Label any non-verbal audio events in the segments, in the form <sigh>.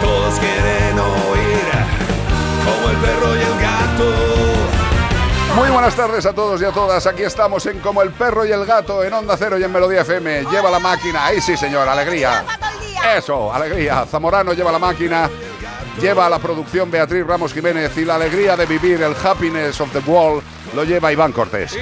Todos quieren oír como el perro y el gato. Muy buenas tardes a todos y a todas. Aquí estamos en Como el perro y el gato en Onda Cero y en Melodía FM. Lleva la máquina. Ahí sí, señor. Alegría. Eso, alegría. Zamorano lleva la máquina. Lleva la producción Beatriz Ramos Jiménez y la alegría de vivir el happiness of the world lo lleva Iván Cortés.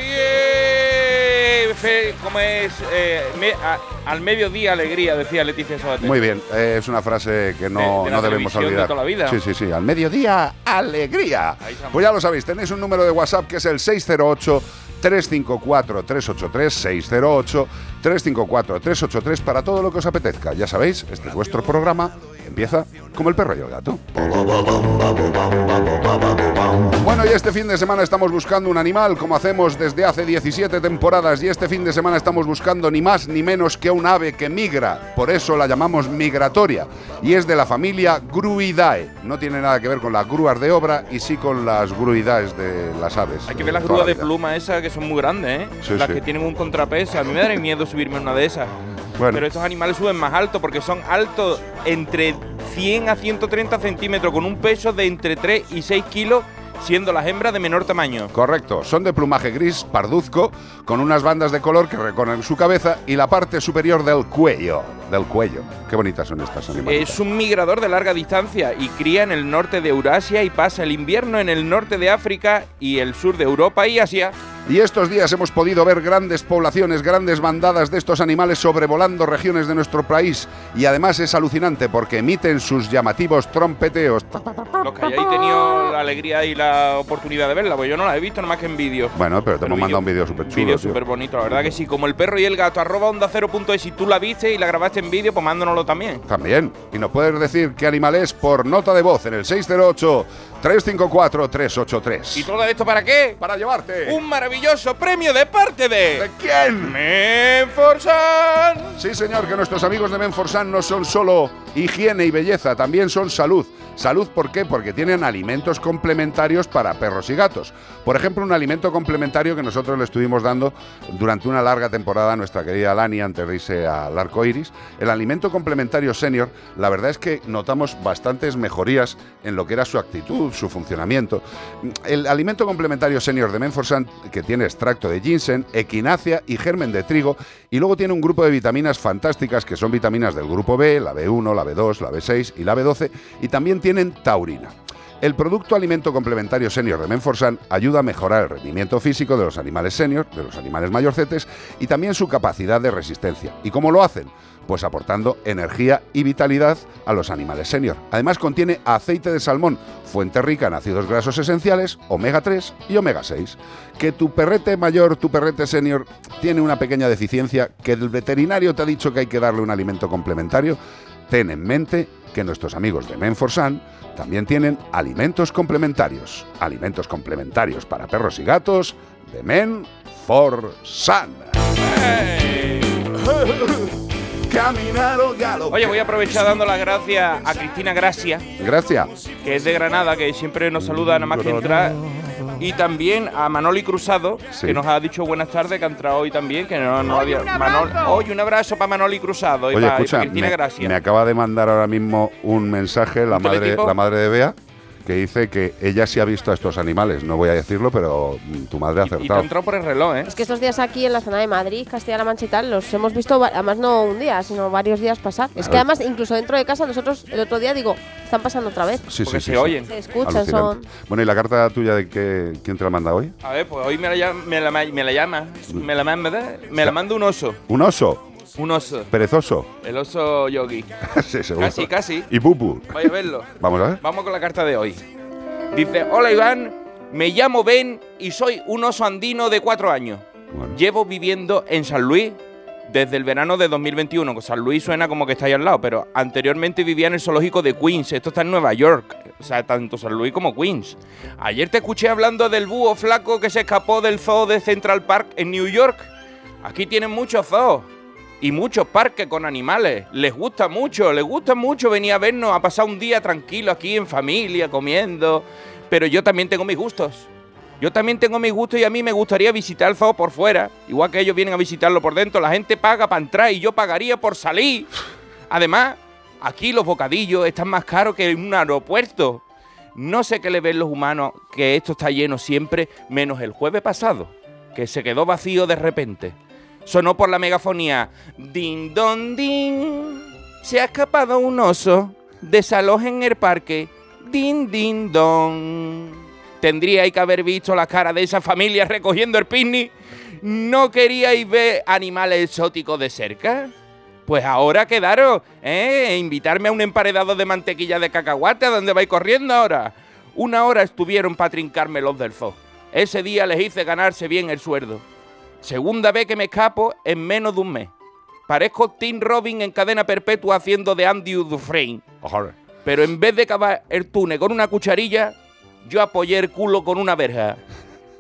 Fe- como es eh, me- a- al mediodía alegría, decía Leticia Sabater. Muy bien, eh, es una frase que no, De- de la no debemos televisión de olvidar. toda la vida. Sí, sí, sí. Al mediodía, alegría. Pues ya lo sabéis, tenéis un número de WhatsApp que es el 608 354 383 608 354 383 para todo lo que os apetezca. Ya sabéis, este es vuestro programa. Empieza como el perro y el gato. Bueno, y este fin de semana estamos buscando un animal, como hacemos desde hace 17 temporadas, y este fin de semana estamos buscando ni más ni menos que un ave que migra, por eso la llamamos migratoria, y es de la familia Gruidae. No tiene nada que ver con las grúas de obra y sí con las gruidaes de las aves. Hay que ver las la grúas de pluma esas que son muy grandes, ¿eh? Sí, las sí. que tienen un contrapeso. A mí me daría <laughs> miedo subirme en una de esas. Bueno. Pero estos animales suben más alto porque son altos entre 100 a 130 centímetros con un peso de entre 3 y 6 kilos, siendo las hembras de menor tamaño. Correcto, son de plumaje gris parduzco, con unas bandas de color que recorren su cabeza y la parte superior del cuello. Del cuello. Qué bonitas son estas animales. Es un migrador de larga distancia y cría en el norte de Eurasia y pasa el invierno en el norte de África y el sur de Europa y Asia. Y estos días hemos podido ver grandes poblaciones, grandes bandadas de estos animales sobrevolando regiones de nuestro país. Y además es alucinante porque emiten sus llamativos trompeteos. Los que hayáis tenido la alegría y la oportunidad de verla, pues yo no la he visto nada más que en vídeo. Bueno, pero te hemos mandado un vídeo súper chulo. Vídeo súper bonito, la verdad que sí. Como el perro y el gato, arroba onda cero punto es. Si tú la viste y la grabaste en vídeo, pues mándanoslo también. También. Y nos puedes decir qué animal es por nota de voz en el 608-354-383. ¿Y todo esto para qué? Para llevarte. Un maravilloso premio de parte de. ¿De quién? Menforsan. Sí, señor, que nuestros amigos de Menforsan no son solo higiene y belleza, también son salud. Salud, ¿por qué? Porque tienen alimentos complementarios para perros y gatos. Por ejemplo, un alimento complementario que nosotros le estuvimos dando durante una larga temporada a nuestra querida Lani antes de irse al arco iris. El alimento complementario senior, la verdad es que notamos bastantes mejorías en lo que era su actitud, su funcionamiento. El alimento complementario senior de Menforsan, que tiene extracto de ginseng, equinacia y germen de trigo, y luego tiene un grupo de vitaminas fantásticas que son vitaminas del grupo B, la B1, la B2, la B6 y la B12, y también tienen taurina. El producto alimento complementario senior de Menforsan ayuda a mejorar el rendimiento físico de los animales senior, de los animales mayorcetes, y también su capacidad de resistencia. ¿Y cómo lo hacen? Pues aportando energía y vitalidad a los animales senior. Además contiene aceite de salmón, fuente rica en ácidos grasos esenciales, omega 3 y omega 6. Que tu perrete mayor, tu perrete senior, tiene una pequeña deficiencia, que el veterinario te ha dicho que hay que darle un alimento complementario, ten en mente que nuestros amigos de Menforsan también tienen alimentos complementarios. Alimentos complementarios para perros y gatos de Menforsan. Galo. <laughs> Oye, voy a aprovechar dando las gracias a Cristina Gracia, Gracias. que es de Granada, que siempre nos saluda nada más que entrar. Y también a Manoli Cruzado, Sí. que nos ha dicho buenas tardes, que ha entrado hoy también, que no, no había. Manol- Oye, un abrazo para Manoli Cruzado y Oye, para, y escucha, para Cristina me, Gracia. me acaba de mandar ahora mismo un mensaje la ¿Un madre, la madre de Bea que dice que ella sí ha visto a estos animales. No voy a decirlo, pero mm, tu madre ha y te acertado. entrado por el reloj, ¿eh? Es que estos días aquí en la zona de Madrid, Castilla-La Mancha y tal, los hemos visto, además no un día, sino varios días pasar. Es que además, incluso dentro de casa, nosotros el otro día digo, están pasando otra vez. Sí, Porque sí, se sí, oyen. Se escuchan, son. Bueno, ¿y la carta tuya de qué, quién te la manda hoy? A ver, pues hoy me la, llama- me la, me la llama, me la manda, me la manda un oso, ¿Un oso? Un oso, ¿Perezoso? el oso yogi. <laughs> sí, seguro. Casi, casi. ¿Y Bubu? Vaya a verlo. Vamos a ver. Vamos con la carta de hoy. Dice, hola Iván, me llamo Ben y soy un oso andino de cuatro años. Bueno. Llevo viviendo en San Luis desde el verano de 2021. que San Luis suena como que está ahí al lado, pero anteriormente vivía en el zoológico de Queens. Esto está en Nueva York. O sea, tanto San Luis como Queens. Ayer te escuché hablando del búho flaco que se escapó del zoo de Central Park en New York. Aquí tienen muchos zoos y muchos parques con animales. Les gusta mucho, les gusta mucho venir a vernos, a pasar un día tranquilo aquí en familia, comiendo. Pero yo también tengo mis gustos. Yo también tengo mis gustos y a mí me gustaría visitar el zoo por fuera. Igual que ellos vienen a visitarlo por dentro. La gente paga para entrar y yo pagaría por salir. Además, aquí los bocadillos están más caros que en un aeropuerto. No sé qué le ven los humanos que esto está lleno siempre, menos el jueves pasado, que se quedó vacío de repente. Sonó por la megafonía. Din don din. Se ha escapado un oso. Desalojen el parque. Din din don. Tendríais que haber visto la cara de esa familia recogiendo el picnic. ¿No queríais ver animales exóticos de cerca? Pues ahora quedaros, ¿eh? Invitarme a un emparedado de mantequilla de cacahuate a donde vais corriendo ahora. Una hora estuvieron para trincarme los del zoo. Ese día les hice ganarse bien el sueldo. Segunda vez que me escapo en menos de un mes. Parezco Tim Robin en cadena perpetua haciendo de Andy Dufresne. Pero en vez de cavar el túnel con una cucharilla, yo apoyé el culo con una verja.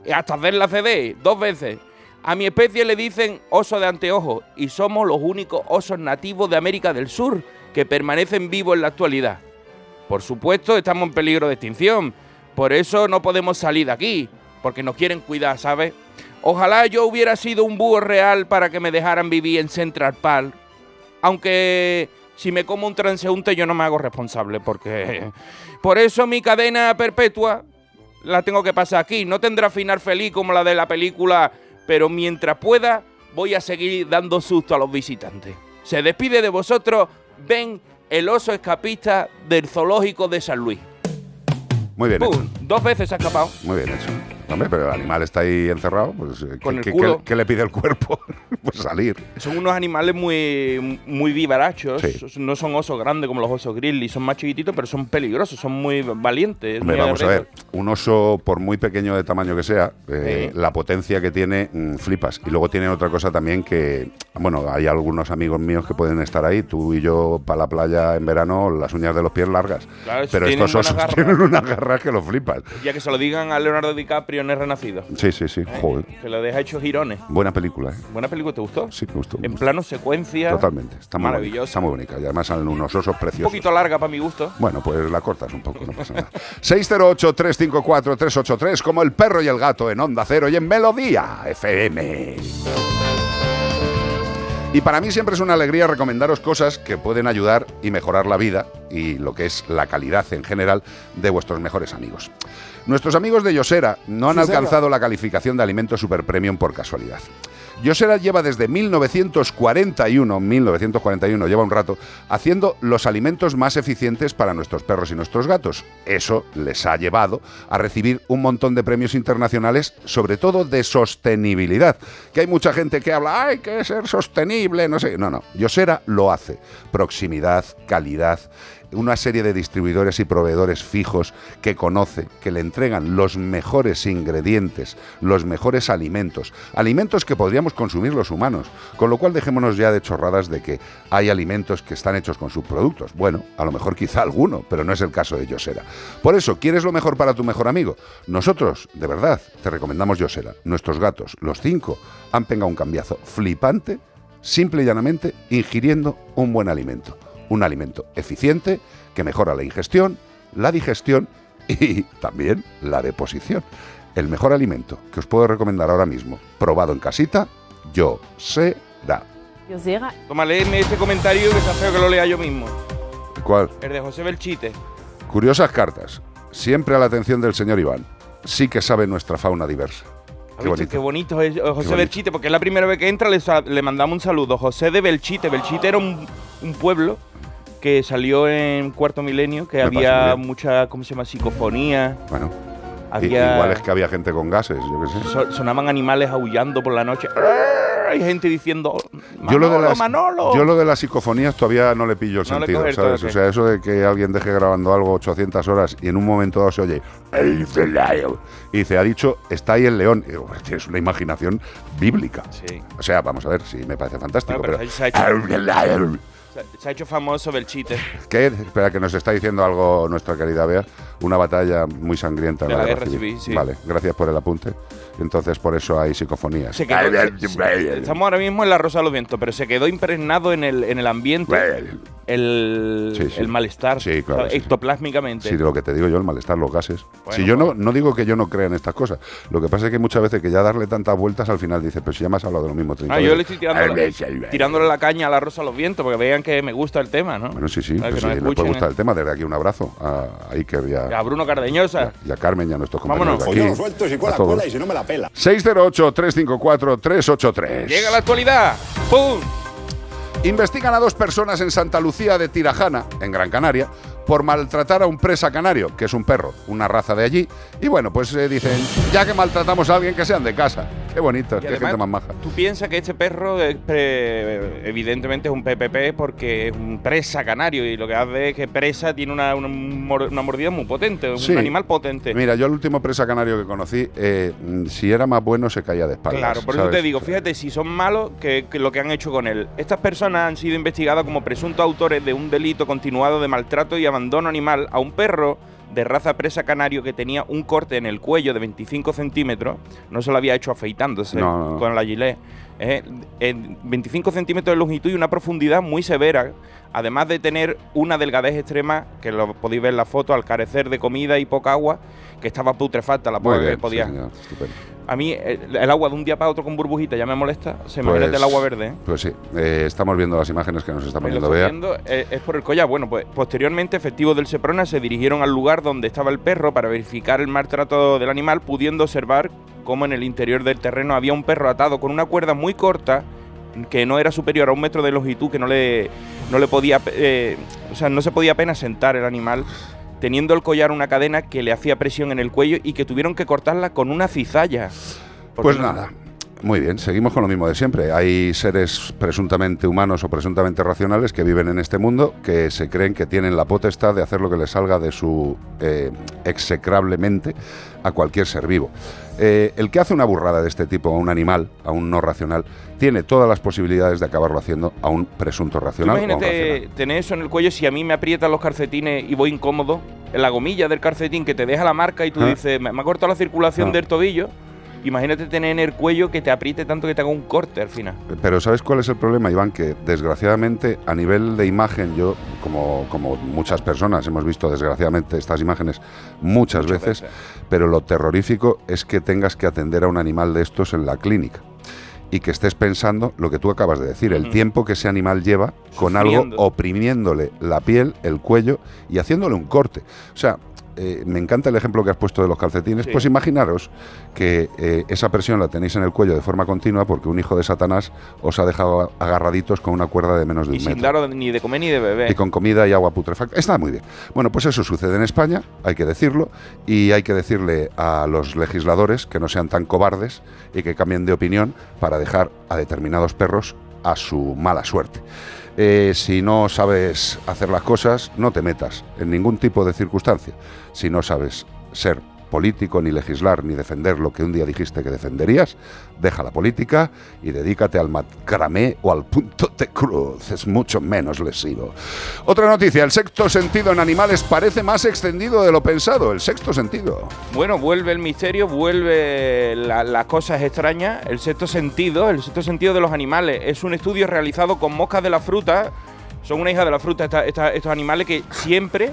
Y hasta hacer la CD dos veces. A mi especie le dicen oso de anteojo y somos los únicos osos nativos de América del Sur que permanecen vivos en la actualidad. Por supuesto, estamos en peligro de extinción. Por eso no podemos salir de aquí, porque nos quieren cuidar, ¿sabes? Ojalá yo hubiera sido un búho real para que me dejaran vivir en Central Park. Aunque si me como un transeúnte yo no me hago responsable, porque... <laughs> Por eso mi cadena perpetua la tengo que pasar aquí. No tendrá final feliz como la de la película, pero mientras pueda voy a seguir dando susto a los visitantes. Se despide de vosotros, ven el oso escapista del zoológico de San Luis. Muy bien. Dos veces ha escapado. Muy bien hecho. Hombre, pero el animal está ahí encerrado. Pues, eh, Con ¿qué, el qué- culo. qué- qué le pide el cuerpo? <laughs> pues salir. Son unos animales muy, muy vivarachos. Sí. No son osos grandes como los osos grizzly. Son más chiquititos, pero son peligrosos. Son muy valientes. Hombre, muy vamos a ver, un oso, por muy pequeño de tamaño que sea, eh, Sí. la potencia que tiene, mm, flipas. Y luego tiene otra cosa también que, bueno, hay algunos amigos míos que pueden estar ahí, tú y yo, para la playa en verano, las uñas de los pies largas. Claro, Pero tienen estos osos garra. <laughs> tienen una garra que lo flipas. Ya que se lo digan a Leonardo DiCaprio en El Renacido. Sí, sí, sí, joder. Que lo deja hecho girones. Buena película, ¿eh? ¿Buena película te gustó? Sí, me gustó. me En gustó. plano secuencia. Totalmente. Está muy bonita, Maravilloso. Está muy bonita. Y además salen unos osos Un preciosos. poquito larga para mi gusto. Bueno, pues la cortas un poco, no pasa nada. <laughs> 608-354-383, como el perro y el gato en Onda Cero y en Melodía FM. Y para mí siempre es una alegría recomendaros cosas que pueden ayudar y mejorar la vida y lo que es la calidad en general de vuestros mejores amigos. Nuestros amigos de Yosera no han alcanzado la calificación de alimento super premium por casualidad. Yosera lleva desde 1941, 1941 lleva un rato, haciendo los alimentos más eficientes para nuestros perros y nuestros gatos. Eso les ha llevado a recibir un montón de premios internacionales, sobre todo de sostenibilidad. Que hay mucha gente que habla, hay que ser sostenible, no sé. No, no, Yosera lo hace. Proximidad, calidad una serie de distribuidores y proveedores fijos que conoce, que le entregan los mejores ingredientes, los mejores alimentos, alimentos que podríamos consumir los humanos, con lo cual dejémonos ya de chorradas de que hay alimentos que están hechos con subproductos. Bueno, a lo mejor quizá alguno, pero no es el caso de Yosera. Por eso, ¿quieres lo mejor para tu mejor amigo? Nosotros, de verdad, te recomendamos Yosera. Nuestros gatos, los cinco, han pegado un cambiazo flipante, simple y llanamente, ingiriendo un buen alimento. Un alimento eficiente que mejora la ingestión, la digestión <laughs> y también la deposición. El mejor alimento que os puedo recomendar ahora mismo, probado en casita, Yosera. Dios llega. Toma, léeme este comentario que está feo que lo lea yo mismo. ¿Cuál? El de José Belchite. Curiosas cartas. Siempre a la atención del señor Iván. Sí que sabe nuestra fauna diversa. ¿Has Qué bonito. Qué bonito es eh, José bonito. Belchite, porque es la primera vez que entra, le, mandamos un saludo. José de Belchite. Belchite era un, un pueblo que salió en cuarto milenio, que Me había mucha, ¿cómo se llama? Psicofonía. Bueno, Había, igual es que había gente con gases, yo qué sé. so- sonaban animales aullando por la noche. Hay gente diciendo, Manolo, yo lo, de las, Manolo. yo lo de las psicofonías todavía no le pillo el No sentido, ¿sabes? O sea, eso de que alguien deje grabando algo 800 horas y en un momento dado se oye y dice, ha dicho, está ahí el león. Y digo, "Pues tienes una imaginación bíblica. Sí. O sea, vamos a ver, sí, me parece fantástico. Bueno, pero pero- se ha hecho- famoso Belchite. ¿Qué? Espera, que nos está diciendo algo nuestra querida Bea. Una batalla muy sangrienta De la, la guerra guerra civil. civil, sí. Vale, gracias por el apunte. Entonces, por eso hay psicofonías. Se quedó- se- se- estamos ahora mismo en la Rosa de los Vientos, pero se quedó impregnado en el, en el ambiente el, Sí, sí. el malestar, Sí, claro. Sí, de lo que te digo yo, el malestar, los gases. Bueno, si yo no, no digo que yo no crea en estas cosas. Lo que pasa es que muchas veces que ya darle tantas vueltas al final dice, pero si ya me has hablado de lo mismo 30 Ah, yo le veces". estoy tirándole la caña a la Rosa de los Vientos, porque vean que me gusta el tema, ¿no? Bueno, sí, sí, pues que sí, nos puede gustar ¿eh? el tema. Desde aquí un abrazo a Iker y a, A Bruno Cardeñosa. y a Carmen y a nuestros compañeros Vámonos. aquí. Pollos sueltos y a cola todos. cola y si no me la pela. 608-354-383. Llega la actualidad. ¡Pum! Investigan a dos personas en Santa Lucía de Tirajana, en Gran Canaria, por maltratar a un presa canario, que es un perro, una raza de allí. Y bueno, pues eh, dicen, ya que maltratamos a alguien, que sean de casa. Qué bonito, qué gente más maja. Tú piensas que este perro es pre- evidentemente es un PPP porque es un presa canario y lo que hace es que presa tiene una, una, mor- una mordida muy potente, Sí. un animal potente. Mira, yo el último presa canario que conocí, eh, si era más bueno, se caía de espaldas. Claro, por eso te digo, fíjate si son malos que, que lo que han hecho con él. Estas personas han sido investigadas como presuntos autores de un delito continuado de maltrato y abandono animal a un perro de raza presa canario que tenía un corte en el cuello de 25 centímetros, no se lo había hecho afeitándose No, no, no. con la gilet, eh, en 25 centímetros de longitud y una profundidad muy severa, además de tener una delgadez extrema, que lo podéis ver en la foto, al carecer de comida y poca agua, que estaba putrefacta la pobre, podía. sí. A mí el, el agua de un día para otro con burbujita ya me molesta. Se Pues- imagínate el agua verde. ¿eh? Pues sí, eh, estamos viendo las imágenes que nos está poniendo Bea. viendo, eh, es por el collar. Bueno, pues posteriormente efectivos del Seprona se dirigieron al lugar donde estaba el perro para verificar el maltrato del animal, pudiendo observar cómo en el interior del terreno había un perro atado con una cuerda muy corta que no era superior a un metro de longitud, que no le, no le podía, eh, o sea, no se podía apenas sentar el animal, teniendo el collar una cadena que le hacía presión en el cuello y que tuvieron que cortarla con una cizalla. Pues nada. Muy bien, seguimos con lo mismo de siempre. Hay seres presuntamente humanos o presuntamente racionales que viven en este mundo que se creen que tienen la potestad de hacer lo que les salga de su eh, execrablemente a cualquier ser vivo. Eh, el que hace una burrada de este tipo a un animal, a un no racional, tiene todas las posibilidades de acabarlo haciendo a un presunto racional. imagínate racional. tener eso en el cuello si a mí me aprietan los calcetines y voy incómodo, en la gomilla del calcetín que te deja la marca y tú Ah. dices, me, me ha cortado la circulación Ah. del tobillo. Imagínate tener en el cuello que te apriete tanto que te haga un corte al final. Pero ¿sabes cuál es el problema, Iván? Que desgraciadamente a nivel de imagen, yo, como, como muchas personas, hemos visto desgraciadamente estas imágenes muchas, Muchas veces, veces. pero lo terrorífico es que tengas que atender a un animal de estos en la clínica y que estés pensando lo que tú acabas de decir, el tiempo que ese animal lleva con algo oprimiéndole la piel, el cuello y haciéndole un corte. O sea, eh, me encanta el ejemplo que has puesto de los calcetines. Sí. Pues imaginaros que eh, esa presión la tenéis en el cuello de forma continua porque un hijo de Satanás os ha dejado agarraditos con una cuerda de menos de Y un sin metro. daros ni de comer ni de beber. Y con comida y agua putrefacta. Está muy bien. Bueno, pues eso sucede en España, hay que decirlo, y hay que decirle a los legisladores que no sean tan cobardes y que cambien de opinión para dejar a determinados perros a su mala suerte. Eh, si no sabes hacer las cosas, no te metas en ningún tipo de circunstancia. Si no sabes ser político, ni legislar, ni defender lo que un día dijiste que defenderías, deja la política y dedícate al macramé o al punto de cruz. Es mucho menos lesivo. Otra noticia, el sexto sentido en animales parece más extendido de lo pensado. El sexto sentido. Bueno, vuelve el misterio, vuelve la- las cosas extrañas. El sexto sentido, el sexto sentido de los animales. Es un estudio realizado con moscas de la fruta. Son una hija de la fruta estos animales que siempre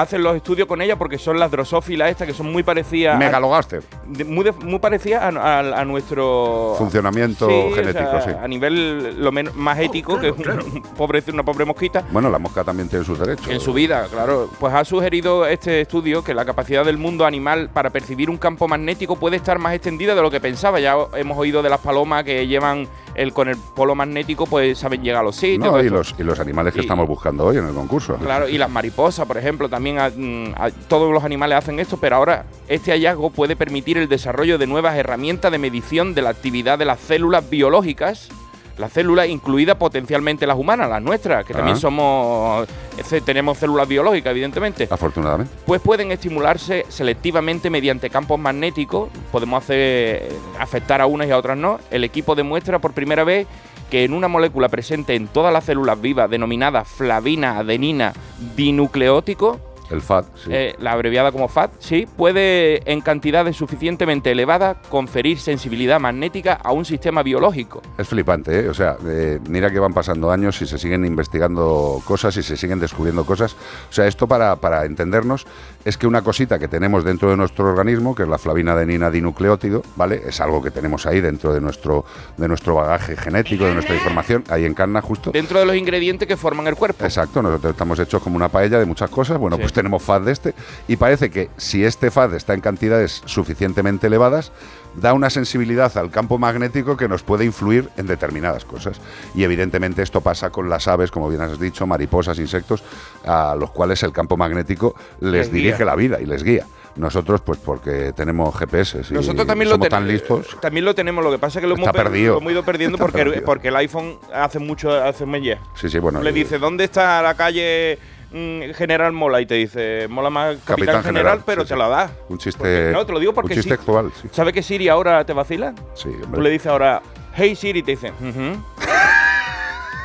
hacen los estudios con ella porque son las drosófilas estas que son muy parecidas a- Megalogaster. muy, de- muy parecidas a, a- a nuestro Funcionamiento Sí, o genético, sea, sí. A nivel lo men- más ético, que es un, <laughs> pobre, una pobre mosquita. Bueno, la mosca también tiene sus derechos. En su vida, claro. Pues ha sugerido este estudio que la capacidad del mundo animal para percibir un campo magnético puede estar más extendida de lo que pensaba. Ya hemos oído de las palomas que llevan el con el polo magnético, pues saben llegar a los sitios. No, y los, y los animales que Y- estamos buscando hoy en el concurso. Claro, y las mariposas, por ejemplo, también a- mm, a- todos los animales hacen esto, pero ahora este hallazgo puede permitir el desarrollo de nuevas herramientas de medición de la actividad de las células biológicas, las células incluidas potencialmente las humanas, las nuestras, que también Ah. somos ese- tenemos células biológicas, evidentemente. Afortunadamente. Pues pueden estimularse selectivamente mediante campos magnéticos. Podemos hacer afectar a unas y a otras no. El equipo demuestra por primera vez que en una molécula presente en todas las células vivas, denominada flavina adenina dinucleótico, El FAT, sí. eh, la abreviada como FAT, sí, puede en cantidades suficientemente elevadas conferir sensibilidad magnética a un sistema biológico. Es flipante, ¿eh? O sea, eh, mira que van pasando años y se siguen investigando cosas y se siguen descubriendo cosas. O sea, esto para, para entendernos es que una cosita que tenemos dentro de nuestro organismo, que es la flavina adenina dinucleótido, ¿vale? Es algo que tenemos ahí dentro de nuestro, de nuestro bagaje genético, de nuestra información, ahí encarna justo. Dentro de los ingredientes que forman el cuerpo. Exacto, nosotros estamos hechos como una paella de muchas cosas. Bueno, Sí. pues tenemos FAT de este. Y parece que si este FAT está en cantidades suficientemente elevadas, da una sensibilidad al campo magnético que nos puede influir en determinadas cosas. Y evidentemente esto pasa con las aves, como bien has dicho, mariposas, insectos, a los cuales el campo magnético les, Les guía. dirige la vida y les guía. Nosotros, pues porque tenemos GPS y Nosotros también lo, somos ten- tan listos. también lo tenemos, lo que pasa es que lo, hemos, per- perdido. lo hemos ido perdiendo <laughs> porque, porque el iPhone hace mucho, hace mellas. Sí, sí, bueno. Le dice, ¿dónde está la calle mm, General Mola? Y te dice, Mola más Capitán, Capitán General, General, pero sí, te sí. la da. Un chiste. Porque- no, te lo digo porque Un chiste sí. actual, sí. ¿Sabes que Siri ahora te vacila? Sí, Tú hombre. le dices ahora, hey Siri, y te dice,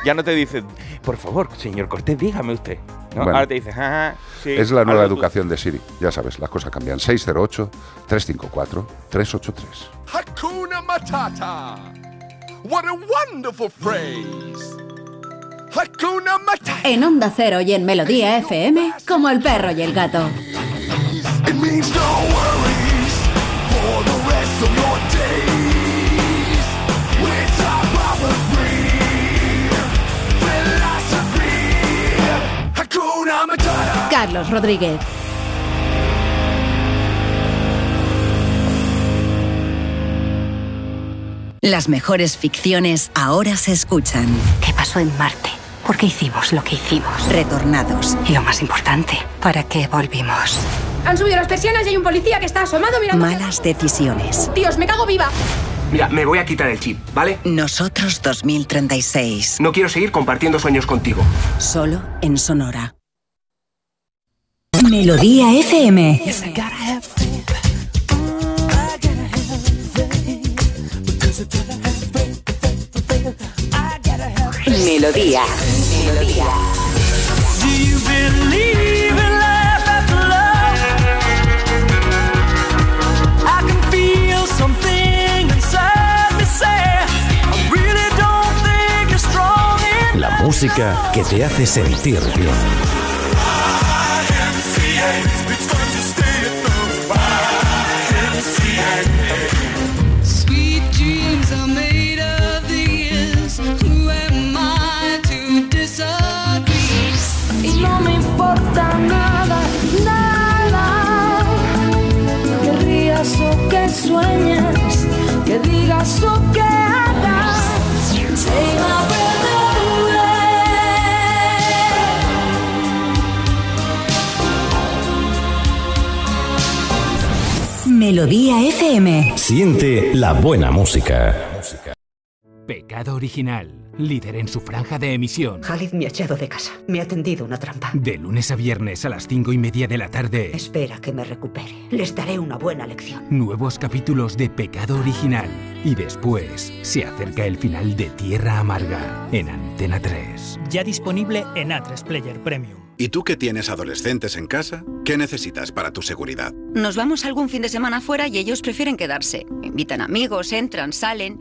ya no te dice, por favor, señor Cortés, dígame usted. ¿no? Bueno. Ahora te dice, sí, Es la nueva tú". educación de Siri. Ya sabes, las cosas cambian. 608-354-383. Hakuna Matata. What a wonderful phrase. Hakuna Matata. En Onda Cero y en Melodía FM, como el perro y el gato. Carlos Rodríguez. Las mejores ficciones ahora se escuchan. ¿Qué pasó en Marte? ¿Por qué hicimos lo que hicimos? Retornados. Y lo más importante, ¿para qué volvimos? Han subido las persianas y hay un policía que está asomado mirando. Malas decisiones. Dios, me cago viva. Mira, me voy a quitar el chip, ¿vale? Nosotros 2036. No quiero seguir compartiendo sueños contigo. Solo en Sonora. Melodía FM. Melodía. Melodía. Do you believe in life after love? I can feel something inside me say, I really don't think you're strong enough. La música que te hace sentir bien. O que sueñes, que digas o que hagas. Take my breath away. Melodía FM. Siente la buena música. Pecado original líder en su franja de emisión. Khalid me ha echado de casa. Me ha tendido una trampa. De lunes a viernes a las cinco y media de la tarde. Espera que me recupere. Les daré una buena lección. Nuevos capítulos de Pecado Original. Y después se acerca el final de Tierra Amarga en Antena 3. Ya disponible en A3 Player Premium. ¿Y tú que tienes adolescentes en casa? ¿Qué necesitas para tu seguridad? Nos vamos algún fin de semana fuera y ellos prefieren quedarse. Invitan amigos, entran, salen.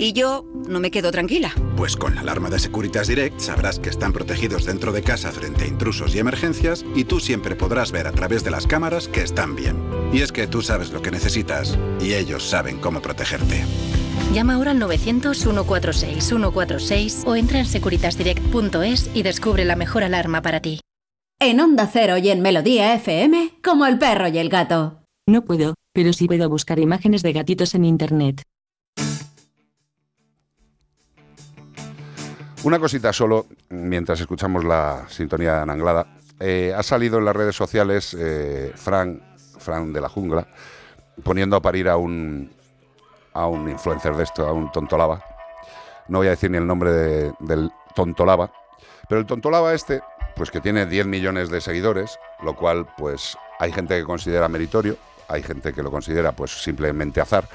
Y yo no me quedo tranquila. Pues con la alarma de Securitas Direct sabrás que están protegidos dentro de casa frente a intrusos y emergencias y tú siempre podrás ver a través de las cámaras que están bien. Y es que tú sabes lo que necesitas y ellos saben cómo protegerte. Llama ahora al 900-146-146 o entra en securitasdirect.es y descubre la mejor alarma para ti. En Onda Cero y en Melodía FM, como el perro y el gato. No puedo, pero sí puedo buscar imágenes de gatitos en internet. Una cosita solo, mientras escuchamos la sintonía de Ananglada. Eh, ha salido en las redes sociales eh, Fran, Fran de la jungla, poniendo a parir a un, a un influencer de esto, a un tontolaba. No voy a decir ni el nombre de- del tontolaba, pero el tontolaba este, pues que tiene 10 millones de seguidores, lo cual pues hay gente que considera meritorio, hay gente que lo considera pues simplemente azar,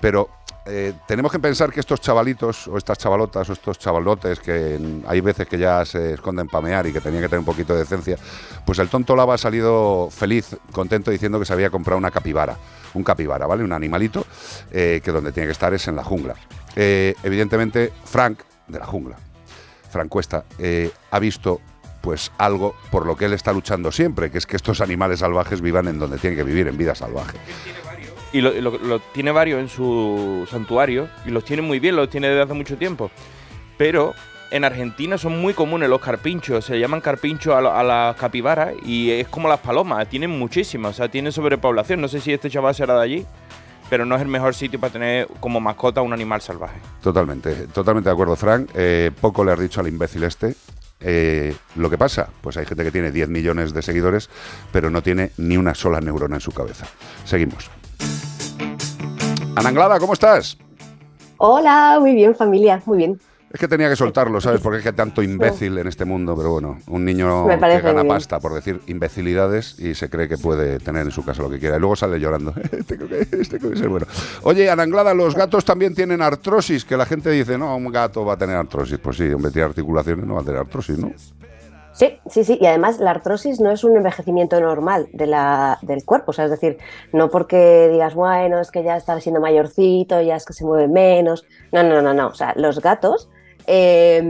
pero eh, tenemos que pensar que estos chavalitos o estas chavalotas o estos chavalotes que hay veces que ya se esconden pamear y que tenían que tener un poquito de decencia, pues el tonto lava ha salido feliz, contento diciendo que se había comprado una capibara, un capibara, ¿vale? Un animalito eh, que donde tiene que estar es en la jungla. Eh, evidentemente, Frank, de la jungla, Frank Cuesta, ha visto pues algo por lo que él está luchando siempre, que es que estos animales salvajes vivan en donde tienen que vivir, en vida salvaje. Y lo, lo- tiene varios en su santuario y los tiene muy bien, los tiene desde hace mucho tiempo. Pero en Argentina son muy comunes los carpinchos, se llaman carpinchos a las capibaras y es como las palomas, tienen muchísimas, o sea, tienen sobrepoblación. No sé si este chaval será de allí, pero no es el mejor sitio para tener como mascota un animal salvaje. Totalmente, totalmente de acuerdo, Frank. Eh, poco le has dicho al imbécil este. Eh, lo que pasa, pues hay gente que tiene 10 millones de seguidores, pero no tiene ni una sola neurona en su cabeza. Seguimos. Ananglada, ¿cómo estás? Hola, muy bien familia, muy bien. Es que tenía que soltarlo, ¿sabes? <laughs> Porque es que hay tanto imbécil en este mundo, pero bueno, un niño que gana pasta por decir imbecilidades y se cree que puede tener en su casa lo que quiera. Y luego sale llorando. <laughs> este, creo que, este creo que es bueno. Oye, Ananglada, los gatos también tienen artrosis, que la gente dice, no, un gato va a tener artrosis. Pues sí, hombre, tiene articulaciones, no va a tener artrosis, ¿no? Sí, sí, sí. Y además la artrosis no es un envejecimiento normal del cuerpo. O sea, es decir, no porque digas, bueno, es que ya está siendo mayorcito, ya es que se mueve menos. No, no, no, no. O sea, los gatos eh,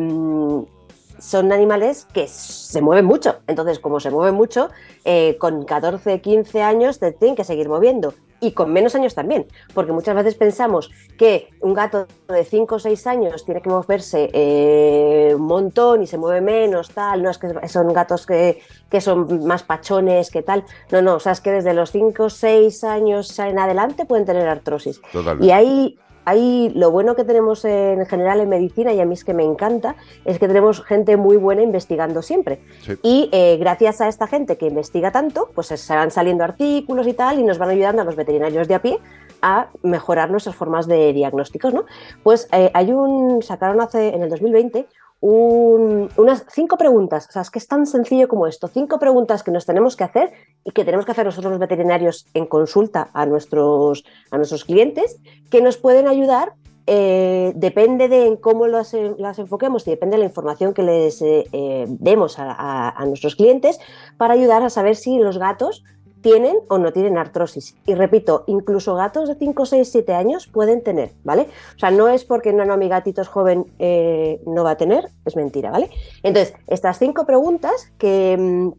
son animales que se mueven mucho. Entonces, como se mueven mucho, eh, con 14, 15 años te tienen que seguir moviendo. Y con menos años también, porque muchas veces pensamos que un gato de 5 o 6 años tiene que moverse eh, un montón y se mueve menos, tal, no es que son gatos que, que son más pachones, que tal. No, no, o sea, es que desde los 5 o 6 años en adelante pueden tener artrosis. Totalmente. Y ahí, ahí lo bueno que tenemos en general en medicina, y a mí es que me encanta, es que tenemos gente muy buena investigando siempre. Sí. Y eh, gracias a esta gente que investiga tanto, pues se van saliendo artículos y tal, y nos van ayudando a los veterinarios de a pie a mejorar nuestras formas de diagnósticos, ¿no? Pues eh, hay un, sacaron hace, en el 2020, un- unas cinco preguntas, o sea, es que es tan sencillo como esto, cinco preguntas que nos tenemos que hacer y que tenemos que hacer nosotros los veterinarios en consulta a nuestros, a nuestros clientes, que nos pueden ayudar eh, depende de en cómo las, eh, las enfoquemos y depende de la información que les eh, demos a nuestros clientes para ayudar a saber si los gatos tienen o no tienen artrosis. Y repito, incluso gatos de 5, 6, 7 años pueden tener, ¿vale? O sea, no es porque no, no, mi gatito es joven, eh, no va a tener, es mentira, ¿vale? Entonces, estas cinco preguntas que, mm,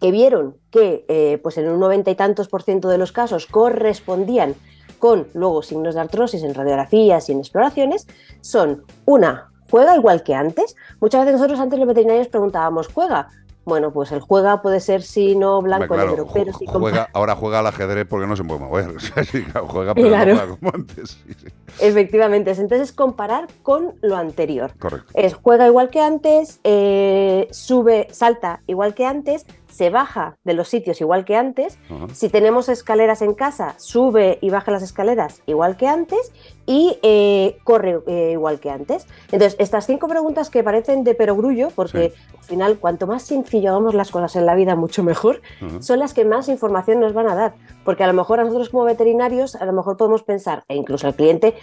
que vieron que eh, pues en un noventa y tantos por ciento de los casos correspondían con luego signos de artrosis en radiografías y en exploraciones son una, juega igual que antes. Muchas veces nosotros antes los veterinarios preguntábamos, ¿juega? Bueno, pues el juega puede ser sí, no, blanco, Hombre, negro, pero con- juega, ahora juega al ajedrez porque no se puede mover. <laughs> Sí, claro, juega, pero Claro. no juega como antes. Sí, sí. Efectivamente, entonces es comparar con lo anterior. Correcto. Es juega igual que antes, eh, sube, salta igual que antes, se baja de los sitios igual que antes. Si tenemos escaleras en casa, sube y baja las escaleras igual que antes y eh, corre eh, igual que antes. Entonces, estas cinco preguntas que parecen de perogrullo, porque al final, cuanto más sencillo hagamos las cosas en la vida, mucho mejor, son las que más información nos van a dar. Porque a lo mejor a nosotros como veterinarios, a lo mejor podemos pensar, e incluso al cliente,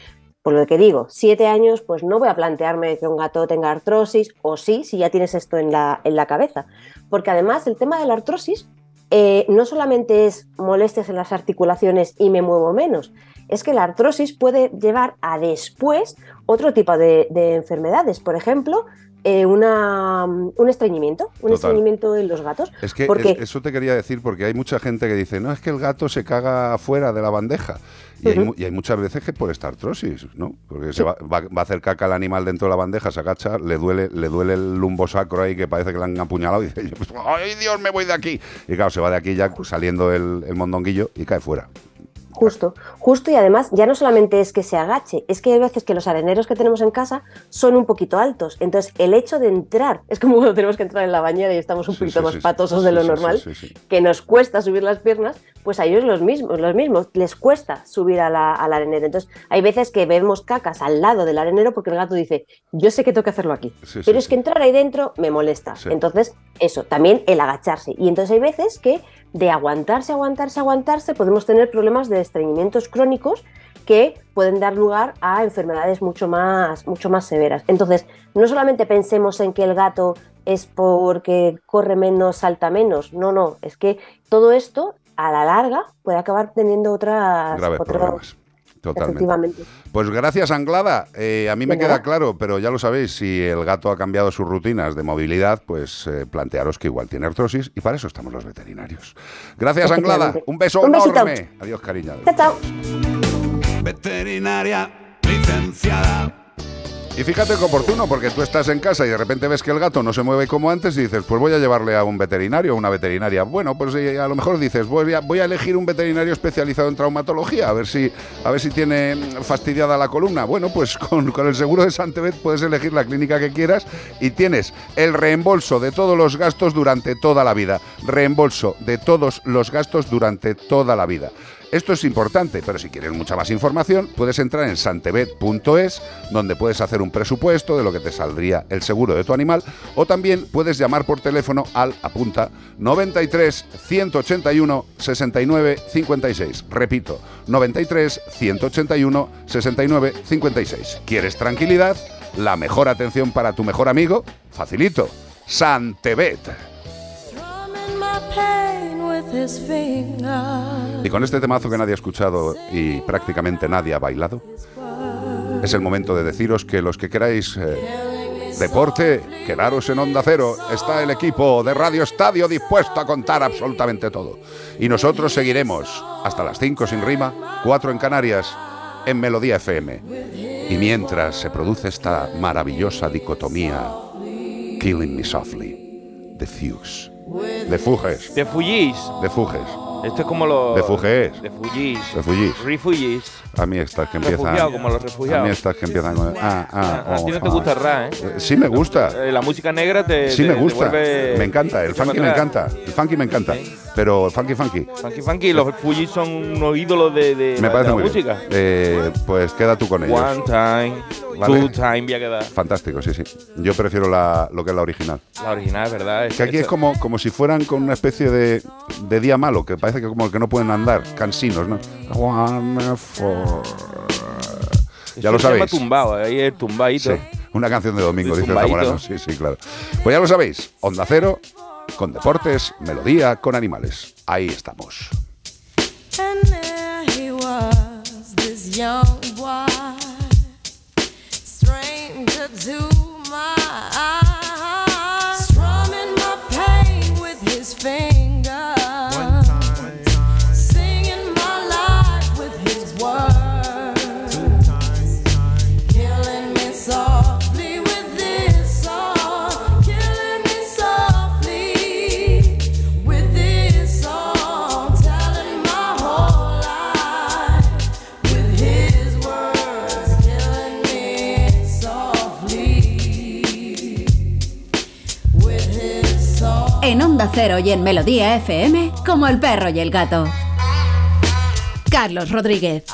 por lo que digo, siete años, pues no voy a plantearme que un gato tenga artrosis, o sí, si ya tienes esto en la, en la cabeza. Porque además el tema de la artrosis eh, no solamente es molestias en las articulaciones y me muevo menos, es que la artrosis puede llevar a después otro tipo de, de enfermedades. Por ejemplo, eh, una, un estreñimiento, un Total. estreñimiento en los gatos. Es que porque, es- eso te quería decir porque hay mucha gente que dice, no, es que el gato se caga fuera de la bandeja. Y, hay, y muchas veces que por esta artrosis, ¿no? Porque se va, va- va a hacer caca el animal dentro de la bandeja, se agacha, le duele, le duele el lumbosacro ahí que parece que le han apuñalado y dice, ¡ay Dios, me voy de aquí! Y claro, se va de aquí ya saliendo el, el mondonguillo y cae fuera. Justo, justo y además ya no solamente es que se agache, es que hay veces que los areneros que tenemos en casa son un poquito altos. Entonces el hecho de entrar, es como cuando tenemos que entrar en la bañera y estamos un Sí, poquito sí, más sí, patosos de lo normal, que nos cuesta subir las piernas, pues a ellos los mismos, los mismos, les cuesta subir a la- al arenero. Entonces hay veces que vemos cacas al lado del arenero porque el gato dice, yo sé que tengo que hacerlo aquí, pero es que entrar ahí dentro me molesta. Entonces eso, también el agacharse. Y entonces hay veces que de aguantarse, aguantarse, aguantarse, podemos tener problemas de estreñimientos crónicos que pueden dar lugar a enfermedades mucho más, mucho más severas. Entonces, no solamente pensemos en que el gato es porque corre menos, salta menos. No, no, es que todo esto a la larga puede acabar teniendo otras otros-. Totalmente. Efectivamente. Pues gracias, Anglada. Eh, a mí me queda nada. claro, pero ya lo sabéis, si el gato ha cambiado sus rutinas de movilidad, pues eh, plantearos que igual tiene artrosis y para eso estamos los veterinarios. Gracias, Anglada. Un beso Un besito. enorme. Adiós, cariño. Chao, chao. Veterinaria licenciada. Y fíjate que oportuno, porque tú estás en casa y de repente ves que el gato no se mueve como antes y dices, pues voy a llevarle a un veterinario o una veterinaria. Bueno, pues eh, a lo mejor dices, voy a, voy a elegir un veterinario especializado en traumatología, a ver si, a ver si tiene mm, fastidiada la columna. Bueno, pues <laughs> con, con el seguro de Santebet puedes elegir la clínica que quieras y tienes el reembolso de todos los gastos durante toda la vida. Reembolso de todos los gastos durante toda la vida. Esto es importante, pero si quieres mucha más información, puedes entrar en santebet.es, donde puedes hacer un presupuesto de lo que te saldría el seguro de tu animal, o también puedes llamar por teléfono al apunta 93 181 69 56. Repito, 93 181 69 56. ¿Quieres tranquilidad? La mejor atención para tu mejor amigo? Facilito. Santebet. Y con este temazo que nadie ha escuchado y prácticamente nadie ha bailado, es el momento de deciros que los que queráis eh, deporte, quedaros en Onda Cero. Está el equipo de Radio Estadio dispuesto a contar absolutamente todo. Y nosotros seguiremos hasta las 5 sin rima, 4 en Canarias, en Melodía FM. Y mientras se produce esta maravillosa dicotomía, Killing Me Softly, de Fuges. De Fuges. De Fugis. De Fuges. Esto es como los. De Fuges. De Fugis. De Fugis. Refugees. A mí estas que empiezan. Refugiado, como los refugiados. A mí estas que empiezan con. Ah, ah, A ti no te gusta el rap, ¿eh? Sí me gusta. Eh, La música negra te. Sí me te gusta. vuelve- Me encanta. El funky me encanta. El funky me encanta. Pero el funky funky. Funky Funky, los Fugis son unos ídolos de, de Me la, parece de la muy música. bien. Eh, pues queda tú con ellos. One time, Vale. two time, voy a quedar. Fantástico, sí, sí. Yo prefiero la, lo que es la original. La original, ¿verdad? Que aquí es como, como si fueran con una especie de, de día malo, que parece que como que no pueden andar, cansinos, ¿no? One for- Ya lo Se llama sabéis. tumbado, ahí es tumbadito. Sí, una canción de domingo, De dice. Zamorano. Sí, sí, claro. Pues ya lo sabéis, Onda Cero, con deportes, melodía, con animales. Ahí estamos. And Onda Cero y en Melodía FM como el perro y el gato. Carlos Rodríguez.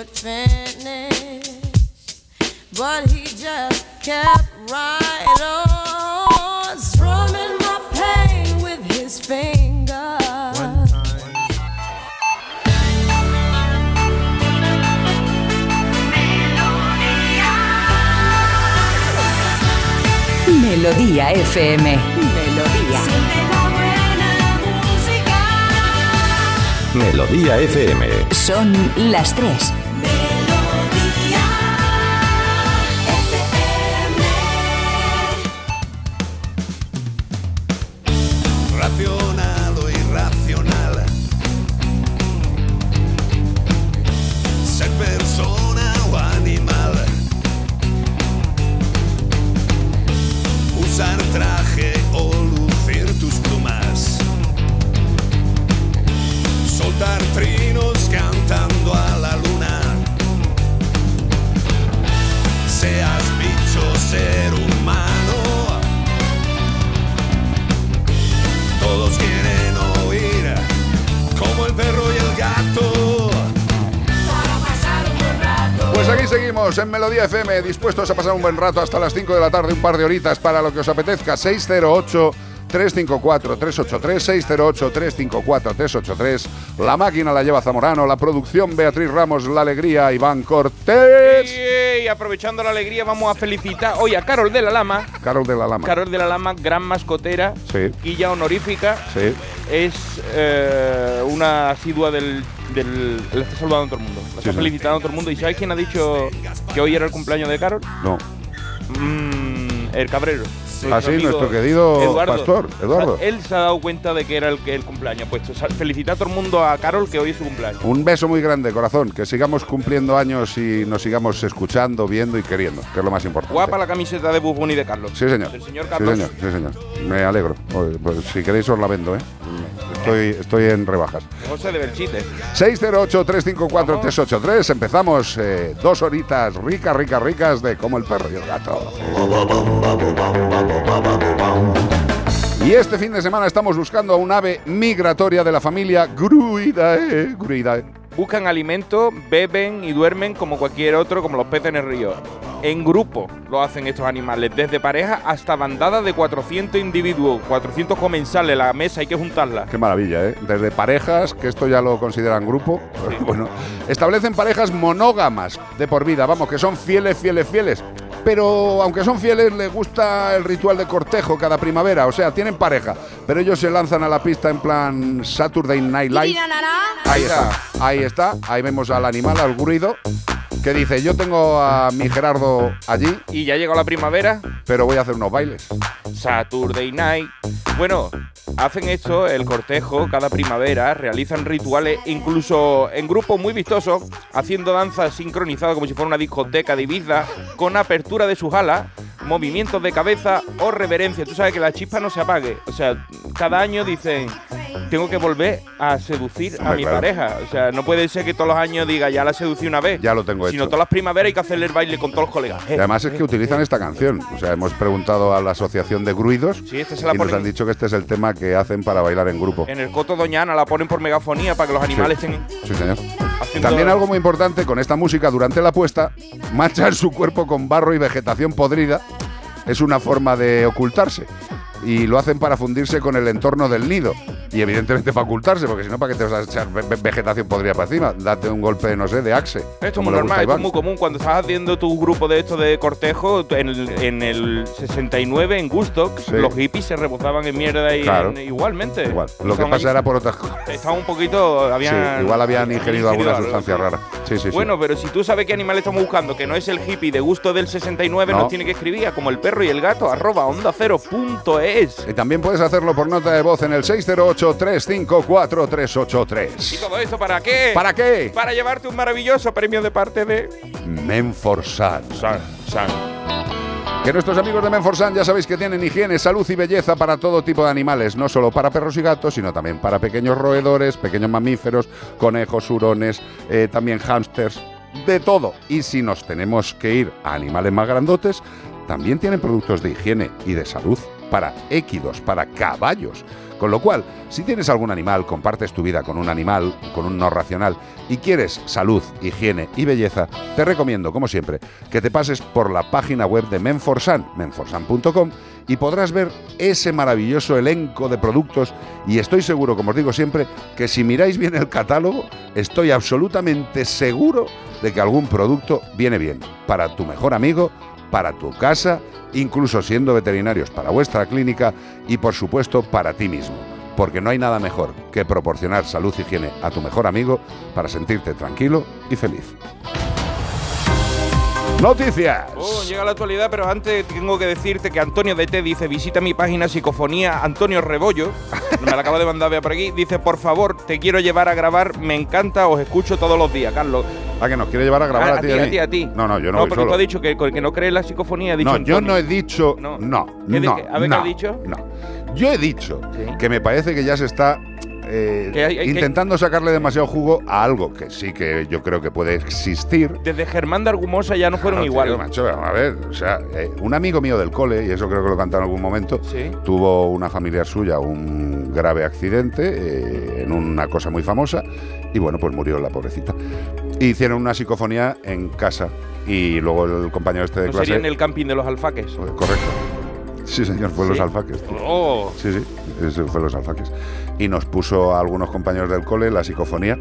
Would finish, but he just kept right on, strumming my pain with his fingers. Melodía FM. Melodía. Melodía FM. Son las tres. En Melodía FM, dispuestos a pasar un buen rato hasta las 5 de la tarde, un par de horitas para lo que os apetezca. 608 354 383 608 354 383. La máquina la lleva Zamorano, la producción Beatriz Ramos, la alegría Iván Cortés. Y aprovechando la alegría, vamos a felicitar hoy a Carol de la Lama. Carol de la Lama. Carol de la Lama, gran mascotera, Sí, guilla honorífica. sí. Es eh, una asidua del, del. Le está saludando a todo el mundo. Le está sí. felicitando a todo el mundo. ¿Y sabes quién ha dicho que hoy era el cumpleaños de Carol? No. Mm, el Cabrero. Ah, sí, nuestro querido Eduardo. pastor, Eduardo. O sea, él se ha dado cuenta de que era el, que el cumpleaños. Pues felicitar a todo el mundo a Carol que hoy es su cumpleaños. Un beso muy grande, corazón. Que sigamos cumpliendo años y nos sigamos escuchando, viendo y queriendo, que es lo más importante. Guapa la camiseta de Buffon y de Carlos. Sí, señor. Del señor Sí, Carlos. señor. Sí, señor. Me alegro. Oye, pues, si queréis os la vendo, ¿eh? Estoy, estoy en rebajas. José de Belchite. 608-354-383. Empezamos eh, dos horitas ricas, ricas, ricas de como el perro y el gato. Y este fin de semana estamos buscando a un ave migratoria de la familia Gruidae. Gruidae. Buscan alimento, beben y duermen como cualquier otro, como los peces en el río. En grupo lo hacen estos animales, desde pareja hasta bandadas de 400 individuos, 400 comensales, la mesa hay que juntarla. Qué maravilla, ¿eh? Desde parejas, que esto ya lo consideran grupo, <laughs> bueno, establecen parejas monógamas de por vida, vamos, que son fieles, fieles, fieles. Pero aunque son fieles, les gusta el ritual de cortejo cada primavera, o sea, tienen pareja, pero ellos se lanzan a la pista en plan Saturday Night Live. Ahí está, ahí está, ahí vemos al animal, al gruido, que dice, yo tengo a mi Gerardo allí, Y ya llegó la primavera, pero voy a hacer unos bailes. Saturday Night. Bueno, hacen esto, el cortejo, cada primavera, realizan rituales, incluso en grupos muy vistosos, haciendo danzas sincronizadas como si fuera una discoteca de Ibiza, con apertura de sus alas, movimientos de cabeza o reverencia. Tú sabes que la chispa no se apague. O sea, cada año dicen, tengo que volver a seducir a mi claro. pareja. O sea, no puede ser que todos los años diga, ya la seducí una vez. Ya lo tengo Sino hecho. todas las primaveras hay que hacerle el baile con todos los colegas. Y además es que utilizan esta canción. O sea, hemos preguntado a la Asociación de Gruidos Sí, esta se la y nos ponen- han dicho que este es el tema que hacen para bailar en grupo. En el coto Doñana la ponen por megafonía para que los animales Sí. estén Sí, señor. haciendo... También algo muy importante con esta música durante la puesta, manchan su cuerpo con barro y vegetación podrida. Es una forma de ocultarse. Y lo hacen para fundirse con el entorno del nido. Y evidentemente para ocultarse, porque si no, ¿para qué te vas a echar ve- ve- vegetación podrida para encima? Date un golpe, no sé, de axe. Esto es muy normal, esto es muy común. Cuando estás haciendo tu grupo de esto de cortejo, en el, en el 69 en Gustock, Sí. los hippies se rebozaban en mierda y Claro. en- igualmente. Igual. Lo que pasa era por otras cosas. Estaban un poquito. Habían, Sí, igual habían ingerido alguna sustancia sí. rara. Sí, sí, sí. Bueno, pero si tú sabes qué animal estamos buscando, que no es el hippie de gusto del 69, No. nos tiene que escribir como el perro y el gato, arroba onda cero punto. Es. Y también puedes hacerlo por nota de voz en el 608-354-383. ¿Y todo esto para qué? ¿Para qué? Para llevarte un maravilloso premio de parte de Menforsan. San. San. Que nuestros amigos de Menforsan ya sabéis que tienen higiene, salud y belleza para todo tipo de animales, no solo para perros y gatos, sino también para pequeños roedores, pequeños mamíferos, conejos, hurones, eh, también hámsters, de todo. Y si nos tenemos que ir a animales más grandotes, también tienen productos de higiene y de salud para équidos, para caballos. Con lo cual, si tienes algún animal, compartes tu vida con un animal, con un no racional, y quieres salud, higiene y belleza, te recomiendo, como siempre, que te pases por la página web de Menforsan, menforsan.com, y podrás ver ese maravilloso elenco de productos. Y estoy seguro, como os digo siempre, que si miráis bien el catálogo, estoy absolutamente seguro de que algún producto viene bien para tu mejor amigo, para tu casa, incluso siendo veterinarios para vuestra clínica y por supuesto para ti mismo. Porque no hay nada mejor que proporcionar salud y higiene a tu mejor amigo para sentirte tranquilo y feliz. Noticias. Oh, llega la actualidad, pero antes tengo que decirte que Antonio DT dice, visita mi página Psicofonía Antonio Rebollo. <laughs> Me la acaba de mandar vea por aquí. Dice, por favor, te quiero llevar a grabar. Me encanta, os escucho todos los días, Carlos. ¿A que nos quiere llevar a grabar Ah, a, ti, a ti, a ti. No, no, yo no, No, voy porque solo. tú has dicho que, que no cree en la psicofonía. Ha dicho No, yo no he dicho. No, no. ¿Qué di- no, a ver, ¿qué has dicho? No. Yo he dicho que me parece que ya se está eh, Que hay- hay- que- intentando sacarle demasiado jugo a algo que sí que yo creo que puede existir. Desde Germán de Argumosa ya no fueron No, iguales. macho, a ver, o sea, eh, un amigo mío del cole, y eso creo que lo he cantado en algún momento, Sí. tuvo una familiar suya un grave accidente eh, en una cosa muy famosa y bueno, pues murió la pobrecita. Hicieron una psicofonía en casa y luego el compañero este de No clase... sería en el camping de los alfaques. Correcto. Sí, señor, fue Sí. los alfaques. Oh. Sí, sí, ese fue los alfaques. Y nos puso a algunos compañeros del cole la psicofonía.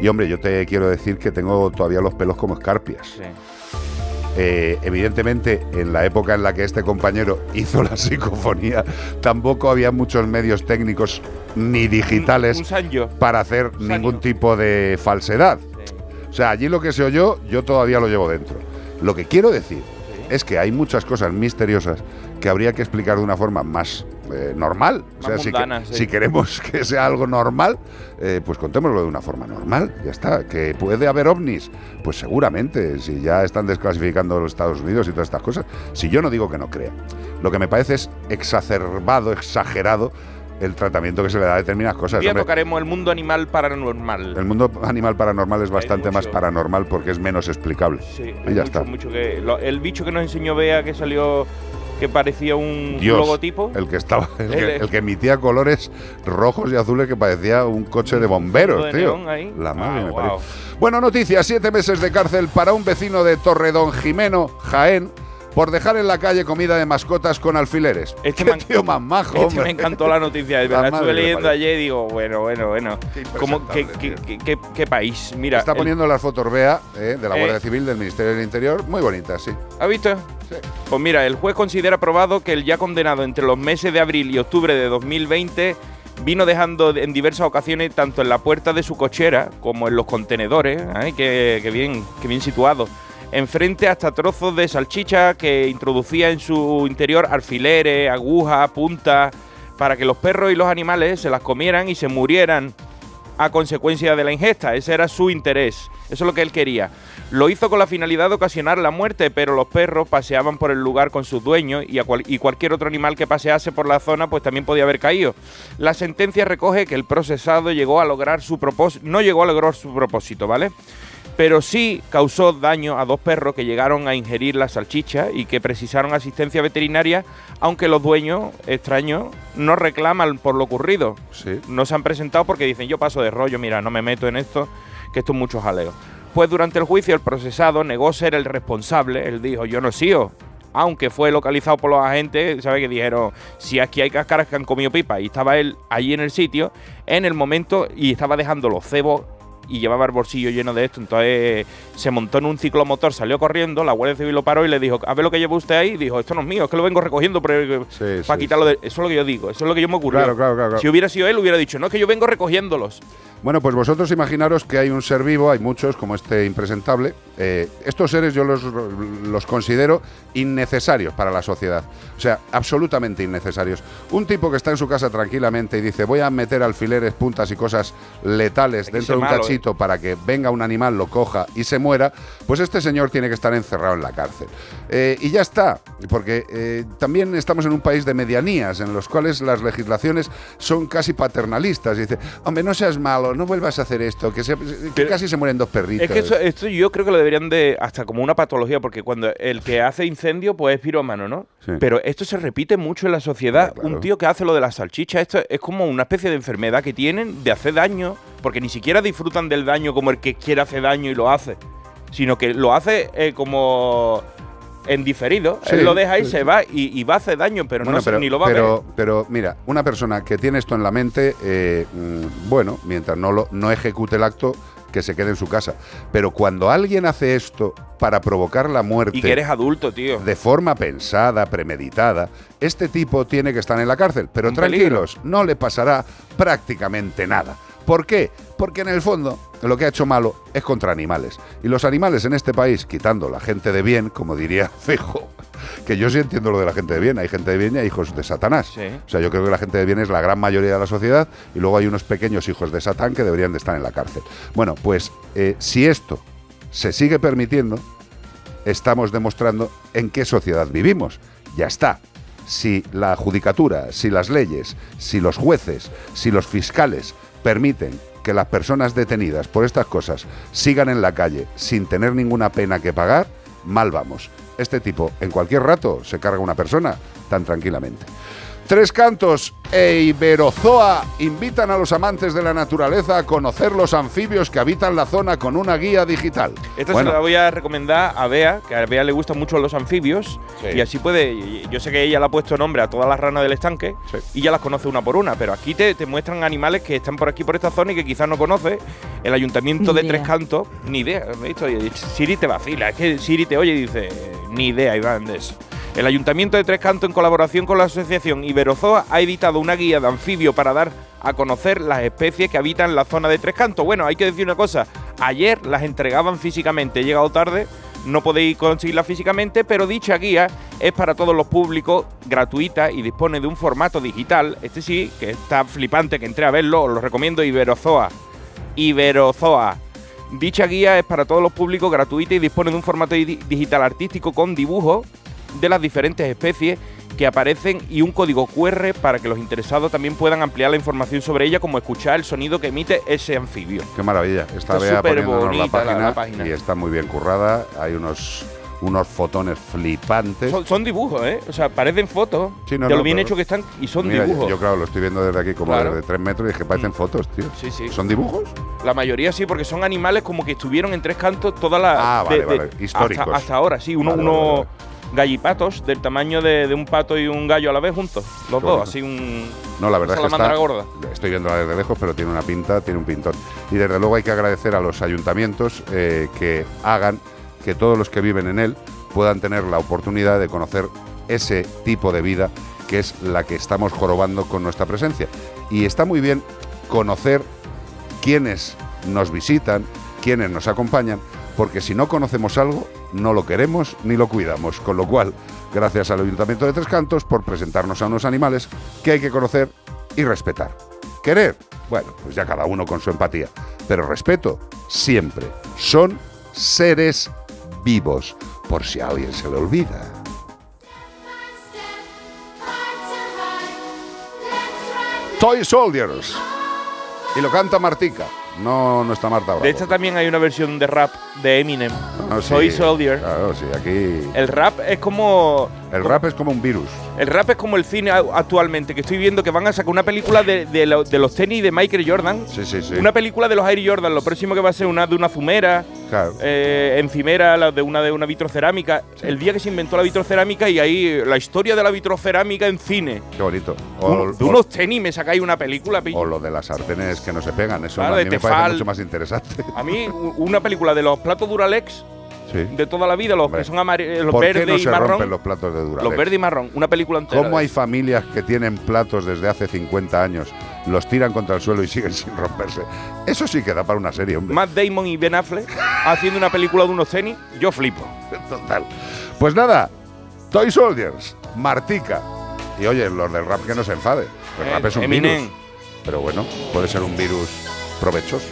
Y hombre, yo te quiero decir que tengo todavía los pelos como escarpias. Eh, evidentemente, en la época en la que este compañero <laughs> hizo la psicofonía, tampoco había muchos medios técnicos ni digitales Un para hacer ningún tipo de falsedad. O sea, allí lo que se oyó, yo todavía lo llevo dentro. Lo que quiero decir es que hay muchas cosas misteriosas que habría que explicar de una forma más eh, normal. O sea, si, que- mundana, sí. si queremos <laughs> que sea algo normal, eh, pues contémoslo de una forma normal. Ya está. Que puede haber ovnis, pues seguramente, si ya están desclasificando los Estados Unidos y todas estas cosas. Si yo no digo que no crea. Lo que me parece es exacerbado, exagerado el tratamiento que se le da a determinadas cosas. Hombre, tocaremos el mundo animal paranormal. el mundo animal paranormal es bastante más paranormal porque es menos explicable. Sí, y ya mucho, está. mucho que. lo- el bicho que nos enseñó Bea que salió. Que parecía un Dios, logotipo. el que estaba, el que, El- el que emitía colores rojos y azules que parecía un coche de bomberos, de tío. ahí. La madre Ah, me wow. Bueno, noticia, siete meses de cárcel para un vecino de Torredón Jimeno, Jaén, por dejar en la calle comida de mascotas con alfileres. Este Qué me- tío más majo, hombre. me encantó la noticia, La Estuve que le leyendo ayer y digo, bueno, bueno, bueno. ¿Cómo, qué, qué- qué- qué- qué país? Mira. Está el- poniendo las fotos Bea eh, de la Eh. Guardia Civil del Ministerio del Interior, muy bonitas, sí. ¿Has visto? Pues mira, el juez considera probado que el ya condenado entre los meses de abril y octubre de 2020 vino dejando en diversas ocasiones, tanto en la puerta de su cochera como en los contenedores, que, que bien, que bien situado, enfrente hasta trozos de salchicha que introducía en su interior alfileres, agujas, puntas, para que los perros y los animales se las comieran y se murieran a consecuencia de la ingesta. Ese era su interés. Eso es lo que él quería. Lo hizo con la finalidad de ocasionar la muerte, pero los perros paseaban por el lugar con sus dueños y, a cual- y cualquier otro animal que pasease por la zona pues también podía haber caído. La sentencia recoge que el procesado llegó a lograr su no llegó a lograr su propósito, ¿vale? Pero sí causó daño a dos perros que llegaron a ingerir la salchicha y que precisaron asistencia veterinaria, aunque los dueños extraños no reclaman por lo ocurrido. No se han presentado porque dicen yo paso de rollo, mira, no me meto en esto, que esto es mucho jaleo. Pues durante el juicio el procesado negó ser el responsable, él dijo yo no he sido, aunque fue localizado por los agentes, ¿sabe? Que dijeron, si aquí hay cáscaras que han comido pipa, y estaba él allí en el sitio, en el momento, y estaba dejando los cebos y llevaba el bolsillo lleno de esto. Entonces se montó en un ciclomotor, salió corriendo, la Guardia Civil lo paró y le dijo, a ver lo que lleva usted ahí. Y dijo, esto no es mío, es que lo vengo recogiendo pero, para sí, quitarlo de... Eso es lo que yo digo, eso es lo que yo me ocurrió. Claro, claro, claro, claro. Si hubiera sido él, hubiera dicho, no, es que yo vengo recogiéndolos. Bueno, pues vosotros imaginaros que hay un ser vivo, hay muchos, como este impresentable. Eh, estos seres yo los, los considero innecesarios para la sociedad. O sea, absolutamente innecesarios. Un tipo que está en su casa tranquilamente y dice, voy a meter alfileres, puntas y cosas letales dentro de un malo, ¿eh? cachito para que venga un animal, lo coja y se muera, pues este señor tiene que estar encerrado en la cárcel. Eh, y ya está, porque eh, también estamos en un país de medianías, en los cuales las legislaciones son casi paternalistas. Y dice, hombre, no seas malo, no vuelvas a hacer esto, que, se- que casi se mueren dos perritos. Es que eso- esto yo creo que lo deberían de, hasta como una patología, porque cuando el que hace incendio, pues es pirómano, ¿no? Sí. Pero esto se repite mucho en la sociedad. Un tío que hace lo de la salchicha, esto es como una especie de enfermedad que tienen de hacer daño, porque ni siquiera disfrutan del daño como el que quiere hacer daño y lo hace, sino que lo hace eh, como en diferido. Sí, Él lo deja y sí, se va y, y va a hacer daño, pero Bueno, no ni lo va a ver. pero mira, una persona que tiene esto en la mente, eh, mm, bueno, mientras no, lo, no ejecute el acto, que se quede en su casa. Pero cuando alguien hace esto para provocar la muerte Y que eres adulto, tío. de forma pensada, premeditada, este tipo tiene que estar en la cárcel. Pero Un tranquilos, no le pasará prácticamente nada. ¿Por qué? Porque en el fondo lo que ha hecho malo es contra animales. Y los animales en este país, quitando la gente de bien, como diría <laughs> Fijo, que yo sí entiendo lo de la gente de bien, hay gente de bien y hay hijos de Satanás. O sea, yo creo que la gente de bien es la gran mayoría de la sociedad y luego hay unos pequeños hijos de Satán que deberían de estar en la cárcel. Bueno, pues eh, si esto se sigue permitiendo, estamos demostrando en qué sociedad vivimos. Ya está. Si la judicatura, si las leyes, si los jueces, si los fiscales permiten que las personas detenidas por estas cosas sigan en la calle sin tener ninguna pena que pagar, mal vamos. Este tipo en cualquier rato se carga una persona tan tranquilamente. Tres Cantos e Iberozoa invitan a los amantes de la naturaleza a conocer los anfibios que habitan la zona con una guía digital. Esta Bueno, se la voy a recomendar a Bea, que a Bea le gustan mucho los anfibios. Sí. Y así puede. Yo sé que ella le ha puesto nombre a todas las ranas del estanque y ya las conoce una por una. Pero aquí te, te muestran animales que están por aquí, por esta zona y que quizás no conoce. El ayuntamiento Ni de idea. Tres Cantos, ni idea. ¿me he visto? Y Siri te vacila. Es que Siri te oye y dice, ni idea, Iván, de eso. El Ayuntamiento de Tres Cantos, en colaboración con la Asociación Iberozoa, ha editado una guía de anfibio para dar a conocer las especies que habitan la zona de Tres Cantos. Bueno, hay que decir una cosa. Ayer las entregaban físicamente. He llegado tarde, no podéis conseguirla físicamente, pero dicha guía es para todos los públicos, gratuita y dispone de un formato digital. Este sí, que está flipante, que entré a verlo, os lo recomiendo, Iberozoa. Iberozoa. Dicha guía es para todos los públicos, gratuita y dispone de un formato di- digital artístico con dibujos de las diferentes especies que aparecen y un código QR para que los interesados también puedan ampliar la información sobre ella, como escuchar el sonido que emite ese anfibio. Qué maravilla. Está, Bea súper poniéndonos la bonita la- página, la página. y está muy bien currada. Hay unos, unos fotones flipantes. Son, son dibujos, ¿eh? O sea, parecen fotos Sí, no, de no, lo bien hecho que están y son Mira, dibujos. Yo, claro, lo estoy viendo desde aquí como Claro. Mm. desde tres metros y es que parecen fotos, tío. Sí, sí. ¿Son dibujos? La mayoría sí, porque son animales como que estuvieron en tres cantos toda la. Ah, vale, vale, históricos. Hasta, hasta ahora, sí. Uno, Vale, uno vale, gallipatos del tamaño de, de un pato y un gallo a la vez juntos. Los Qué dos, bonito. así un. No, la verdad es que está, gorda. estoy viéndola desde lejos, pero tiene una pinta, tiene un pintón. Y desde luego hay que agradecer a los ayuntamientos eh, que hagan que todos los que viven en él puedan tener la oportunidad de conocer ese tipo de vida que es la que estamos jorobando con nuestra presencia. Y está muy bien conocer quiénes nos visitan, quiénes nos acompañan, porque si no conocemos algo, no lo queremos ni lo cuidamos. Con lo cual, gracias al Ayuntamiento de Tres Cantos por presentarnos a unos animales que hay que conocer y respetar. Querer, bueno, pues ya cada uno con su empatía, pero respeto siempre. Son seres vivos, por si a alguien se le olvida. Toy Soldiers. Y lo canta Martica, no nuestra Marta Bravo. De esta también hay una versión de rap de Eminem. No, sí, Soy Soldier. Claro, sí, aquí. El rap es como. El rap es como un virus. El rap es como el cine actualmente, que estoy viendo que van a sacar una película de, de lo- de los tenis de Michael Jordan. Sí, sí, sí. Una película de los Air Jordan. Lo próximo que va a ser una de una zumera, Claro. eh, encimera, la de una de una vitrocerámica. El día que se inventó la vitrocerámica y ahí la historia de la vitrocerámica en cine. Qué bonito. Un- de unos tenis me sacáis una película, pillo. o lo de las sartenes que no se pegan. Eso Claro, de parece mucho más interesante. A mí, una película de los platos Duralex Sí. de toda la vida, los que son amare- los ¿Por qué verdes no y se marrón. rompen los platos de Duralex? Los verdes y marrón, una película entera. ¿Cómo hay familias que tienen platos desde hace 50 años, los tiran contra el suelo y siguen <laughs> sin romperse? Eso sí que da para una serie, hombre. Matt Damon y Ben Affleck haciendo una película de unos tenis, yo flipo. Total. Pues nada, Toy Soldiers, Martica. Y oye, los del rap que no se enfade. El Eh, rap es un Eminem. virus. Pero bueno, puede ser un virus provechoso.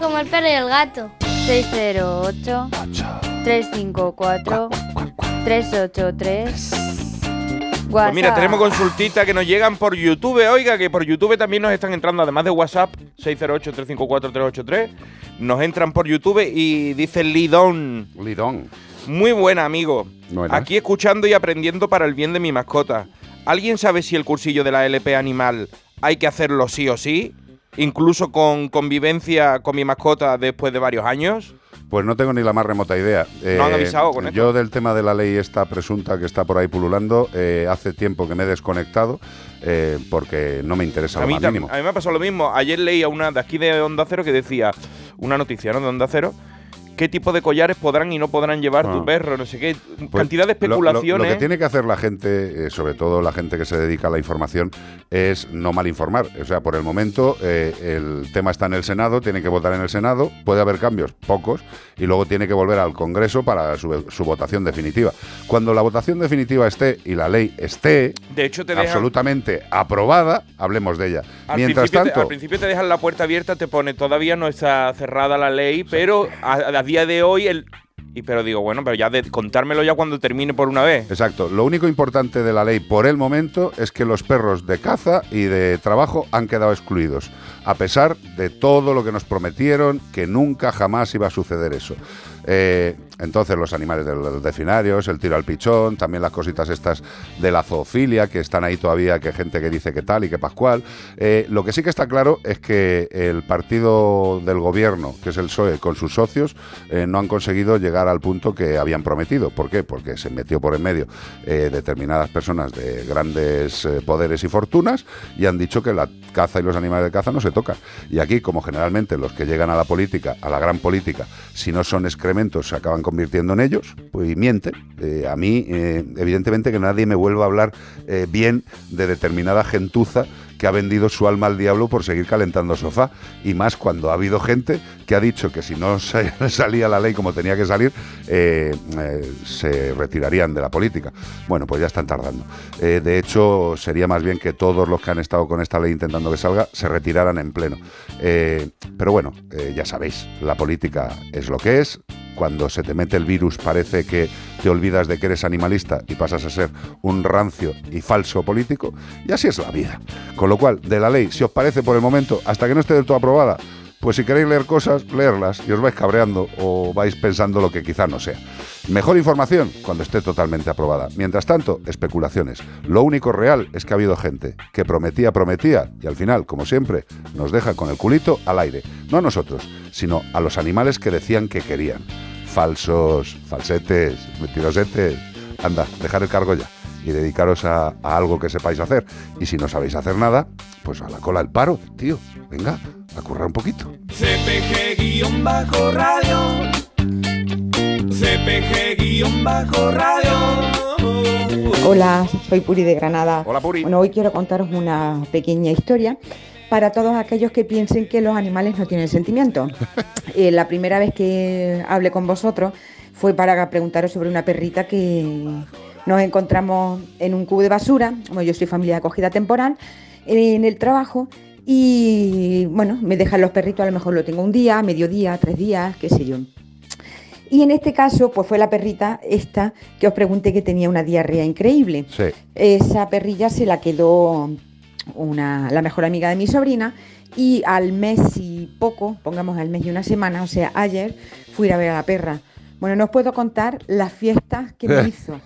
Como el perro y el gato. 608 354 383 Pues mira, tenemos consultita que nos llegan por YouTube. Oiga, que por YouTube también nos están entrando, además de WhatsApp, 608-354-383. Nos entran por YouTube y dice Lidón. Lidón. Muy buena, amigo. Aquí escuchando y aprendiendo para el bien de mi mascota. ¿Alguien sabe si el cursillo de la LP animal hay que hacerlo sí o sí? Incluso con convivencia con mi mascota después de varios años. Pues no tengo ni la más remota idea. Eh, No han avisado con esto. Yo del tema de la ley esta presunta que está por ahí pululando, eh, hace tiempo que me he desconectado eh, porque no me interesa A lo mí, más mínimo. a mí me ha pasado lo mismo. Ayer leía una de aquí de Onda Cero que decía, una noticia, ¿no? De Onda Cero, qué tipo de collares podrán y no podrán llevar Ah. tu perro, no sé qué. Pues Cantidad de lo- lo- especulaciones. Lo, que tiene que hacer la gente, eh, sobre todo la gente que se dedica a la información, es no mal informar. O sea, por el momento eh, el tema está en el Senado, tiene que votar en el Senado, puede haber cambios, pocos, y luego tiene que volver al Congreso para su, su votación definitiva. Cuando la votación definitiva esté y la ley esté De hecho, te dejan- absolutamente aprobada, hablemos de ella. Al Mientras te, tanto, al principio te dejan la puerta abierta, te pone todavía no está cerrada la ley, pero a, a día de hoy el y pero digo, bueno, pero ya de contármelo ya cuando termine por una vez. Exacto. Lo único importante de la ley por el momento es que los perros de caza y de trabajo han quedado excluidos, a pesar de todo lo que nos prometieron, que nunca jamás iba a suceder eso. Eh, entonces los animales de los el tiro al pichón, también las cositas estas de la zoofilia, que están ahí todavía, que gente que dice que tal y que pascual. Eh, lo que sí que está claro es que el partido del gobierno, que es el PSOE, con sus socios, eh, no han conseguido llegar al punto que habían prometido. ¿Por qué? Porque se metió por en medio eh, determinadas personas de grandes poderes y fortunas y han dicho que la caza y los animales de caza no se tocan. Y aquí, como generalmente los que llegan a la política, a la gran política, si no son excrementos, se acaban convirtiendo en ellos, pues mienten. Eh, a mí, eh, evidentemente, que nadie me vuelva a hablar eh, bien de determinada gentuza que ha vendido su alma al diablo por seguir calentando sofá. Y más cuando ha habido gente que ha dicho que si no <laughs> salía la ley como tenía que salir, eh, eh, se retirarían de la política. Bueno, pues ya están tardando. Eh, de hecho, sería más bien que todos los que han estado con esta ley intentando que salga se retiraran en pleno. Pero bueno, ya sabéis, la política es lo que es. Cuando se te mete el virus parece que te olvidas de que eres animalista y pasas a ser un rancio y falso político. Y así es la vida. Con lo cual, de la ley, si os parece por el momento, hasta que no esté del todo aprobada, pues si queréis leer cosas, leerlas y os vais cabreando o vais pensando lo que quizá no sea. Mejor información cuando esté totalmente aprobada. Mientras tanto, especulaciones. Lo único real es que ha habido gente que prometía, prometía y al final, como siempre, nos deja con el culito al aire. No a nosotros, sino a los animales que decían que querían. Falsos, falsetes, mentirosetes. Anda, dejar el cargo ya y dedicaros a, a algo que sepáis hacer. Y si no sabéis hacer nada, pues a la cola el paro, tío. Venga, a currar un poquito. CPG-radio. CPG-radio. Hola, soy Puri de Granada. Hola Puri. Bueno, hoy quiero contaros una pequeña historia para todos aquellos que piensen que los animales no tienen sentimientos. <laughs> Eh, la primera vez que hablé con vosotros fue para preguntaros sobre una perrita que nos encontramos en un cubo de basura. Como yo soy familia de acogida temporal, en el trabajo. Y bueno, me dejan los perritos, a lo mejor lo tengo un día, mediodía, tres días, qué sé yo. Y en este caso, pues fue la perrita esta que os pregunté que tenía una diarrea increíble. Sí. Esa perrilla se la quedó una, la mejor amiga de mi sobrina y al mes y poco, pongamos al mes y una semana, o sea, ayer fui a ir a ver a la perra. Bueno, no os puedo contar las fiestas que me <laughs> hizo.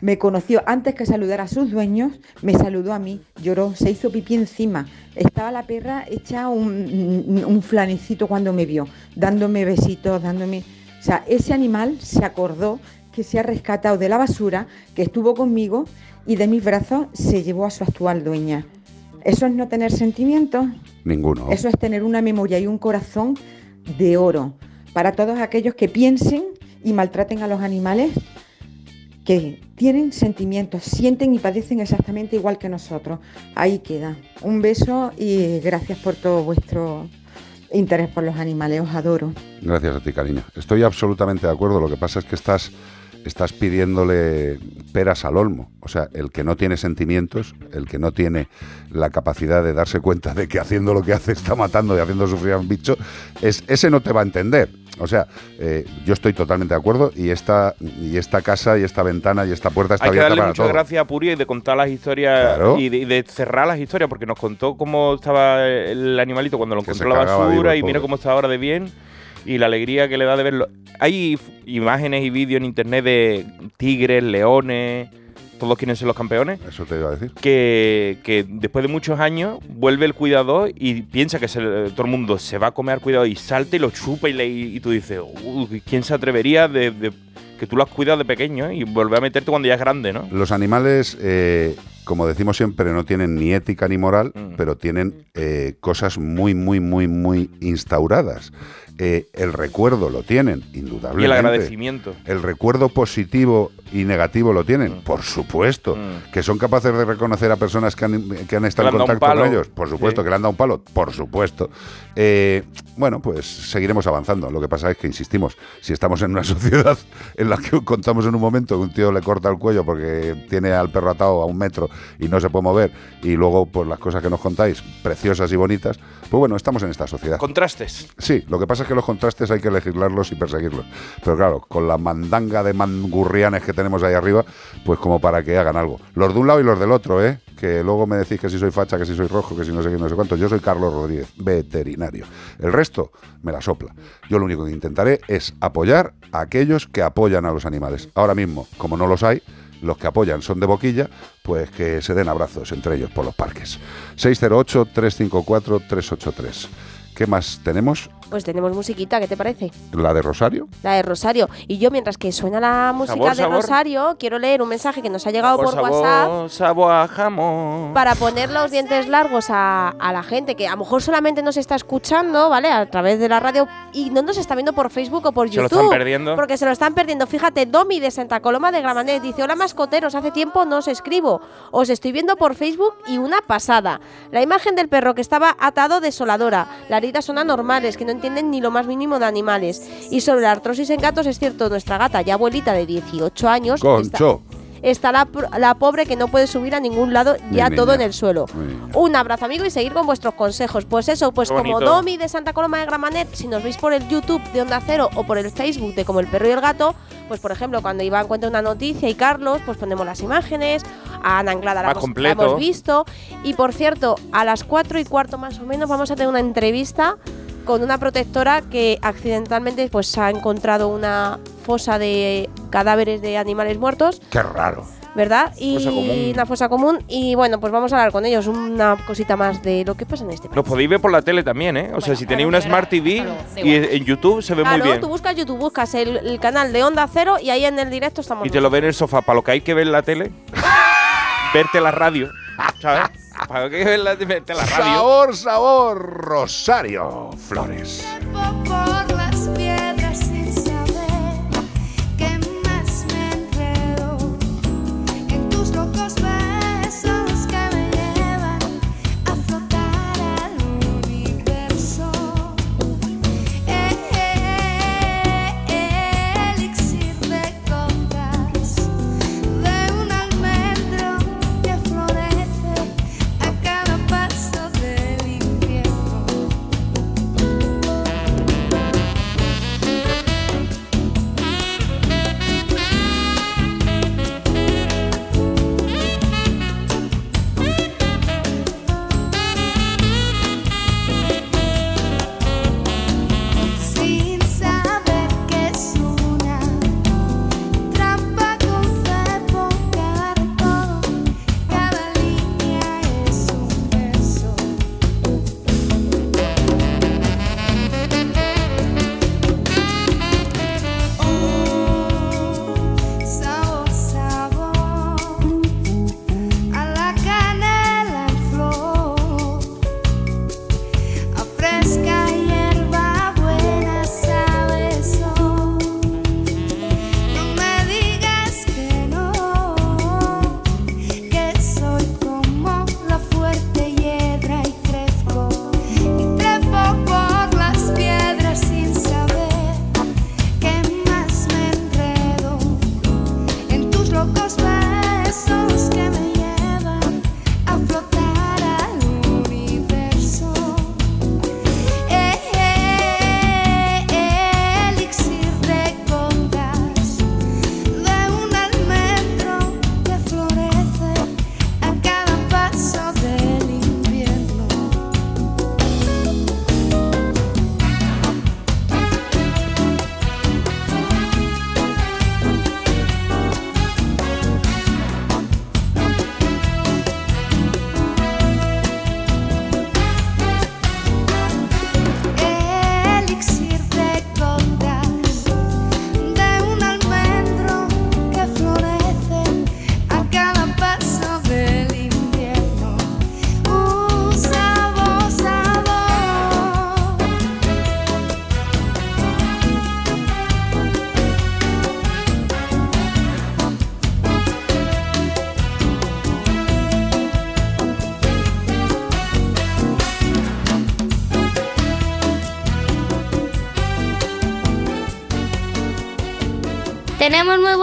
Me conoció antes que saludar a sus dueños, me saludó a mí, lloró, se hizo pipí encima. Estaba la perra hecha un, un flanecito cuando me vio, dándome besitos, dándome... O sea, ese animal se acordó que se ha rescatado de la basura, que estuvo conmigo y de mis brazos se llevó a su actual dueña. Eso es no tener sentimientos, Ninguno. eso es tener una memoria y un corazón de oro. Para todos aquellos que piensen y maltraten a los animales, que tienen sentimientos, sienten y padecen exactamente igual que nosotros. Ahí queda. Un beso y gracias por todo vuestro interés por los animales. Os adoro. Gracias a ti, cariño. Estoy absolutamente de acuerdo. Lo que pasa es que estás, estás pidiéndole peras al olmo. O sea, el que no tiene sentimientos, el que no tiene la capacidad de darse cuenta de que haciendo lo que hace está matando y haciendo sufrir a un bicho, es, ese no te va a entender. O sea, eh, yo estoy totalmente de acuerdo y esta, y esta casa y esta ventana y esta puerta está Hay que darle muchas gracias a Puri y de contar las historias Claro. y, de, y de cerrar las historias, porque nos contó cómo estaba el animalito cuando lo Que encontró la basura vivo, y mira cómo está ahora de bien y la alegría que le da de verlo. Hay imágenes y vídeos en internet de tigres, leones, todos quieren ser los campeones. Eso te iba a decir. Que, que después de muchos años vuelve el cuidador y piensa que se todo el mundo se va a comer al cuidador y salta y lo chupa y, le- y tú dices, "Uy, ¿quién se atrevería de, de- que tú lo has cuidado de pequeño eh? y volver a meterte cuando ya es grande, ¿no? Los animales, eh, como decimos siempre, no tienen ni ética ni moral, Mm. pero tienen eh, cosas muy, muy, muy, muy instauradas. Eh, el recuerdo lo tienen, indudablemente. Y el agradecimiento. El recuerdo positivo y negativo lo tienen, Mm. por supuesto. Que son capaces de reconocer a personas que han, que han estado Que en contacto con ellos, por supuesto, Sí. que le han dado un palo, por supuesto. Eh, bueno, pues seguiremos avanzando. Lo que pasa es que, insistimos, si estamos en una <laughs> sociedad en la que contamos en un momento que un tío le corta el cuello porque tiene al perro atado a un metro y no se puede mover, y luego, pues las cosas que nos contáis, preciosas y bonitas, pues bueno, estamos en esta sociedad. Contrastes. Sí, lo que pasa es que los contrastes hay que legislarlos y perseguirlos. Pero claro, con la mandanga de mangurrianes que tenemos ahí arriba, pues como para que hagan algo. Los de un lado y los del otro, ¿eh? que luego me decís que si soy facha, que si soy rojo, que si no sé qué, no sé cuánto. Yo soy Carlos Rodríguez, veterinario. El resto me la sopla. Yo lo único que intentaré es apoyar a aquellos que apoyan a los animales. Ahora mismo, como no los hay, los que apoyan son de boquilla, pues que se den abrazos entre ellos por los parques. 608-354-383. ¿Qué más tenemos? Pues tenemos musiquita, ¿qué te parece? ¿La de Rosario? La de Rosario. Y yo, mientras que suena la música Sabor, de sabor. Rosario, quiero leer un mensaje que nos ha llegado por, sabor, WhatsApp sabor a jamón. para poner los dientes largos a, a la gente que a lo mejor solamente nos está escuchando, ¿vale? A través de la radio y no nos está viendo por Facebook o por Se lo YouTube. están perdiendo. Porque se lo están perdiendo. Fíjate, Domi de Santa Coloma de Gramanet dice: Hola mascoteros, hace tiempo no os escribo. Os estoy viendo por Facebook y una pasada. La imagen del perro que estaba atado desoladora. Las heridas son anormales, que no entienden ni lo más mínimo de animales. Y sobre la artrosis en gatos, es cierto, nuestra gata, ya abuelita de 18 años, está, Concho. está la, pr- la pobre que no puede subir a ningún lado, ya todo en el suelo. Un abrazo amigo y seguir con vuestros consejos. Pues eso, pues como. Domi de Santa Coloma de Gramanet, si nos veis por el YouTube de Onda Cero o por el Facebook de Como el Perro y el Gato, pues por ejemplo, cuando Iván cuenta una noticia y Carlos, pues ponemos las imágenes, a Ana Anglada la la hemos visto. Y por cierto, a las 4 y cuarto más o menos vamos a tener una entrevista con una protectora que accidentalmente pues ha encontrado una fosa de cadáveres de animales muertos Qué raro. ¿verdad? Y Fosa una fosa común. Y bueno, pues vamos a hablar con ellos. Una cosita más de lo que pasa en este país. Los podéis ver por la tele también, ¿eh? O sea, si tenéis una Smart TV y en YouTube se ve Claro, muy bien. tú buscas YouTube, buscas el, el canal de Onda Cero y ahí en el directo estamos. Y te lo ven en el sofá. Para lo que hay que ver en la tele, <laughs> verte la radio, ¿sabes? <laughs> Para ver la, la radio. Sabor, sabor, Rosario Flores.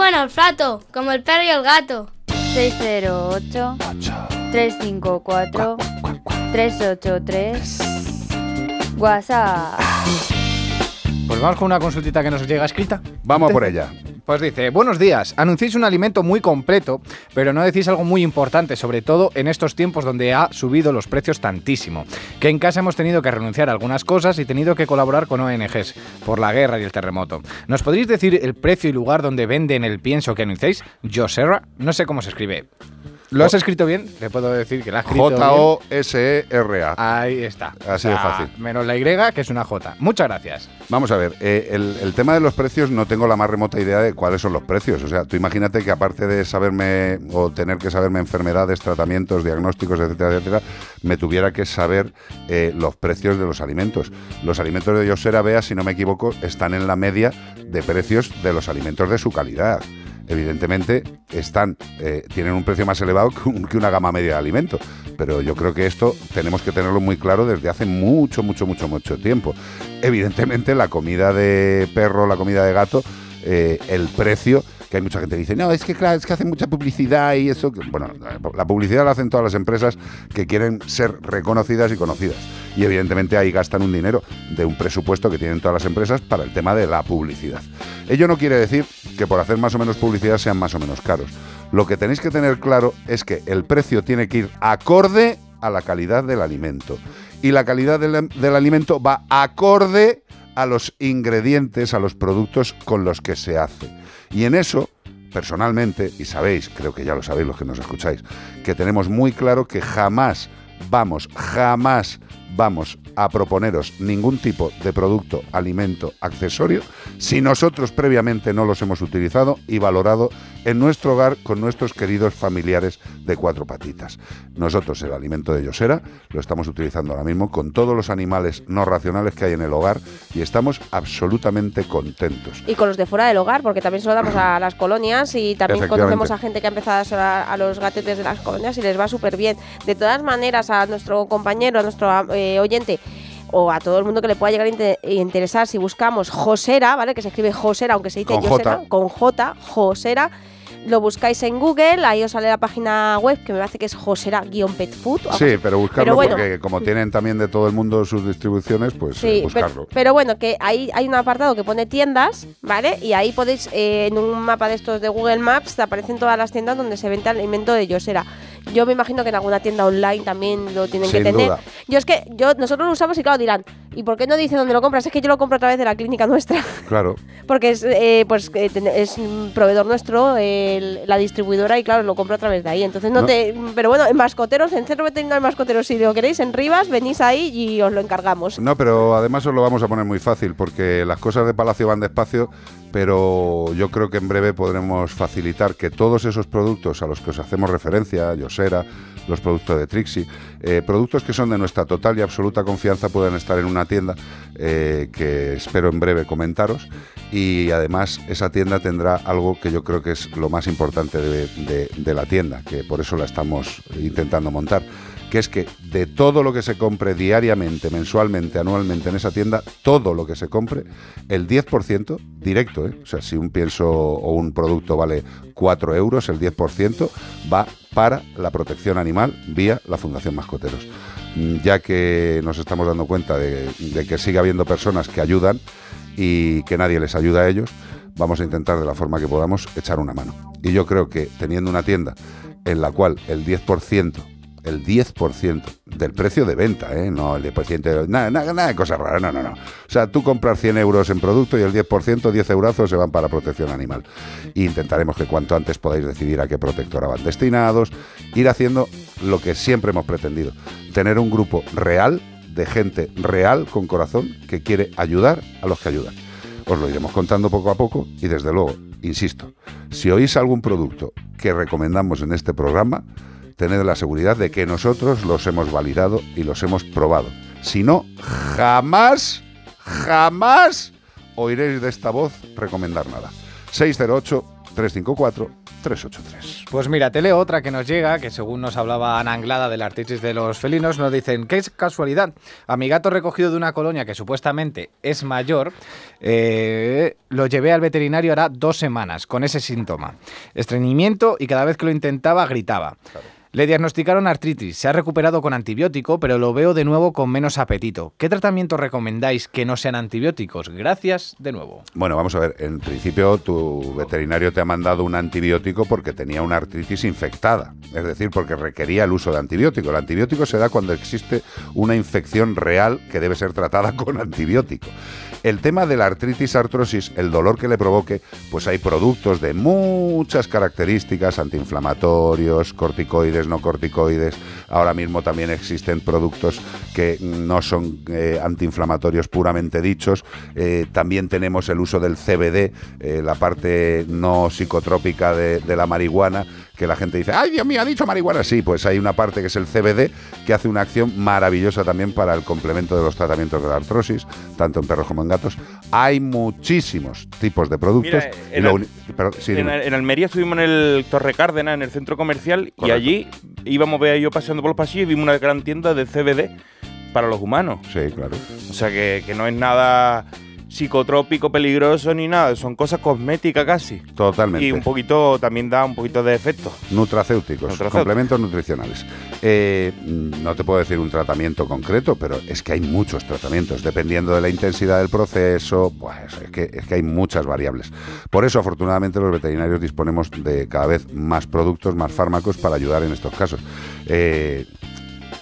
Buen olfato, como el perro y el gato. 608 354 383 WhatsApp. Pues vamos con una consultita que nos llega escrita. Vamos por ella. Pues dice, buenos días, anunciáis un alimento muy completo, pero no decís algo muy importante, sobre todo en estos tiempos donde ha subido los precios tantísimo, que en casa hemos tenido que renunciar a algunas cosas y tenido que colaborar con ONGs por la guerra y el terremoto. ¿Nos podréis decir el precio y lugar donde venden el pienso que anunciáis? Joserra, no sé cómo se escribe. ¿Lo has escrito bien? Te puedo decir que la has escrito bien. J-O-S-E-R-A. Ahí está. Así de fácil. Menos la Y, que es una J. Muchas gracias. Vamos a ver, eh, el, el tema de los precios no tengo la más remota idea de cuáles son los precios. O sea, tú imagínate que aparte de saberme o tener que saberme enfermedades, tratamientos, diagnósticos, etcétera, etcétera, me tuviera que saber eh, los precios de los alimentos. Los alimentos de Yosera Bea, si no me equivoco, están en la media de precios de los alimentos de su calidad. Evidentemente están, eh, tienen un precio más elevado que, un- que una gama media de alimentos, pero yo creo que esto tenemos que tenerlo muy claro desde hace mucho, mucho, mucho, mucho tiempo. Evidentemente la comida de perro, la comida de gato, eh, el precio, que hay mucha gente que dice, no, es que claro, es que hacen mucha publicidad y eso, que-". bueno, la publicidad la hacen todas las empresas que quieren ser reconocidas y conocidas. Y evidentemente ahí gastan un dinero de un presupuesto que tienen todas las empresas para el tema de la publicidad. Ello no quiere decir que por hacer más o menos publicidad sean más o menos caros. Lo que tenéis que tener claro es que el precio tiene que ir acorde a la calidad del alimento. Y la calidad del, del alimento va acorde a los ingredientes, a los productos con los que se hace. Y en eso, personalmente, y sabéis, creo que ya lo sabéis los que nos escucháis, que tenemos muy claro que jamás vamos, jamás vamos a proponeros ningún tipo de producto, alimento, accesorio, si nosotros previamente no los hemos utilizado y valorado en nuestro hogar con nuestros queridos familiares de cuatro patitas. Nosotros el alimento de Yosera lo estamos utilizando ahora mismo con todos los animales no racionales que hay en el hogar y estamos absolutamente contentos. Y con los de fuera del hogar, porque también se lo damos a <clears throat> las colonias y también conocemos a gente que ha empezado a a, a los gatetes de las colonias y les va súper bien. De todas maneras, a nuestro compañero, a nuestro eh, oyente o a todo el mundo que le pueda llegar a inte- a interesar, si buscamos Josera, ¿vale? Que se escribe Josera, aunque se dice Con Yosera, J. con J, Josera. Lo buscáis en Google, ahí os sale la página web que me parece que es josera-pet food. o algo Sí, pero buscarlo Pero bueno, porque como tienen también de todo el mundo sus distribuciones, pues eh, Sí, buscarlo. pero, pero bueno, que ahí hay un apartado que pone tiendas, ¿vale? Y ahí podéis, eh, en un mapa de estos de Google Maps, te aparecen todas las tiendas donde se vende alimento de Yosera. Yo me imagino que en alguna tienda online también lo tienen que tener. duda. Yo es que yo nosotros lo usamos y claro dirán, ¿y por qué no dice dónde lo compras? Es que yo lo compro a través de la clínica nuestra, <laughs> Claro. porque es eh, pues es un proveedor nuestro, la distribuidora y claro lo compro a través de ahí. Entonces no, No. te, pero bueno, en mascoteros, en centro veterinario mascoteros, si lo queréis en Rivas, venís ahí y os lo encargamos. No, pero además os lo vamos a poner muy fácil porque las cosas de Palacio van despacio, pero yo creo que en breve podremos facilitar que todos esos productos a los que os hacemos referencia, Yosera, los productos de Trixie, eh, productos que son de nuestra total y absoluta confianza puedan estar en una tienda eh, que espero en breve comentaros. Y además esa tienda tendrá algo que yo creo que es lo más importante de la tienda, que por eso la estamos intentando montar que es que de todo lo que se compre diariamente, mensualmente, anualmente en esa tienda, todo lo que se compre, el 10% directo, ¿eh? o sea, si un pienso o un producto vale 4 euros, el 10% va para la protección animal vía la Fundación Mascoteros. Mm, Ya que nos estamos dando cuenta de, de que sigue habiendo personas que ayudan y que nadie les ayuda a ellos, vamos a intentar de la forma que podamos echar una mano. Y yo creo que teniendo una tienda en la cual el 10% el 10% del precio de venta, ¿eh? no el 10%, de- nada, nada, nada de cosas raras, no, no, no. O sea, tú compras 100 euros en producto y el 10%, 10 eurazos se van para protección animal. Intentaremos que cuanto antes podáis decidir a qué protectora van destinados, ir haciendo lo que siempre hemos pretendido, tener un grupo real de gente real con corazón que quiere ayudar a los que ayudan. Os lo iremos contando poco a poco y desde luego, insisto, si oís algún producto que recomendamos en este programa, tened la seguridad de que nosotros los hemos validado y los hemos probado. Si no, jamás, jamás oiréis de esta voz recomendar nada. 608-354-383. Pues mira, te leo otra que nos llega, que según nos hablaba Ana Anglada del artritis de los felinos, nos dicen, qué casualidad, a mi gato recogido de una colonia que supuestamente es mayor, eh, lo llevé al veterinario hará dos semanas con ese síntoma, estreñimiento y cada vez que lo intentaba gritaba. Le diagnosticaron artritis, se ha recuperado con antibiótico, pero lo veo de nuevo con menos apetito. ¿Qué tratamiento recomendáis que no sean antibióticos? Gracias de nuevo. Bueno, vamos a ver, en principio tu veterinario te ha mandado un antibiótico porque tenía una artritis infectada, es decir, porque requería el uso de antibiótico. El antibiótico se da cuando existe una infección real que debe ser tratada <laughs> con antibiótico. El tema de la artritis artrosis, el dolor que le provoque, pues hay productos de muchas características, antiinflamatorios, corticoides, no corticoides. Ahora mismo también existen productos que no son eh, antiinflamatorios puramente dichos. Eh, también tenemos el uso del CBD, eh, la parte no psicotrópica de, de la marihuana, que la gente dice, ay Dios mío, ha dicho marihuana. Sí, pues hay una parte que es el CBD, que hace una acción maravillosa también para el complemento de los tratamientos de la artrosis, tanto en perros como en gatos. Hay muchísimos tipos de productos. Mira, en, lo Al- uni- pero- sí, en, dime. en Almería estuvimos en el Torre Cárdenas, en el centro comercial, y allí íbamos vea yo paseando por los pasillos y vimos una gran tienda de CBD para los humanos. Sí, claro. O sea que, que no es nada psicotrópico, peligroso ni nada, son cosas cosméticas casi. Totalmente. Y un poquito, también da un poquito de efecto. Nutracéuticos, Nutracéuticos. complementos nutricionales. Eh, no te puedo decir un tratamiento concreto, pero es que hay muchos tratamientos, dependiendo de la intensidad del proceso, pues es que, es que hay muchas variables. Por eso, afortunadamente, los veterinarios disponemos de cada vez más productos, más fármacos para ayudar en estos casos. Eh,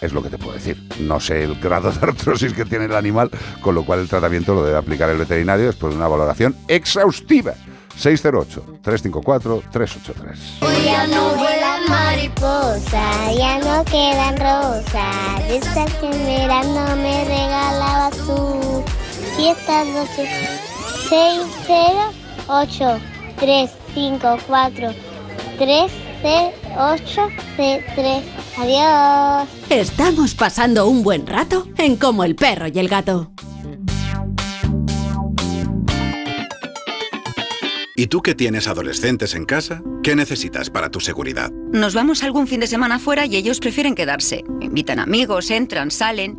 es lo que te puedo decir. No sé el grado de artrosis que tiene el animal, con lo cual el tratamiento lo debe aplicar el veterinario después de una valoración exhaustiva. 608-354-383. Ya no vuelan mariposas, ya no quedan rosas. En me regalabas tú. Y esta noche, 608 354 308 3 Adiós. Estamos pasando un buen rato en Como el perro y el gato. ¿Y tú que tienes adolescentes en casa? ¿Qué necesitas para tu seguridad? Nos vamos algún fin de semana fuera y ellos prefieren quedarse. Invitan amigos, entran, salen.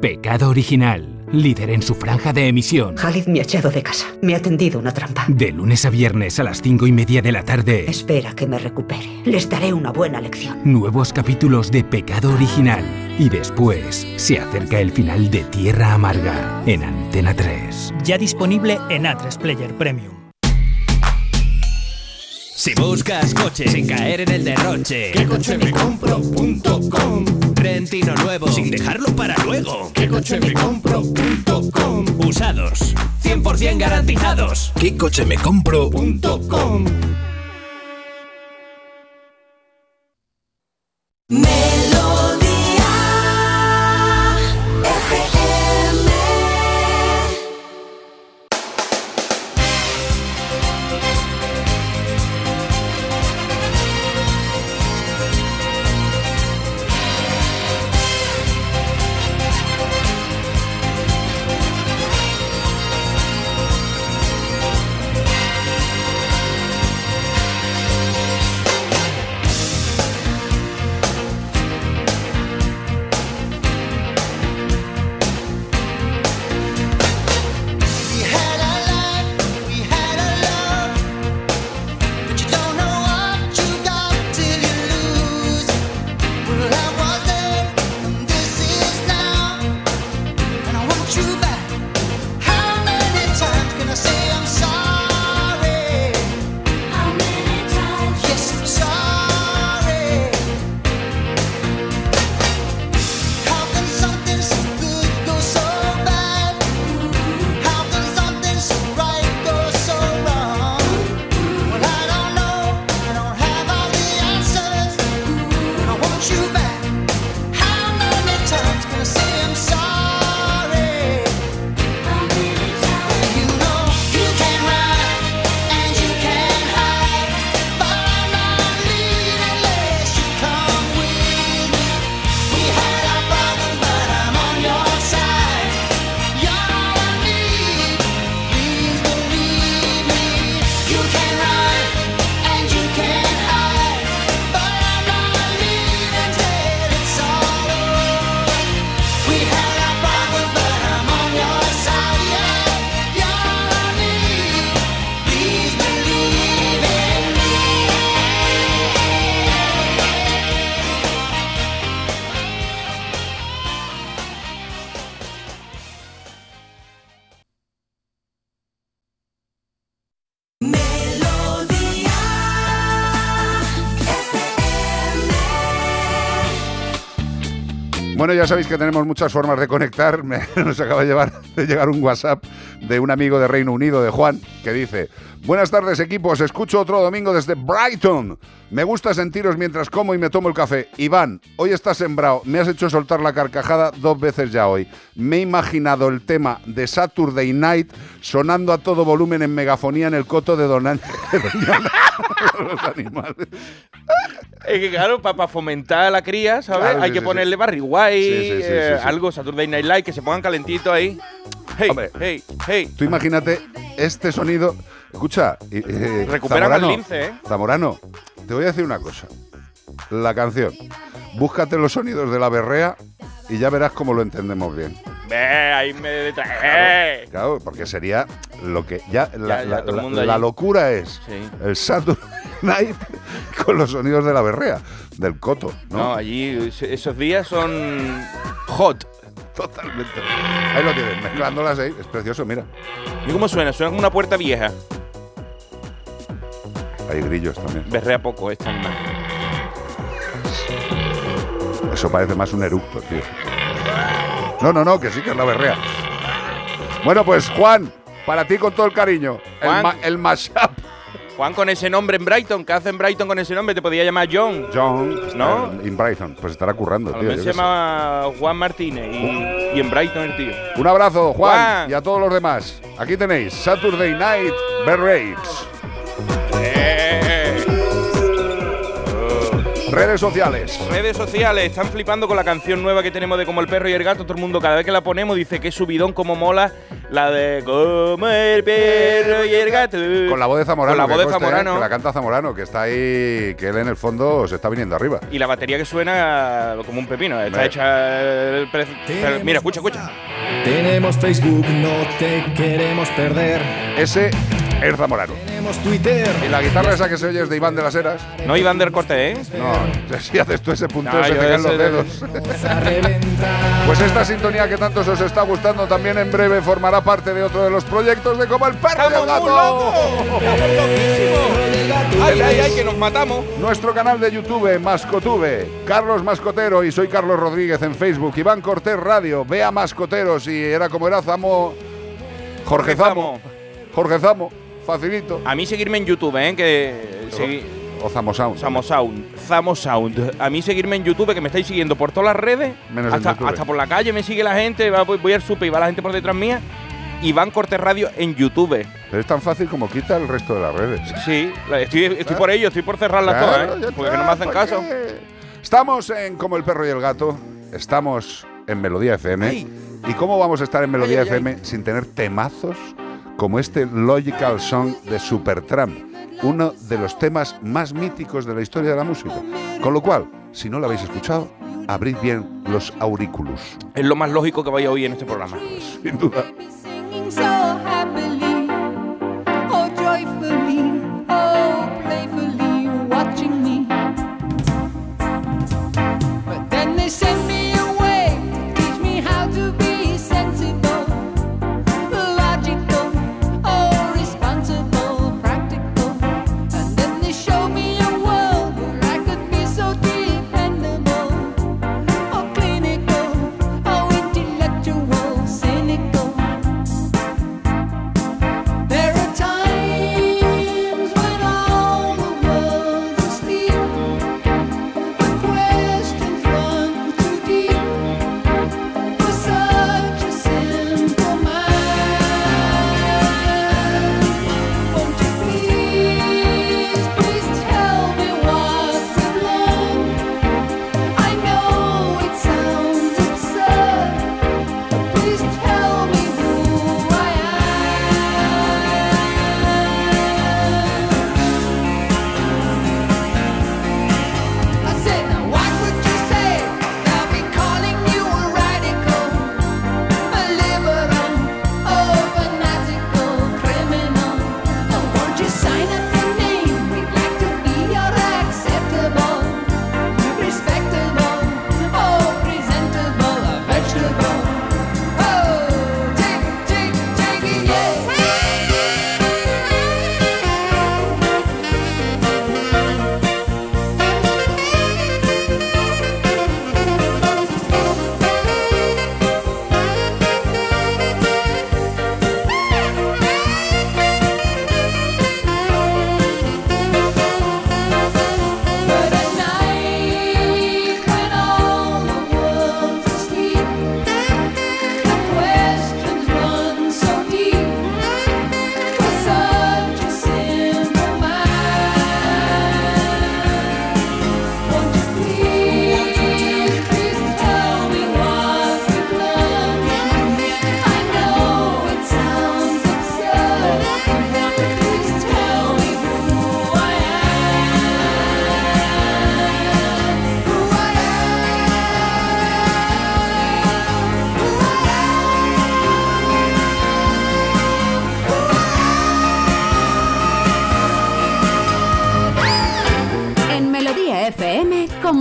Pecado original. Líder en su franja de emisión. Khalid me ha echado de casa. Me ha tendido una trampa. De lunes a viernes a las cinco y media de la tarde. Espera que me recupere. Les daré una buena lección. Nuevos capítulos de Pecado original. Y después se acerca el final de Tierra Amarga en Antena 3. Ya disponible en A3 Player Premium. Si buscas coche sin caer en el derroche, ¿qué coche me compro.com? Rentino nuevo sin dejarlo para luego, ¿qué coche me compro.com? Usados, 100% garantizados. ¿Qué coche me compro? Ya sabéis que tenemos muchas formas de conectar. <laughs> Me- nos acaba de, llevar- de llegar un WhatsApp de un amigo de Reino Unido, de Juan, que dice: Buenas tardes, equipos. Escucho otro domingo desde Brighton. Me gusta sentiros mientras como y me tomo el café. Iván, hoy estás sembrado. Me has hecho soltar la carcajada dos veces ya hoy. Me he imaginado el tema de Saturday Night sonando a todo volumen en megafonía en el coto de Don Ángel. <laughs> Los animales. Es que claro, para fomentar la cría, ¿sabes? Claro, Hay sí, que sí, ponerle sí. Barry White, eh, algo Saturday Night Live, que se pongan calentitos ahí. Hey, hey, hey. Tú imagínate este sonido. Escucha, eh, Recuperan Zamorano, el lince, ¿eh? Zamorano, te voy a decir una cosa. La canción. Búscate los sonidos de la berrea y ya verás cómo lo entendemos bien. Ve, ahí me detrae. Claro, porque sería lo que ya la, Ya, ya, la- todo el la- mundo la allí. locura es Sí. el Saturday Night con los sonidos de la berrea, del coto, ¿no? No, allí es- esos días son hot. Totalmente. Ahí lo tienes, mezclándolas ahí, es precioso, mira. ¿Y cómo suena? Suena como una puerta vieja. Hay grillos también. Berrea poco este animal. Eso parece más un eructo, tío. No, no, no, que sí que es la berrea. Bueno, pues Juan, para ti con todo el cariño, el, Juan. ma- el mashup. Juan con ese nombre en Brighton, ¿qué hace en Brighton con ese nombre? Te podía llamar John. John, ¿No? en Brighton, pues estará currando, A tío. yo se llama Juan Martínez y, y en Brighton el tío. Un abrazo, Juan, Juan. y a todos los demás. Aquí tenéis Saturday Night Berrates. Redes sociales. Redes sociales están flipando con la canción nueva que tenemos de Como el perro y el gato. Todo el mundo, cada vez que la ponemos, dice que subidón, como mola. La de Como el perro y el gato. Con la voz de Zamorano. Con la voz de ¿eh? Zamorano. Que la canta Zamorano, que está ahí, que él en el fondo se está viniendo arriba. Y la batería que suena como un pepino. Está Hombre. hecha. el pre- pero mira, escucha, escucha. Tenemos Facebook, no te queremos perder. Ese es Zamorano. Tenemos Twitter. Y la guitarra esa que se oye es de Iván de las Heras. No Iván del Corte, ¿eh? No, <laughs> si haces tú ese punteo No, se te caen los de- dedos. Pues esta sintonía que tanto os está gustando también en breve formará parte de otro de los proyectos de Como el Perro y el Gato. ¡Ay, ay, ay, que nos matamos! Nuestro canal de YouTube, Mascotube, Carlos Mascotero y soy Carlos Rodríguez en Facebook, Iván Cortés Radio, vea Mascoteros y era como era Zamo, Jorge Zamo, Jorge Zamo, facilito. A mí seguirme en YouTube, ¿eh? Que O Zamo Sound. Zamo Sound. Zamo Sound. A mí seguirme en YouTube, que me estáis siguiendo por todas las redes. Menos en hasta, YouTube. hasta por la calle me sigue la gente. voy, voy al super y va la gente por detrás mía. Iván Cortés Radio en YouTube. Pero es tan fácil como quita el resto de las redes. Sí, estoy, estoy por ello, estoy por cerrarlas Claro, todas, ¿eh? Porque está, no me hacen ¿para caso. qué? Estamos en Como el Perro y el Gato, estamos en Melodía FM. ¿Y cómo vamos a estar en Melodía Ay, ay, ay. FM sin tener temazos como este Logical Song de Supertramp? Uno de los temas más míticos de la historia de la música. Con lo cual, si no lo habéis escuchado, abrid bien los auriculares. Es lo más lógico que vaya a oír en este programa. Sin duda.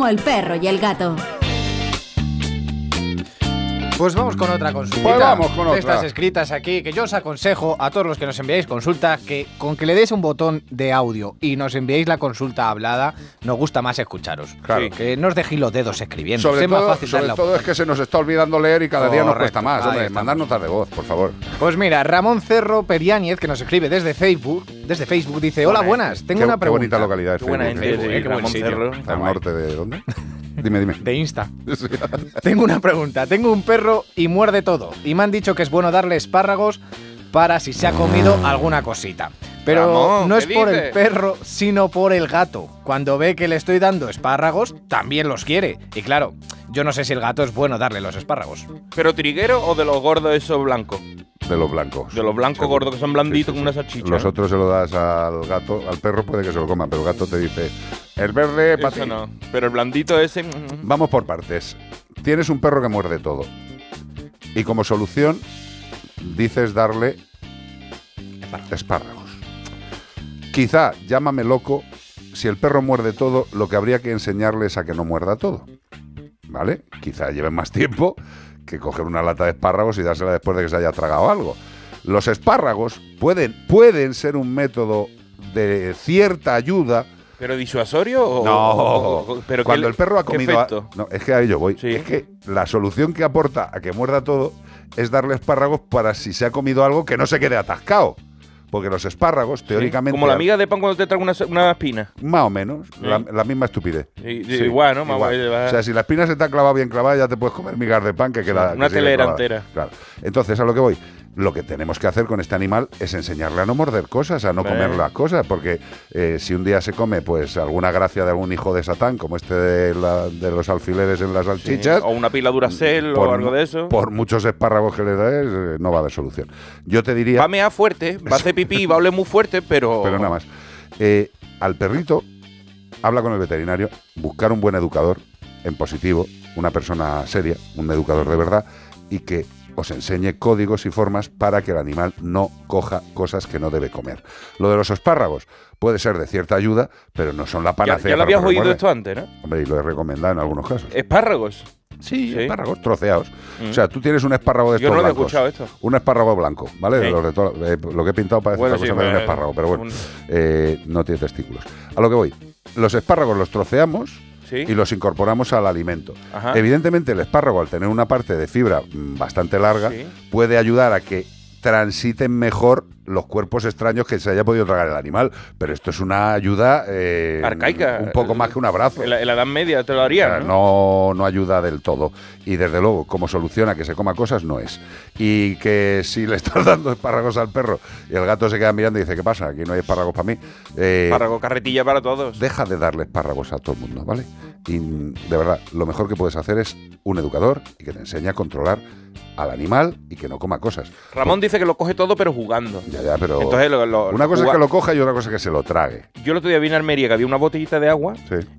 El perro y el gato. Pues vamos con otra consulta. Pues vamos con otra. Estas escritas aquí, que yo os aconsejo a todos los que nos enviáis consulta que con que le deis un botón de audio y nos enviéis la consulta hablada, nos gusta más escucharos. Claro. Que no os dejéis los dedos escribiendo. Sobre es más todo, fácil sobre darle a todo es que se nos está olvidando leer y cada día nos cuesta más. Hombre, mandar notas de voz, por favor. Pues mira, Ramón Cerro Periáñez, que nos escribe desde Facebook, desde Facebook, dice, hola, buenas, tengo qué- una qué pregunta. bonita localidad es Qué buena Facebook, sí, eh, qué buen Ramón sitio. Cerro. Está ¿Al norte de dónde? <laughs> Dime, dime. De Insta. <laughs> Tengo una pregunta. Tengo un perro y muerde todo. Y me han dicho que es bueno darle espárragos para si se ha comido alguna cosita. Pero Ramón, no es ¿qué por el perro, sino por el gato. Cuando ve que le estoy dando espárragos, también los quiere. Y claro, yo no sé si el gato es bueno darle los espárragos. ¿Pero triguero o de los gordos esos blancos? De los blancos. De los blancos gordos que son blanditos como una salchicha. Los otros se lo das al gato, al perro puede que se lo coma, pero el gato te dice, el verde para Eso no. Pero el blandito ese. mm, Vamos por partes. Tienes un perro que muerde todo. Y como solución, dices darle espárragos. Quizá, llámame loco, si el perro muerde todo, lo que habría que enseñarle es a que no muerda todo. ¿Vale? Quizá lleve más tiempo que coger una lata de espárragos y dársela después de que se haya tragado algo. Los espárragos pueden, pueden ser un método de cierta ayuda ¿Pero disuasorio o.? no, o- pero cuando el perro ha comido. a- no, es que a ello voy. Es que la solución que aporta a que muerda todo es darle espárragos para si se ha comido algo que no se quede atascado. Porque los espárragos, teóricamente. Como la amiga de pan cuando te trae una, una espina. Más o menos, Sí. la, la misma estupidez. Sí, igual, ¿no? O sea, si la espina se te ha clavado bien clavada, ya te puedes comer migas de pan que queda. Una que telera entera. Claro. Entonces, a lo que voy. Lo que tenemos que hacer con este animal es enseñarle a no morder cosas, a no comer las cosas, porque eh, si un día se come pues alguna gracia de algún hijo de Satán, como este de, la- de los alfileres en las salchichas, O una pila Duracell o algo de eso. por muchos espárragos que le des, eh, no va a haber solución. Yo te diría... Va a mear fuerte, va a hacer pipí, va a oler muy fuerte, pero. <laughs> Pero nada más. Eh, al perrito, habla con el veterinario, buscar un buen educador, en positivo, una persona seria, un educador de verdad, y que os enseñe códigos y formas para que el animal no coja cosas que no debe comer. Lo de los espárragos puede ser de cierta ayuda, pero no son la Ya, panacea. ya lo para habías oído esto antes, ¿no? Hombre, y lo he recomendado en algunos casos. Espárragos. Sí, espárragos troceados. Mm. O sea, tú tienes un espárrago de Yo estos no lo he escuchado esto. Un espárrago blanco, ¿vale? De Sí. los de to- eh, lo que he pintado parece Bueno, sí, cosa, un espárrago, pero bueno, un- eh, no tiene testículos. A lo que voy. Los espárragos los troceamos Sí. y los incorporamos al alimento. Ajá. Evidentemente, el espárrago, al tener una parte de fibra mm, bastante larga, Sí. puede ayudar a que transiten mejor los cuerpos extraños que se haya podido tragar el animal. Pero esto es una ayuda eh, Arcaica. un poco más que un abrazo. En la, en la Edad Media te lo O harían. sea, ¿no? no, no ayuda del todo. Y desde luego, como solución a que se coma cosas, no es. Y que si le estás <laughs> dando espárragos al perro y el gato se queda mirando y dice, ¿qué pasa? Aquí no hay espárragos para mí. Eh, Espárrago, carretilla para todos. Deja de darle espárragos a todo el mundo, ¿vale? Y de verdad, lo mejor que puedes hacer es un educador y que te enseñe a controlar al animal y que no coma cosas. Ramón dice que lo coge todo, pero jugando. Ya, ya, pero Entonces, lo- lo- una cosa es que lo coja y otra cosa es que se lo trague. Yo el otro día vi en Almería que había una botellita de agua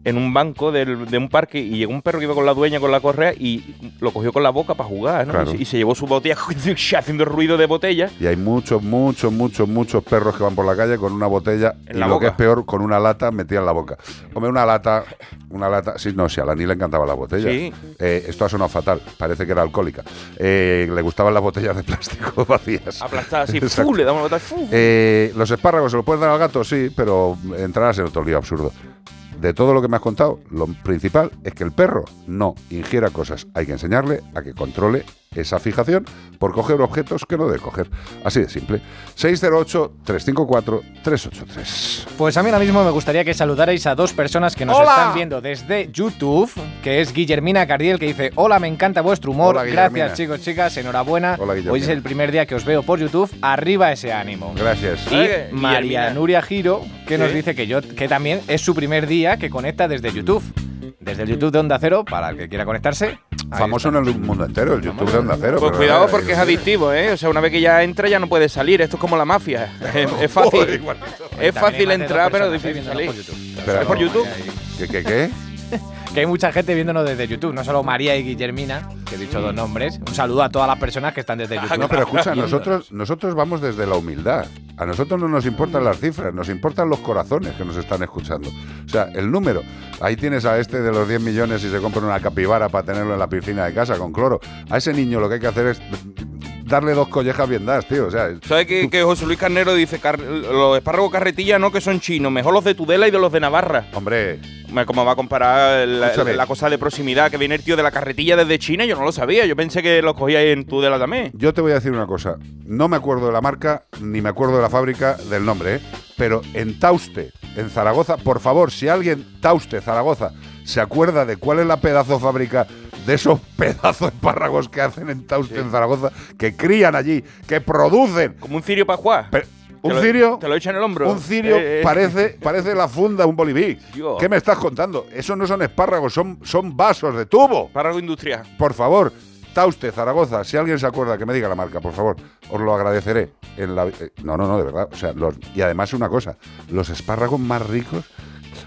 en un banco del- de un parque y llegó un perro que iba con la dueña con la correa y lo cogió con la boca para jugar, ¿no? Claro. Y, se, y se llevó su botella <laughs> haciendo ruido de botella. Y hay muchos, muchos, muchos, muchos perros que van por la calle con una botella En y la lo que boca. es peor, con una lata metida en la boca. Hombre, una lata, una lata. Sí, no, sí, a la ni le encantaba la botella. Sí. Eh, esto ha sonado fatal, parece que era alcohólica. Eh, le gustaban las botellas de plástico <laughs> vacías. Aplastada así. ¡fu! le damos una botella, ¡fu! Eh, los espárragos se los puedes dar al gato, sí, pero entrarás en otro lío absurdo. De todo lo que me has contado, lo principal es que el perro no ingiera cosas. Hay que enseñarle a que controle esa fijación por coger objetos que no debe coger. Así de simple. 608-354-383. Pues a mí ahora mismo me gustaría que saludarais a dos personas que nos ¡Hola! están viendo desde YouTube, que es Guillermina Cardiel, que dice, hola, me encanta vuestro humor, Hola, gracias chicos, chicas, enhorabuena. Hola, Guillermina. Hoy es el primer día que os veo por YouTube, arriba ese ánimo. Gracias. Y María. Nuria Giro, que nos dice que yo que también es su primer día que conecta desde YouTube. Desde el YouTube de Onda Cero, para el que quiera conectarse. Famoso en el mundo entero, el YouTube de Onda Cero. Pues pero, cuidado porque es adictivo, ¿eh? O sea, una vez que ya entra ya no puede salir. Esto es como la mafia. <laughs> Es, es fácil. Es fácil entrar, pero eh, difícil salir. ¿Es por YouTube? ¿Qué, qué, qué? Que hay mucha gente viéndonos desde YouTube, no solo María y Guillermina, que he dicho dos nombres. Un saludo a todas las personas que están desde <laughs> YouTube. No, pero escucha, nosotros, nosotros vamos desde la humildad. A nosotros no nos importan las cifras, nos importan los corazones que nos están escuchando. O sea, el número. Ahí tienes a este de los 10 millones y se compra una capibara para tenerlo en la piscina de casa con cloro. A ese niño lo que hay que hacer es darle dos collejas bien dadas, tío. O sea, ¿Sabes que, que José Luis Carnero dice los espárragos carretilla no que son chinos, mejor los de Tudela y de los de Navarra? Hombre. ¿Cómo va a comparar la, cosa de proximidad que viene el tío de la carretilla desde China? Yo no lo sabía, yo pensé que los cogía en Tudela también. Yo te voy a decir una cosa. No me acuerdo de la marca, ni me acuerdo de la fábrica, del nombre, ¿eh? Pero en Tauste, en Zaragoza, por favor, si alguien, Tauste, Zaragoza, se acuerda de cuál es la pedazo fábrica de esos pedazos de espárragos que hacen en Tauste, en Zaragoza, que crían allí, que producen. Como un cirio para jugar. un cirio. te lo echan en el hombro. Un cirio Eh, eh. parece, parece la funda de un boliví. Dios. ¿Qué me estás contando? Eso no son espárragos, son, son vasos de tubo. Espárrago industrial. Por favor, Tauste, Zaragoza, si alguien se acuerda que me diga la marca, por favor, os lo agradeceré. En la, eh, no, no, no, de verdad. O sea, los- y además una cosa, los espárragos más ricos.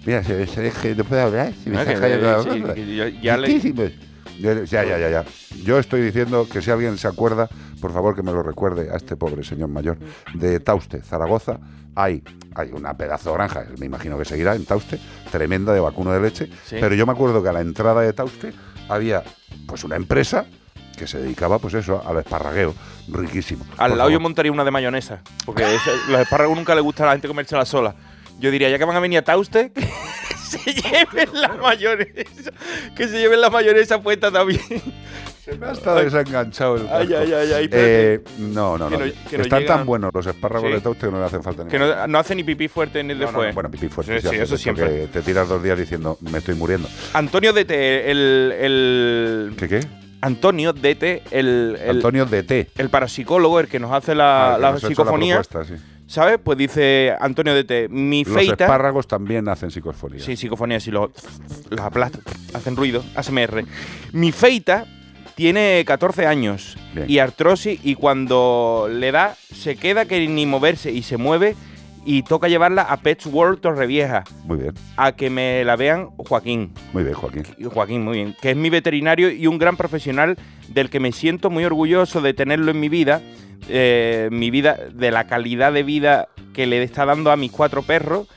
Mira, se, se deje, no puedo hablar. Si me está que- sí, ya- ya le- Riquísimos. Ya, ya, ya, ya. Yo estoy diciendo que si alguien se acuerda, por favor que me lo recuerde a este pobre señor mayor de Tauste, Zaragoza. Hay, hay una pedazo de granja, me imagino que seguirá en Tauste, tremenda de vacuno de leche. Sí. Pero yo me acuerdo que a la entrada de Tauste había pues una empresa que se dedicaba pues eso, al esparragueo, riquísimo. Al Por lado yo montaría una de mayonesa. Porque ese- los espárragos nunca le gusta a la gente comérsela sola. Yo diría, ya que van a venir a Tauste, se lleven la mayonesa. Que se lleven la mayonesa puesta también. Se me ha estado desenganchado el Ay, ay, ay, ay, Eh, no, no, Que no. que Están tan buenos los espárragos Sí. de Tauste que no le hacen falta Que ninguna. no, no hace ni pipí fuerte ni el después. bueno, pipí fuerte. Sí, sí sí, hace, eso de siempre. que te tiras dos días diciendo, me estoy muriendo. Antonio DT, el. el ¿Qué qué? Antonio DT, el. el Antonio DT. El parapsicólogo, el que nos hace la, Ah, que la la psicofonía. sí. ¿Sabes? Pues dice Antonio DT, mi Los feita. espárragos también hacen psicofonía. Sí, psicofonía, si los, los aplastan, hacen ruido, ASMR. Mi feita tiene 14 años Bien. y artrosis y cuando le da se queda que ni moverse y se mueve y toca llevarla a Pets World Torrevieja Muy bien, a que me la vean Joaquín. muy bien, Joaquín. Joaquín, muy bien, que es mi veterinario y un gran profesional del que me siento muy orgulloso de tenerlo en mi vida, eh, mi vida, de la calidad de vida que le está dando a mis cuatro perros.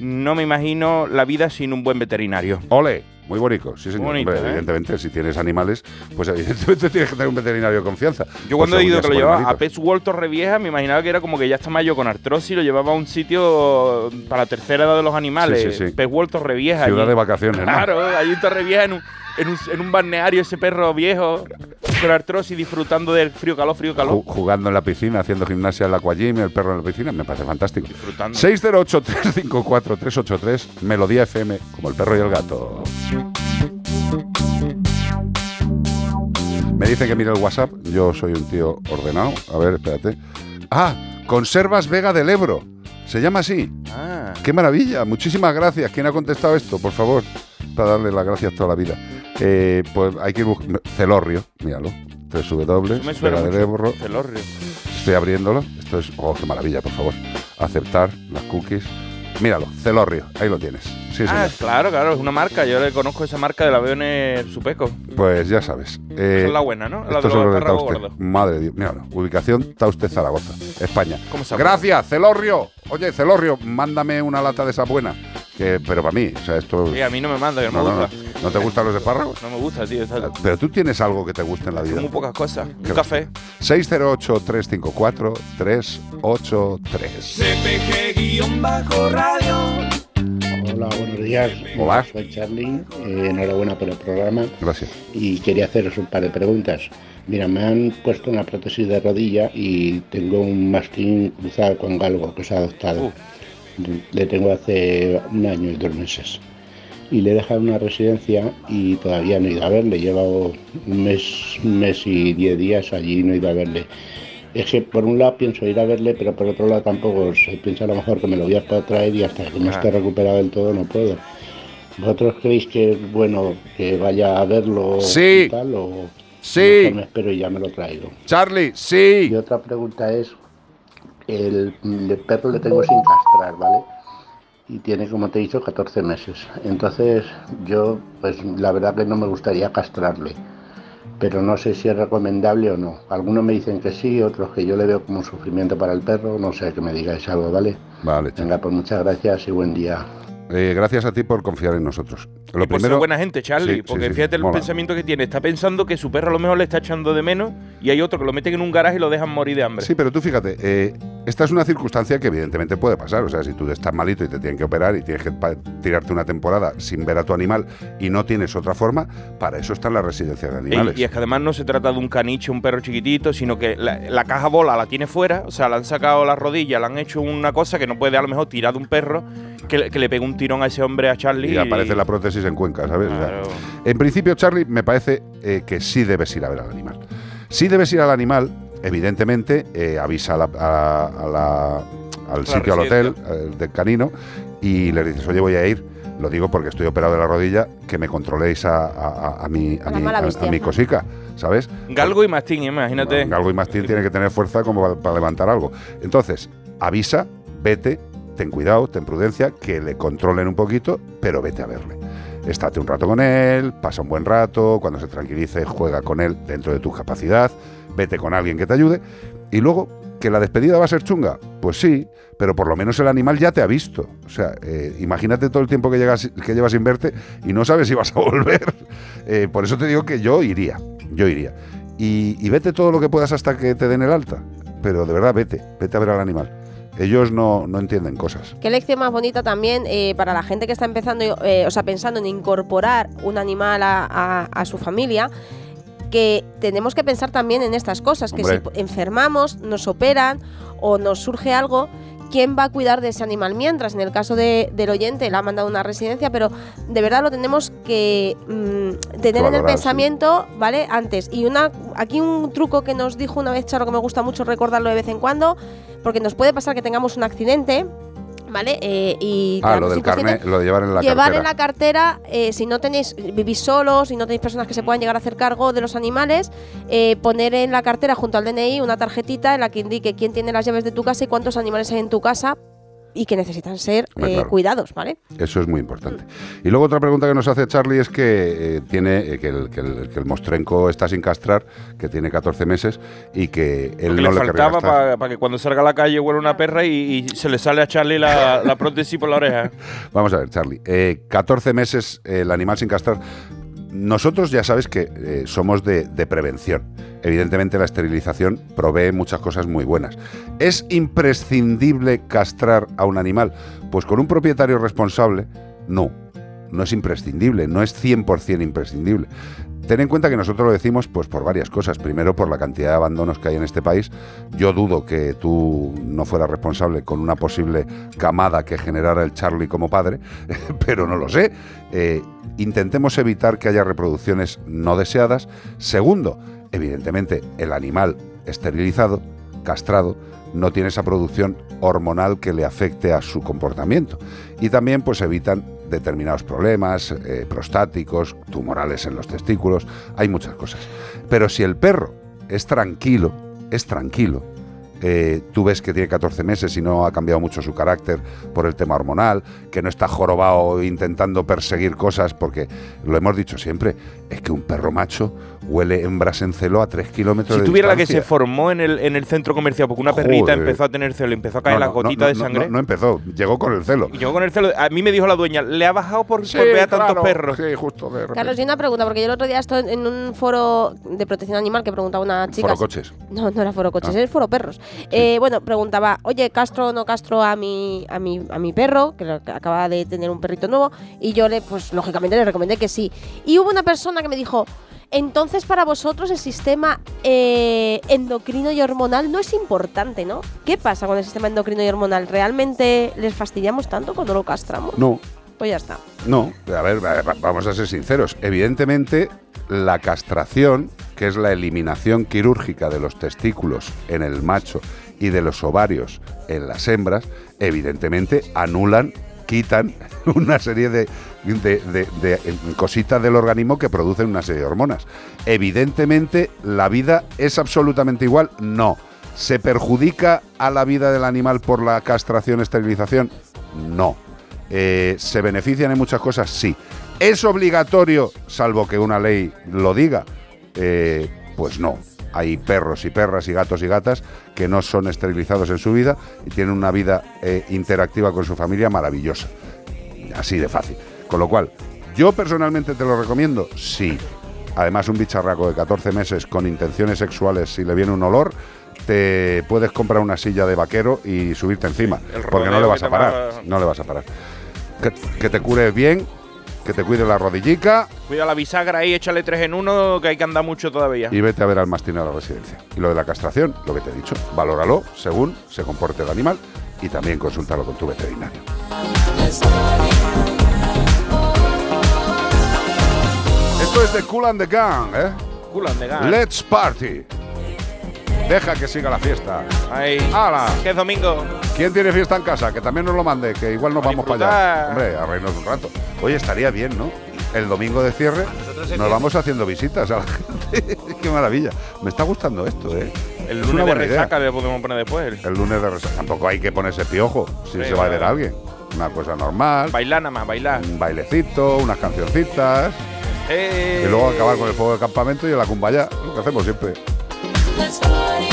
No me imagino la vida sin un buen veterinario. Ole, muy bonito, sí señor. Bonito, Hombre, ¿eh? Evidentemente, si tienes animales, pues evidentemente <laughs> tienes que tener un veterinario de confianza. Yo cuando Pues he ido que lo llevaba a. Pets World Torrevieja, me imaginaba que era como que ya está mayor con artrosis, lo llevaba a un sitio para la tercera edad de los animales. Sí, sí, sí. Pets World Torrevieja. Ciudad allí. de vacaciones, ¿no? Claro, allí en Torrevieja, en un, en, un, en un balneario, ese perro viejo con artrosis disfrutando del frío calor, frío calor. Ju- Jugando en la piscina, haciendo gimnasia en la aquagym, el perro en la piscina, me parece fantástico. Disfrutando. 608-354-383, Melodía FM, como el perro y el gato. Me dicen que mire el WhatsApp, yo soy un tío ordenado. A ver, espérate. Ah, Conservas Vega del Ebro. Se llama así. Ah. ¡Qué maravilla! Muchísimas gracias. ¿Quién ha contestado esto? Por favor, para darle las gracias toda la vida. Eh, pues hay que ir buscando. Celorrio, míralo. Me suena Vega del mucho. Ebro. Celorrio. Estoy abriéndolo. Esto es. ¡Oh, qué maravilla, por favor! Aceptar las cookies. Míralo, Celorrio. Ahí lo tienes. Sí, ah, señor. claro, claro, es una marca. Yo le conozco esa marca de la veo en el Supeco. Pues ya sabes. Esa es la buena, ¿no? La de los son los de Tauste. gordos. Madre de Dios. Míralo. Ubicación Tauste, Zaragoza, España. ¿Cómo? Gracias, Celorrio. Oye, Celorrio, mándame una lata de esa buena. Que, pero para mí, o sea, esto. Sí, a mí no me manda, que no, No, me no, gusta. no. ¿No te gustan los espárragos? No me gusta, tío. Está Pero tú tienes algo que te guste en la vida. muy pocas cosas. Un ¿Qué? café. 608-354-383. CPG-radio. Hola, buenos días. Hola. Soy Charlie. eh, enhorabuena por el programa. Gracias. Y quería haceros un par de preguntas. Mira, me han puesto una prótesis de rodilla y tengo un mastín cruzado con galgo que se ha adoptado. Le tengo hace un año y dos meses. Y le he dejado una residencia y todavía no he ido a verle. Llevo un mes, un mes y diez días allí y no he ido a verle. Es que por un lado pienso ir a verle, pero por otro lado tampoco. Se piensa a lo mejor que me lo voy a poder traer y hasta que no Ah. esté recuperado del todo no puedo. ¿Vosotros creéis que es bueno que vaya a verlo Sí. y tal? O Sí. mejor me espero y ya me lo traigo. Charlie, sí. Y otra pregunta es, el, el perro le tengo sin castrar, ¿vale? Y tiene, como te he dicho, 14 meses. Entonces yo, pues la verdad que no me gustaría castrarle. Pero no sé si es recomendable o no. Algunos me dicen que sí, otros que yo le veo como un sufrimiento para el perro. No sé, que me digáis algo, ¿vale? Vale. Venga, pues muchas gracias y buen día. Eh, gracias a ti por confiar en nosotros. Lo Y por ser buena gente, Charlie. Sí, sí, porque sí, fíjate el mola. pensamiento que tiene. Está pensando que su perro a lo mejor le está echando de menos y hay otro que lo meten en un garaje y lo dejan morir de hambre. Sí, pero tú fíjate, eh, esta es una circunstancia que evidentemente puede pasar. O sea, si tú estás malito y te tienen que operar y tienes que tirarte una temporada sin ver a tu animal y no tienes otra forma, para eso están las residencias de animales. Y, y es que además no se trata de un caniche, un perro chiquitito, sino que la, la caja bola la tiene fuera, o sea, le han sacado la rodilla, le han hecho una cosa que no puede a lo mejor tirar de un perro, que, le- que le pegue un tirón a ese hombre, a Charlie. y aparece la prótesis en Cuenca, ¿sabes? O sea, Claro. en principio, Charlie, me parece eh, que sí debes ir a ver al animal. Sí debes ir al animal, evidentemente, eh, avisa a la- a- a la- al La sitio, al hotel residencia. eh, del canino, y le dices, oye, voy a ir. Lo digo porque estoy operado de la rodilla, que me controléis a, a- a- a mi, mi, mi cosica, ¿sabes? Galgo y mastín, imagínate. Galgo y mastín tiene que tener fuerza como para, para levantar algo. Entonces, avisa, vete, ten cuidado, ten prudencia, que le controlen un poquito, pero vete a verle. Estate un rato con él, pasa un buen rato, cuando se tranquilice, juega con él dentro de tu capacidad, vete con alguien que te ayude. Y luego, ¿que la despedida va a ser chunga? Pues sí, pero por lo menos el animal ya te ha visto. O sea, eh, imagínate todo el tiempo que, llevas sin verte y no sabes si vas a <laughs> volver. Eh, por eso te digo que yo iría, yo iría. Y, vete todo lo que puedas hasta que te den el alta. Pero de verdad, vete, vete a ver al animal. Ellos no, no entienden cosas. Qué lección más bonita también eh, para la gente que está empezando, o sea, pensando en incorporar un animal a su familia, que tenemos que pensar también en estas cosas, que si enfermamos, nos operan o nos surge algo, ¿quién va a cuidar de ese animal mientras? En el caso de- del oyente, le ha mandado a una residencia, pero de verdad lo tenemos que mm, tener en el sí. pensamiento, ¿vale? Antes. Y una aquí un truco que nos dijo una vez Charo que me gusta mucho recordarlo de vez en cuando, porque nos puede pasar que tengamos un accidente. ¿Vale? Eh, y Ah, lo del carnet, lo de llevar en la Llevar cartera. en la cartera, eh, si no tenéis, vivís solos, si no tenéis personas que se puedan llegar a hacer cargo de los animales, eh, poner en la cartera junto al DNI una tarjetita en la que indique quién tiene las llaves de tu casa y cuántos animales hay en tu casa y que necesitan ser eh, claro. cuidados, ¿vale? Eso es muy importante. Y luego otra pregunta que nos hace Charlie es que eh, tiene eh, que, el, que, el, que el mostrenco está sin castrar, que tiene 14 meses y que él Lo que no le faltaba para que cuando salga a la calle huela una perra y, y se le sale a Charlie la, la prótesis por la oreja. <laughs> Vamos a ver, Charlie. eh, 14 meses eh, el animal sin castrar. Nosotros ya sabes que eh, somos de, de prevención. Evidentemente la esterilización provee muchas cosas muy buenas. ¿Es imprescindible castrar a un animal? Pues con un propietario responsable, no. No es imprescindible, no es 100% imprescindible. Ten en cuenta que nosotros lo decimos pues por varias cosas. Primero, por la cantidad de abandonos que hay en este país. Yo dudo que tú no fueras responsable con una posible camada que generara el Charlie como padre, <laughs> pero no lo sé. Eh, intentemos evitar que haya reproducciones no deseadas. Segundo, evidentemente, el animal esterilizado, castrado, no tiene esa producción hormonal que le afecte a su comportamiento. Y también pues evitan determinados problemas eh, prostáticos, tumorales en los testículos, hay muchas cosas. Pero si el perro es tranquilo, es tranquilo, eh, tú ves que tiene 14 meses y no ha cambiado mucho su carácter por el tema hormonal, que no está jorobado intentando perseguir cosas, porque lo hemos dicho siempre, es que un perro macho huele hembras en celo a 3 kilómetros Si de tuviera la que se formó en el, en el centro comercial porque una perrita empezó a tener celo, empezó a caer No, la no, gotita no, de sangre. No, no empezó, llegó con el celo. Yo con el celo, a mí me dijo la dueña, le ha bajado por, Sí, por ver a tantos perros. Sí, justo de Carlos, y una pregunta, porque yo el otro día estoy en un foro de protección animal que preguntaba una chica. Foro coches. No, no era foro coches, Ah. es foro perros. Eh, bueno, preguntaba, oye, ¿castro o no castro a mi, a mi, a mi perro? Que, acaba de tener un perrito nuevo. Y yo le, pues lógicamente le recomendé que sí. Y hubo una persona que me dijo, entonces para vosotros el sistema eh, endocrino y hormonal no es importante, ¿no? ¿Qué pasa con el sistema endocrino y hormonal? ¿Realmente les fastidiamos tanto cuando lo castramos? No, Pues ya está. No, a ver, va- va- vamos a ser sinceros. Evidentemente, la castración, que es la eliminación quirúrgica de los testículos en el macho y de los ovarios en las hembras, evidentemente anulan, quitan <laughs> una serie de, de- eh, cositas del organismo que producen una serie de hormonas. Evidentemente, la vida es absolutamente igual. No. ¿Se perjudica a la vida del animal por la castración, esterilización? No. Eh, ¿Se benefician en muchas cosas? Sí. ¿Es obligatorio, salvo que una ley lo diga? eh, pues no. Hay perros y perras y gatos y gatas que no son esterilizados en su vida y tienen una vida eh, interactiva con su familia maravillosa. Así de fácil. Con lo cual, ¿yo personalmente te lo recomiendo? Sí. Además, un bicharraco de 14 meses con intenciones sexuales, si le viene un olor, te puedes comprar una silla de vaquero y subirte encima. Porque no le vas a va- parar. No le vas a parar. Que, que te cure bien, que te cuide la rodillica Cuida la bisagra ahí, échale tres en uno, que hay que andar mucho todavía. y vete a ver al mastín a la residencia. Y lo de la castración, lo que te he dicho, valóralo según se comporte el animal y también consúltalo con tu veterinario. Esto es de Cool and the Gang, ¿eh? Cool and the Gang. Let's party. Deja que siga la fiesta. Ahí. ¡Hala! Que es domingo. ¿Quién tiene fiesta en casa? Que también nos lo mande, que igual nos vamos para allá. Hombre, a reírnos un rato. Oye, estaría bien, ¿no? El domingo de cierre nos vamos haciendo visitas a la <laughs> gente. Qué maravilla. Me está gustando esto, ¿eh? El Es lunes una de idea. resaca le podemos poner después. El lunes de resaca. Tampoco hay que ponerse piojo si Sí, se va a ver a alguien. Una cosa normal. Bailar nada más, bailar. Un bailecito, unas cancioncitas. Eh. Y luego acabar con el fuego de campamento y la cumbaya. Lo que hacemos siempre. En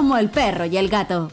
como el perro y el gato.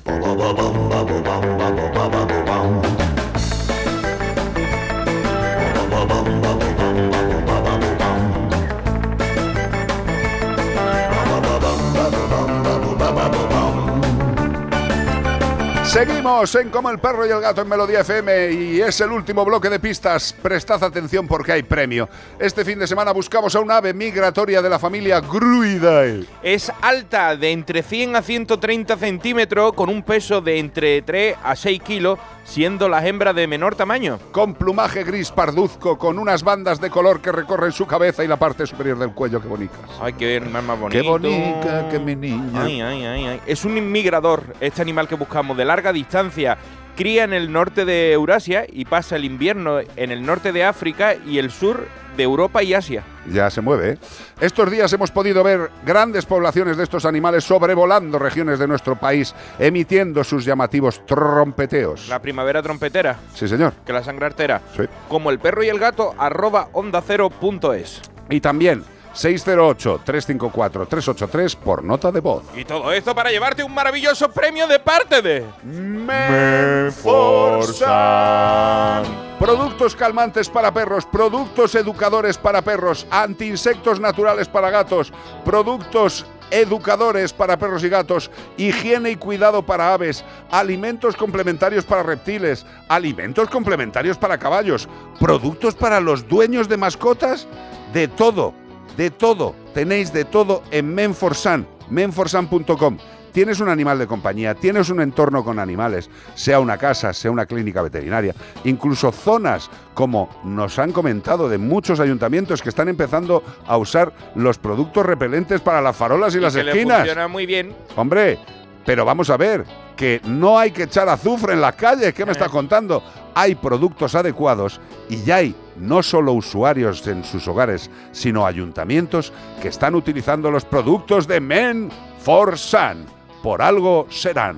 Seguimos en Como el perro y el gato en Melodía FM y es el último bloque de pistas. Prestad atención porque hay premio. Este fin de semana buscamos a un ave migratoria de la familia Gruidae. Es alta de entre 100 a 130 centímetros con un peso de entre 3 a 6 kilos, siendo las hembras de menor tamaño. Con plumaje gris parduzco, con unas bandas de color que recorren su cabeza y la parte superior del cuello. Qué bonitas. Ay, qué animal más bonito. Qué bonita, que mi niña. Ay, ay, ay, ay. Es un inmigrador, este animal que buscamos de larga distancia. Cría en el norte de Eurasia y pasa el invierno en el norte de África y el sur de Europa y Asia. Ya se mueve. ¿eh? Estos días hemos podido ver grandes poblaciones de estos animales sobrevolando regiones de nuestro país, emitiendo sus llamativos trompeteos. La primavera trompetera, Sí, señor. que la sangre artera. Sí. Como el perro y el gato, arroba onda cero punto es. Y también 608-354-383 por nota de voz. Y todo esto para llevarte un maravilloso premio de parte de... Menforsan. Productos calmantes para perros, productos educadores para perros, antiinsectos naturales para gatos, productos educadores para perros y gatos, higiene y cuidado para aves, alimentos complementarios para reptiles, alimentos complementarios para caballos, productos para los dueños de mascotas, de todo, de todo. Tenéis de todo en Menforsan, menforsan.com. Tienes un animal de compañía, tienes un entorno con animales, sea una casa, sea una clínica veterinaria, incluso zonas como nos han comentado de muchos ayuntamientos que están empezando a usar los productos repelentes para las farolas y, las que le esquinas. funciona muy bien. Hombre, pero vamos a ver, que no hay que echar azufre en las calles, ¿qué me estás contando? Hay productos adecuados y ya hay no solo usuarios en sus hogares, sino ayuntamientos que están utilizando los productos de Men for Sun. Por algo serán.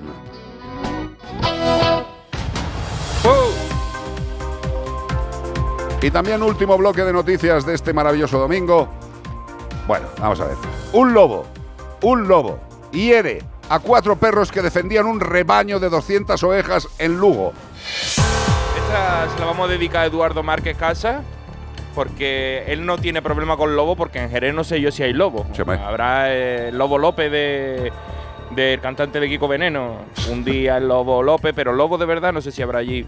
Y también último bloque de noticias de este maravilloso domingo. Bueno, vamos a ver. Un lobo, un lobo, hiere a cuatro perros que defendían un rebaño de 200 ovejas en Lugo. Esta se la vamos a dedicar a Eduardo Márquez Casa. porque él no tiene problema con lobo, porque en Jerez no sé yo si hay lobo. Sí. Habrá eh, Lobo López de del cantante de Kiko Veneno. Un día el Lobo López, pero Lobo de verdad no sé si habrá allí.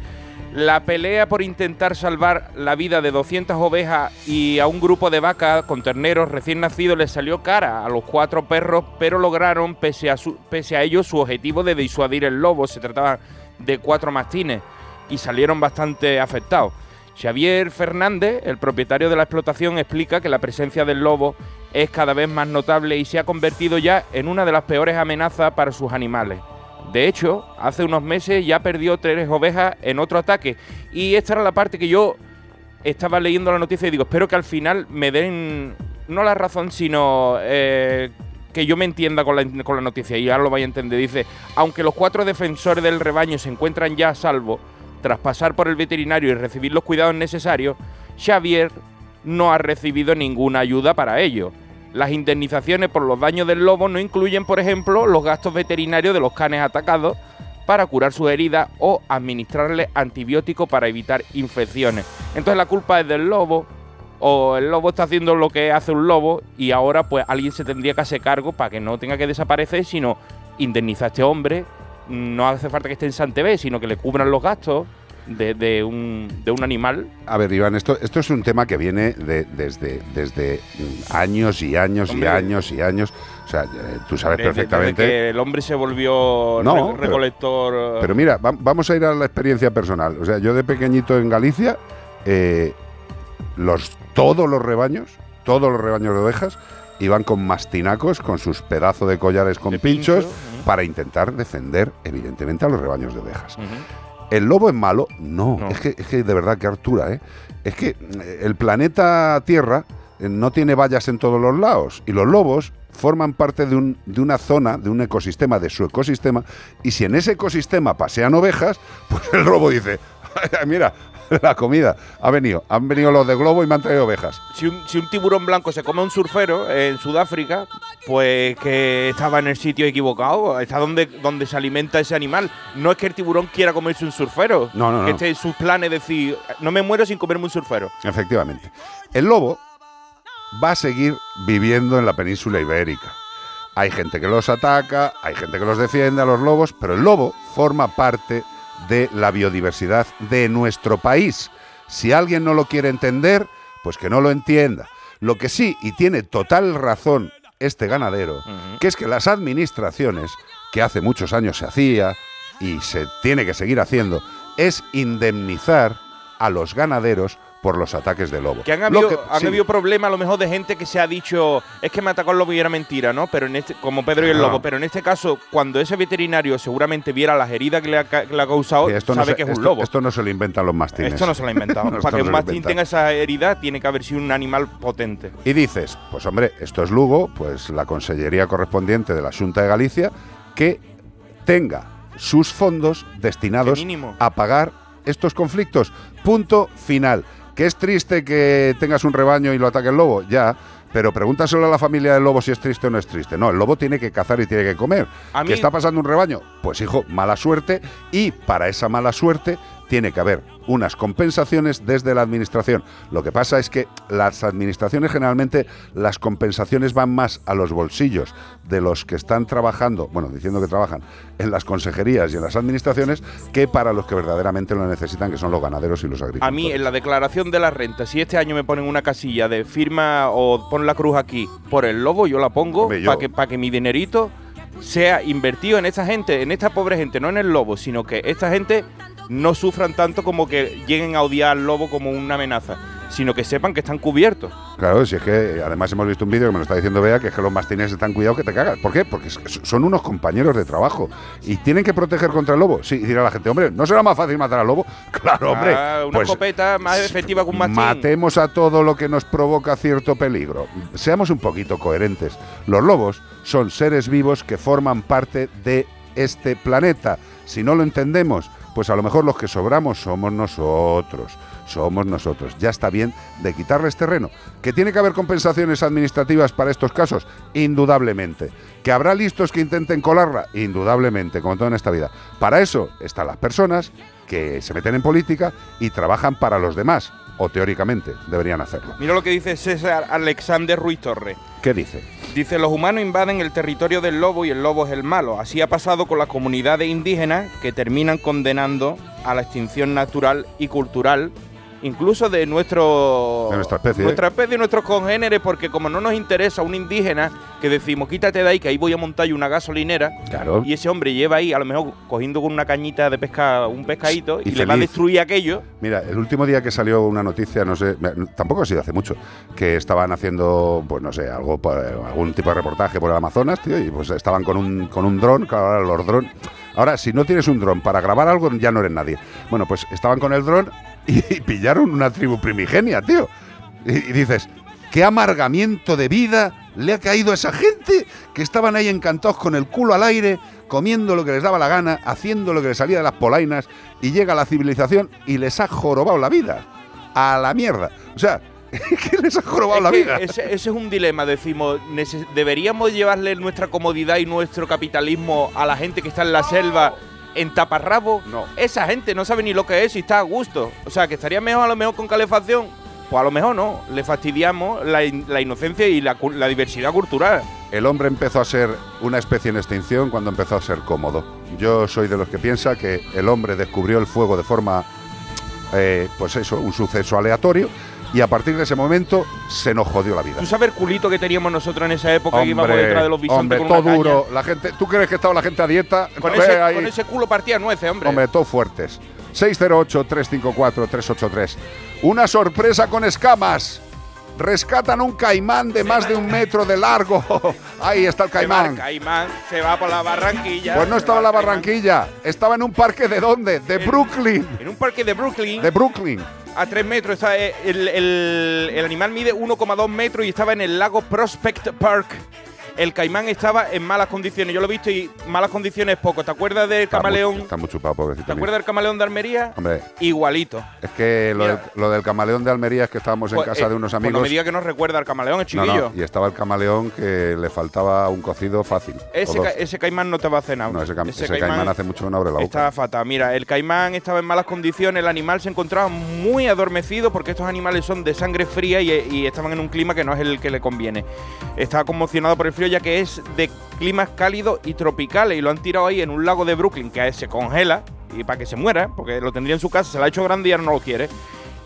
La pelea por intentar salvar la vida de 200 ovejas y a un grupo de vacas con terneros recién nacidos les salió cara a los cuatro perros, pero lograron, pese a, su- pese a ello, su objetivo de disuadir el lobo. Se trataba de cuatro mastines y salieron bastante afectados. Xavier Fernández, el propietario de la explotación, explica que la presencia del lobo es cada vez más notable y se ha convertido ya en una de las peores amenazas para sus animales. De hecho, hace unos meses ya perdió tres ovejas en otro ataque. Y esta era la parte que yo estaba leyendo la noticia y digo, espero que al final me den, no la razón, sino eh, que yo me entienda con la, con la noticia y ahora lo vaya a entender. Dice, aunque los cuatro defensores del rebaño se encuentran ya a salvo, tras pasar por el veterinario y recibir los cuidados necesarios, Xavier no ha recibido ninguna ayuda para ello. Las indemnizaciones por los daños del lobo no incluyen, por ejemplo, los gastos veterinarios de los canes atacados para curar sus heridas o administrarles antibióticos para evitar infecciones. Entonces la culpa es del lobo o el lobo está haciendo lo que hace un lobo y ahora pues alguien se tendría que hacer cargo para que no tenga que desaparecer, sino indemnizar a este hombre. No hace falta que esté en Santebé, sino que le cubran los gastos de, de un, de un animal. A ver, Iván, esto, esto es un tema que viene de- desde, desde años y años Hombre. y años y años. O sea, eh, tú sabes Desde- desde perfectamente. que el hombre se volvió No, re- recolector. eh, Pero mira, va- vamos a ir a la experiencia personal. O sea, yo de pequeñito en Galicia, eh, los, todos los rebaños, todos los rebaños de ovejas, iban con mastinacos, con sus pedazos de collares con pinchos, para intentar defender, evidentemente, a los rebaños de ovejas. ¿El lobo es malo? No, Es, que, es que de verdad que Artura, ¿eh? Es que eh, el planeta Tierra eh, no tiene vallas en todos los lados y los lobos forman parte de, un- de una zona, de un ecosistema, de su ecosistema, y si en ese ecosistema pasean ovejas, <laughs> pues el lobo dice, mira, <laughs> la comida, ha venido, han venido los de globo y me han traído ovejas. si un, si un tiburón blanco se come a un surfero en Sudáfrica, pues que estaba en el sitio equivocado, está donde, donde se alimenta ese animal. No es que el tiburón quiera comerse un surfero, No, no, que no. este es su plan es decir, no me muero sin comerme un surfero. Efectivamente. El lobo va a seguir viviendo en la península ibérica. Hay gente que los ataca, hay gente que los defiende a los lobos, pero el lobo forma parte de la biodiversidad de nuestro país. Si alguien no lo quiere entender, pues que no lo entienda. Lo que sí, y tiene total razón este ganadero, que es que las administraciones, que hace muchos años se hacía y se tiene que seguir haciendo, es indemnizar a los ganaderos por los ataques de lobo. Que han habido, que- han sí. habido problemas a lo mejor de gente que se ha dicho, es que me atacó el lobo y era mentira, ¿no? Pero en este, como Pedro y el No. lobo, pero en este caso, cuando ese veterinario seguramente viera las heridas que le ha, ca- que le ha causado, Y esto, no sabe se, que es un lobo. esto no se lo inventan los mastines. Esto no se lo ha inventado. <laughs> Para que un mastín tenga esa herida, tiene que haber sido un animal potente. Y dices, pues hombre, esto es Lugo, pues la consellería correspondiente de la Junta de Galicia, que tenga sus fondos destinados a pagar estos conflictos. Punto final. Que es triste que tengas un rebaño y lo ataque el lobo, ya. Pero pregúntaselo a la familia del lobo si es triste o no es triste. No, el lobo tiene que cazar y tiene que comer. A mí- ¿Que está pasando un rebaño? Pues hijo, mala suerte. Y para esa mala suerte tiene que haber unas compensaciones desde la administración. Lo que pasa es que las administraciones generalmente las compensaciones van más a los bolsillos de los que están trabajando, bueno, diciendo que trabajan en las consejerías y en las administraciones, que para los que verdaderamente lo necesitan, que son los ganaderos y los agricultores. A mí, en la declaración de la renta, si este año me ponen una casilla de firma o pon la cruz aquí por el lobo, yo la pongo para que, para que mi dinerito sea invertido en esta gente, en esta pobre gente, no en el lobo, sino que esta gente no sufran tanto como que lleguen a odiar al lobo como una amenaza, sino que sepan que están cubiertos. Claro, si es que además hemos visto un vídeo que me lo está diciendo Bea, que es que los mastines están cuidados que te cagas. ¿Por qué? Porque son unos compañeros de trabajo y tienen que proteger contra el lobo. Sí, y dirá la gente, hombre, ¿no será más fácil matar al lobo? <laughs> Claro, hombre. Ah, una pues escopeta más efectiva que un mastín. matemos a todo lo que nos provoca cierto peligro. Seamos un poquito coherentes. Los lobos son seres vivos que forman parte de este planeta. Si no lo entendemos, pues a lo mejor los que sobramos somos nosotros. Somos nosotros. Ya está bien de quitarles terreno. ¿Que tiene que haber compensaciones administrativas para estos casos? Indudablemente. ¿Que habrá listos que intenten colarla? Indudablemente, como todo en esta vida. Para eso están las personas que se meten en política y trabajan para los demás. O teóricamente deberían hacerlo. Mira lo que dice César Alexander Ruiz Torres. ¿Qué dice? Dice, los humanos invaden el territorio del lobo y el lobo es el malo. Así ha pasado con las comunidades indígenas que terminan condenando a la extinción natural y cultural, incluso de nuestro De nuestra especie. nuestra especie y nuestros congéneres, porque como no nos interesa un indígena, que decimos, quítate de ahí, que ahí voy a montar yo una gasolinera, Claro. y ese hombre lleva ahí, a lo mejor cogiendo con una cañita de pesca, un pescadito, y, Y le va a destruir aquello. Mira, el último día que salió una noticia, no sé, tampoco ha sido hace mucho, que estaban haciendo, pues no sé, algo, algún tipo de reportaje por el Amazonas, tío, y pues estaban con un, con un dron, claro, ahora los drones. Ahora, si no tienes un dron para grabar algo, ya no eres nadie. Bueno, pues estaban con el dron y, pillaron una tribu primigenia, tío. Y, y dices, qué amargamiento de vida le ha caído a esa gente que estaban ahí encantados con el culo al aire, comiendo lo que les daba la gana, haciendo lo que les salía de las polainas, y llega la civilización y les ha jorobado la vida. A la mierda. O sea, <laughs> que les ha jorobado Es la vida. Ese, ese es un dilema, decimos, ¿deberíamos llevarle nuestra comodidad y nuestro capitalismo a la gente que está en la selva en taparrabo? No. Esa gente no sabe ni lo que es y está a gusto. O sea, que estaría mejor a lo mejor con calefacción. Pues a lo mejor no, le fastidiamos la, in- la inocencia y la, la diversidad cultural. El hombre empezó a ser una especie en extinción cuando empezó a ser cómodo. Yo soy de los que piensa que el hombre descubrió el fuego de forma, eh, pues eso, un suceso aleatorio, y a partir de ese momento se nos jodió la vida. ¿Tú sabes el culito que teníamos nosotros en esa época que íbamos Hombre, detrás de los bisontes hombre, con todo una caña? duro. La gente, ¿Tú crees que estaba la gente a dieta? Con ese, ahí. con ese culo partía nueces, hombre. Hombre, todo fuertes. 608-354-383. Una sorpresa con escamas. Rescatan un caimán de más de un metro de largo. <laughs> Ahí está el va el caimán. caimán, se va por la barranquilla. Pues no estaba en la caimán. Barranquilla, estaba en un parque de dónde? De Brooklyn. En un parque de Brooklyn. De Brooklyn. A 3 metros. Está, eh, el, el- el animal mide 1,2 metros y estaba en el lago Prospect Park. El caimán estaba en malas condiciones. Yo lo he visto y malas condiciones poco. ¿Te acuerdas del Está muy- camaleón? Está muy chupado, pobrecito. ¿Te mío. acuerdas del camaleón de Almería? Hombre, Igualito. es que lo del, lo del camaleón de Almería es que estábamos en Pues, casa eh, de unos pues amigos. no me diga que no recuerda al camaleón, es No, chiquillo. no, y estaba el camaleón que le faltaba un cocido fácil. Ese, ca- ese caimán no te va a nada. No, ese, cam- ese caimán, hace mucho que no abre la boca. Estaba fatal. Mira, el caimán estaba en malas condiciones, el animal se encontraba muy adormecido porque estos animales son de sangre fría y, y estaban en un clima que no es el que le conviene. Estaba conmocionado por el frío ya que es de climas cálidos y tropicales y lo han tirado ahí en un lago de Brooklyn que se congela y para que se muera, porque lo tendría en su casa, se lo ha hecho grande y ahora no lo quiere.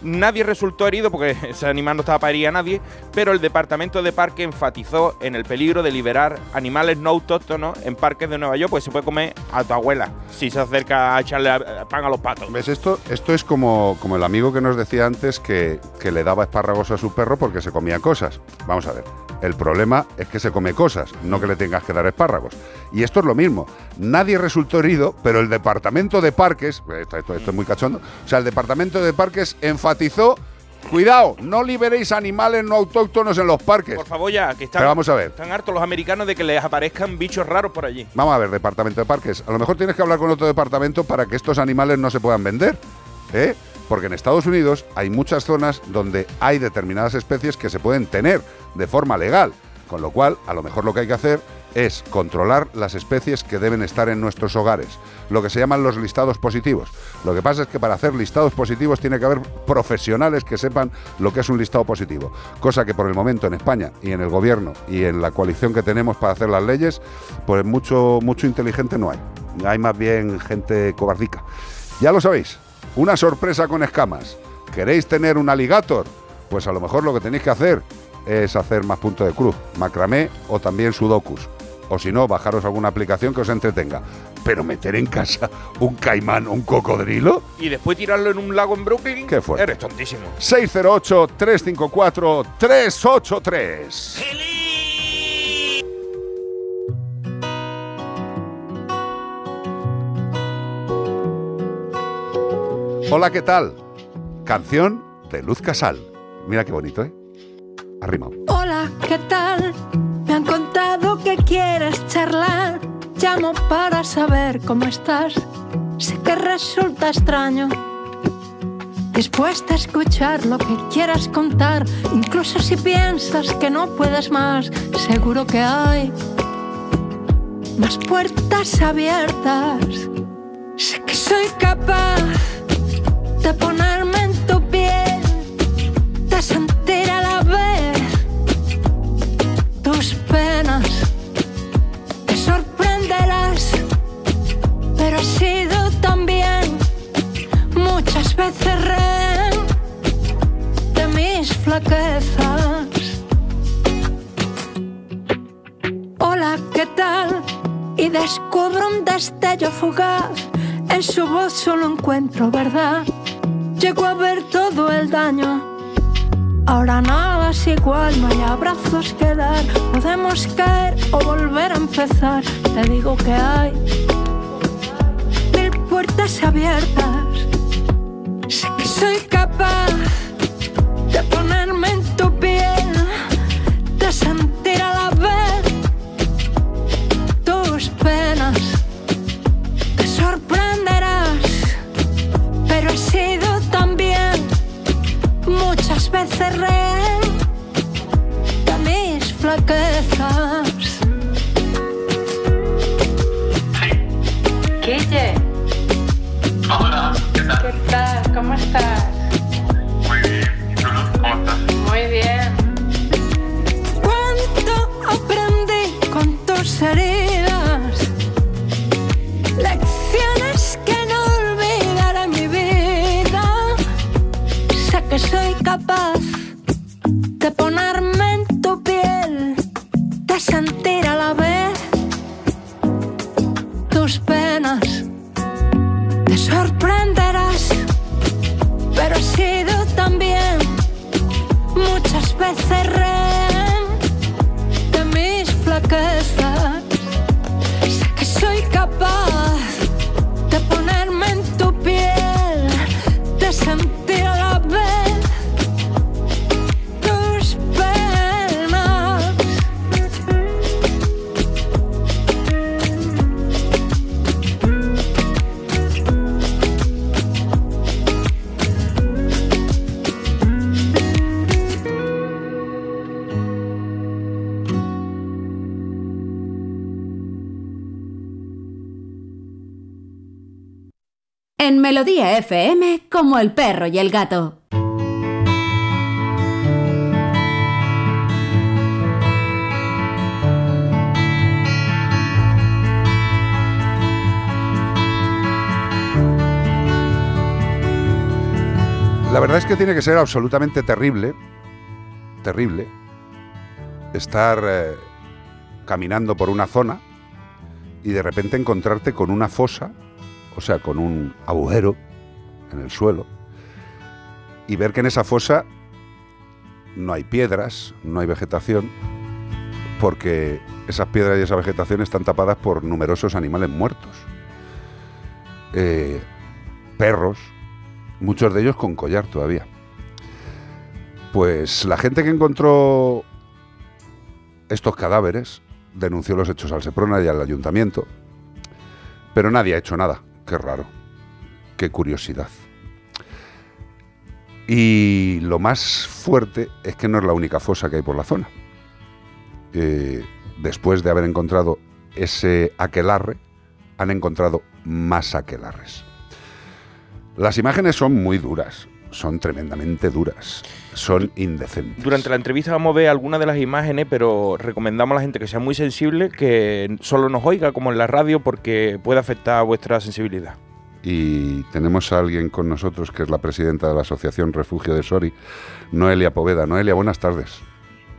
Nadie resultó herido porque <laughs> ese animal no estaba para herir a nadie, pero el departamento de parque enfatizó en el peligro de liberar animales no autóctonos en parques de Nueva York, pues se puede comer a tu abuela si se acerca a echarle pan a los patos. ¿Ves esto? Esto es como, como el amigo que nos decía antes que, que le daba espárragos a su perro porque se comía cosas. Vamos a ver. El problema es que se come cosas, no que le tengas que dar espárragos. Y esto es lo mismo. Nadie resultó herido, pero el departamento de parques, esto, esto- esto es muy cachondo, o sea, el departamento de parques enfatizó, cuidado, no liberéis animales no autóctonos en los parques. Por favor ya, que están, Pero vamos a ver. están hartos los americanos de que les aparezcan bichos raros por allí. Vamos a ver, departamento de parques. A lo mejor tienes que hablar con otro departamento para que estos animales no se puedan vender. ¿eh? Porque en Estados Unidos hay muchas zonas donde hay determinadas especies que se pueden tener de forma legal. Con lo cual, a lo mejor lo que hay que hacer es controlar las especies que deben estar en nuestros hogares, lo que se llaman los listados positivos. Lo que pasa es que para hacer listados positivos tiene que haber profesionales que sepan lo que es un listado positivo, cosa que por el momento en España y en el gobierno y en la coalición que tenemos para hacer las leyes, pues mucho mucho inteligente no hay. Hay más bien gente cobardica. Ya lo sabéis, una sorpresa con escamas. ¿Queréis tener un alligator? Pues a lo mejor lo que tenéis que hacer es hacer más punto de cruz, macramé o también sudokus. O si no, bajaros alguna aplicación que os entretenga. Pero meter en casa un caimán o un cocodrilo. Y después tirarlo en un lago en Brooklyn. Qué fuerte. Eres tontísimo. 608-354-383. Hola, ¿qué tal? Canción de Luz Casal. Mira qué bonito, ¿eh? Hola, ¿qué tal? Me han contado que quieres charlar. Llamo para saber cómo estás. Sé que resulta extraño. Dispuesta a escuchar lo que quieras contar, incluso si piensas que no puedes más, seguro que hay más puertas abiertas. Sé que soy capaz de ponerme flaquezas. Hola, ¿qué tal? Y descubro un destello fugaz. En su voz solo encuentro verdad. Llego a ver todo el daño. Ahora nada es igual, no hay abrazos que dar. Podemos caer o volver a empezar. Te digo que hay mil puertas abiertas. Sé que soy capaz de sentir a la vez tus penas. Te sorprenderás, pero he sido también muchas veces rehén de mis flaquezas. Guille. Hola, ¿qué tal? ¿Qué tal? ¿Cómo estás? Melodía FM, como el perro y el gato. La verdad es que tiene que ser absolutamente terrible, terrible, estar eh, caminando por una zona y de repente encontrarte con una fosa, o sea, con un agujero en el suelo, y ver que en esa fosa no hay piedras, no hay vegetación, porque esas piedras y esa vegetación están tapadas por numerosos animales muertos. Eh, perros, muchos de ellos con collar todavía. Pues la gente que encontró estos cadáveres denunció los hechos al Seprona y al ayuntamiento, pero nadie ha hecho nada. Qué raro, qué curiosidad. Y lo más fuerte es que no es la única fosa que hay por la zona. Eh, después de haber encontrado ese aquelarre, han encontrado más aquelarres. Las imágenes son muy duras, son tremendamente duras, son indecentes. Durante la entrevista vamos a ver algunas de las imágenes, pero recomendamos a la gente que sea muy sensible, que solo nos oiga como en la radio, porque puede afectar a vuestra sensibilidad. Y tenemos a alguien con nosotros que es la presidenta de la Asociación Refugio de Sori, Noelia Poveda. Noelia, buenas tardes.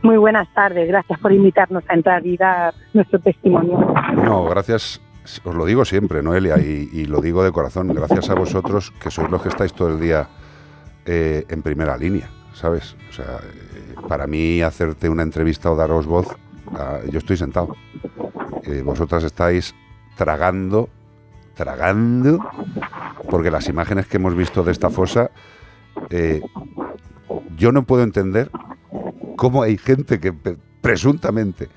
Muy buenas tardes, gracias por invitarnos a entrar y dar nuestro testimonio. No, gracias, os lo digo siempre, Noelia, y, y lo digo de corazón, gracias a vosotros que sois los que estáis todo el día eh, en primera línea, ¿sabes? O sea, eh, para mí hacerte una entrevista o daros voz, ah, yo estoy sentado. Eh, vosotras estáis tragando, tragando, porque las imágenes que hemos visto de esta fosa, eh, yo no puedo entender cómo hay gente que presuntamente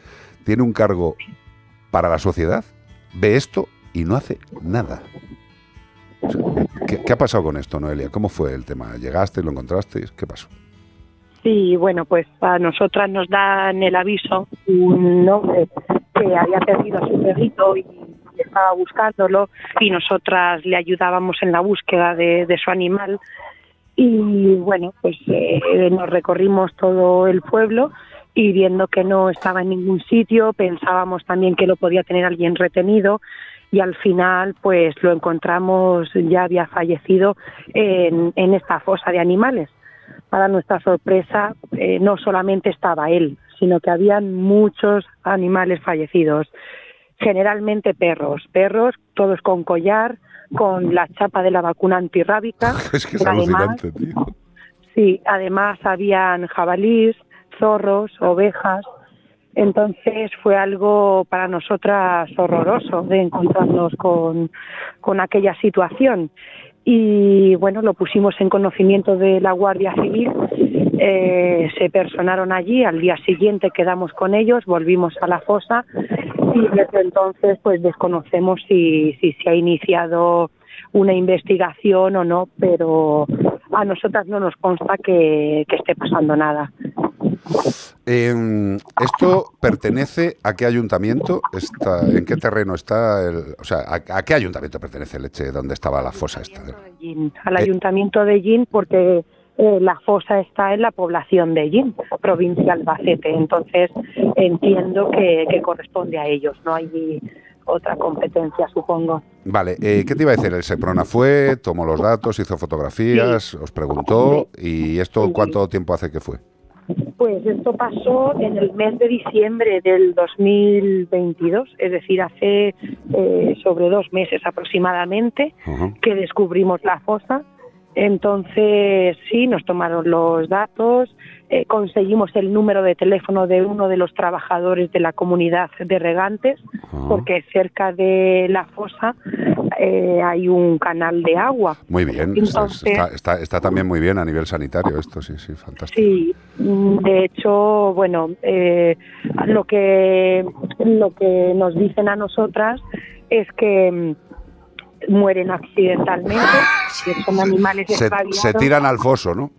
tiene un cargo para la sociedad, ve esto y no hace nada. ¿qué, qué ha pasado con esto, Noelia? ¿Cómo fue el tema? ¿Llegaste, lo encontrasteis? ¿Qué pasó? Sí, bueno, pues a nosotras nos dan el aviso un hombre que había perdido a su perrito y estaba buscándolo y nosotras le ayudábamos en la búsqueda de, su animal y bueno, pues eh, nos recorrimos todo el pueblo y viendo que no estaba en ningún sitio, pensábamos también que lo podía tener alguien retenido y al final pues lo encontramos ya había fallecido en esta fosa de animales. Para nuestra sorpresa, eh, no solamente estaba él, sino que habían muchos animales fallecidos, generalmente perros, perros todos con collar, con la chapa de la vacuna antirrábica. <laughs> Es que es Además, tío. Sí, además habían jabalíes, zorros, ovejas. Entonces fue algo para nosotras horroroso de encontrarnos con, con aquella situación. Y bueno, lo pusimos en conocimiento de la Guardia Civil. eh, se personaron allí. Al día siguiente quedamos con ellos, volvimos a la fosa y desde entonces pues desconocemos si, si se ha iniciado una investigación o no, pero a nosotras no nos consta que, que esté pasando nada. Em, ¿Esto pertenece a qué ayuntamiento? Está, ¿En qué terreno está? El, o sea, ¿a, a qué ayuntamiento pertenece Leche? ¿Dónde estaba la fosa esta? Al Eh. ayuntamiento de Yin porque eh, la fosa está en la población de Yin, provincia de Albacete. Entonces entiendo que, que corresponde a ellos, no hay otra competencia, supongo. Vale, eh, ¿qué te iba a decir? El Seprona fue, tomó los datos, hizo fotografías, os preguntó. ¿Y esto cuánto tiempo hace que fue? Pues esto pasó en el mes de diciembre del 2022, es decir, hace eh, sobre dos meses aproximadamente que descubrimos la fosa. Entonces, sí, nos tomaron los datos, eh, conseguimos el número de teléfono de uno de los trabajadores de la comunidad de regantes, porque cerca de la fosa eh, hay un canal de agua. Muy bien, está, Entonces- está- está- está también muy bien a nivel sanitario esto, sí, sí, fantástico. Sí, mm, de hecho, bueno, eh, lo que lo que nos dicen a nosotras es que mm, mueren accidentalmente, que son animales Se, se tiran al foso, ¿no?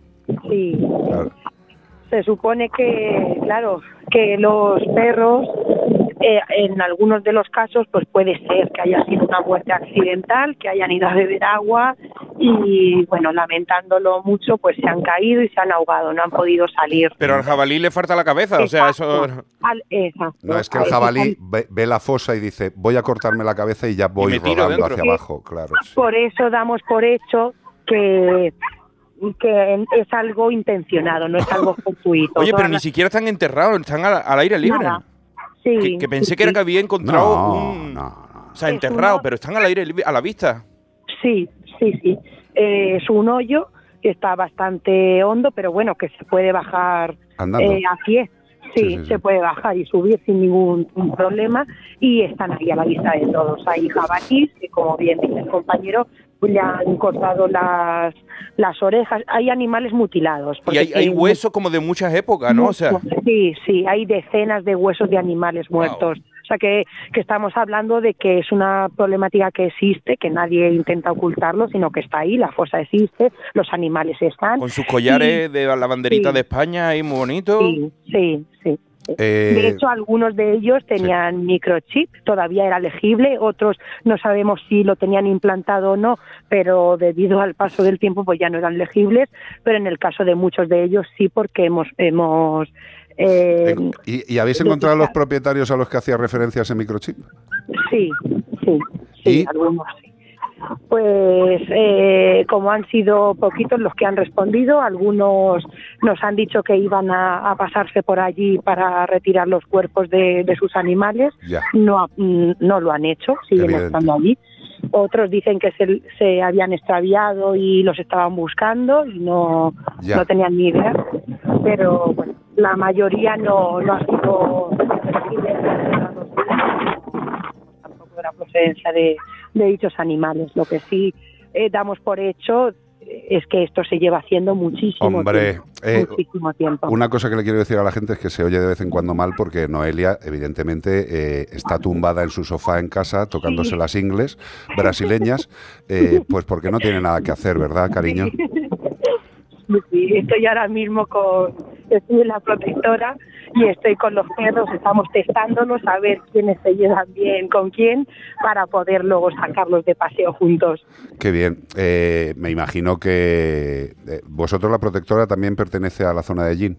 Sí. Claro. Se supone que, claro, que los perros, eh, en algunos de los casos, pues puede ser que haya sido una muerte accidental, que hayan ido a beber agua y, bueno, lamentándolo mucho, pues se han caído y se han ahogado, no han podido salir. Pero al jabalí le falta la cabeza, o sea, eso... Al- exacto. No, es que el jabalí ve, ve la fosa y dice, voy a cortarme la cabeza y ya voy rodando dentro. hacia abajo, claro. sí. Por eso damos por hecho que, que es algo intencionado, no es algo <laughs> fortuito. Oye, pero ni siquiera están enterrados, están al, al aire libre. Nada. Sí, Que, que pensé sí, que era que había encontrado No, un... O sea, enterrado, pero están al aire libre, a la vista. Sí, sí, sí. Eh, es un hoyo que está bastante hondo, pero bueno, que se puede bajar Andando. eh, a pie. Sí, se puede bajar y subir sin ningún problema y están ahí a la vista de todos. Hay jabalíes que, como bien dice el compañero, le han cortado las, las orejas. Hay animales mutilados. Y hay, hay huesos como de muchas épocas, ¿no? O sea, Sí, sí, hay decenas de huesos de animales muertos. O sea que, que estamos hablando de que es una problemática que existe, que nadie intenta ocultarlo, sino que está ahí, la fosa existe, los animales están. con sus collares de la banderita Sí. de España ahí muy bonito. Sí, sí, sí. Eh, De hecho, algunos de ellos tenían microchip, todavía era legible, otros no sabemos si lo tenían implantado o no, pero debido al paso del tiempo pues ya no eran legibles, pero en el caso de muchos de ellos sí porque hemos hemos eh, ¿Y, y habéis encontrado los propietarios a los que hacía referencia ese microchip? Sí, sí, sí, algunos sí. Pues eh, como han sido poquitos los que han respondido, algunos nos han dicho que iban a, a pasarse por allí para retirar los cuerpos de, de sus animales. Ya. No, mm, no lo han hecho, siguen Evidente. estando allí. Otros dicen que se, se habían extraviado y los estaban buscando y no, Ya. no tenían ni idea. Pero bueno, la mayoría no, no ha sido tampoco de la procedencia de, de dichos animales. Lo que sí eh, damos por hecho eh, es que esto se lleva haciendo muchísimo Hombre, tiempo. eh, muchísimo tiempo. Una cosa que le quiero decir a la gente es que se oye de vez en cuando mal porque Noelia, evidentemente, eh, está tumbada en su sofá en casa tocándose las ingles brasileñas, eh, pues porque no tiene nada que hacer, ¿verdad, cariño? <laughs> Sí, estoy ahora mismo con estoy en la protectora y estoy con los perros, estamos testándolos a ver quiénes se llevan bien con quién para poder luego sacarlos de paseo juntos. Qué bien. Eh, me imagino que eh, vosotros, la protectora, también pertenece a la zona de Gin.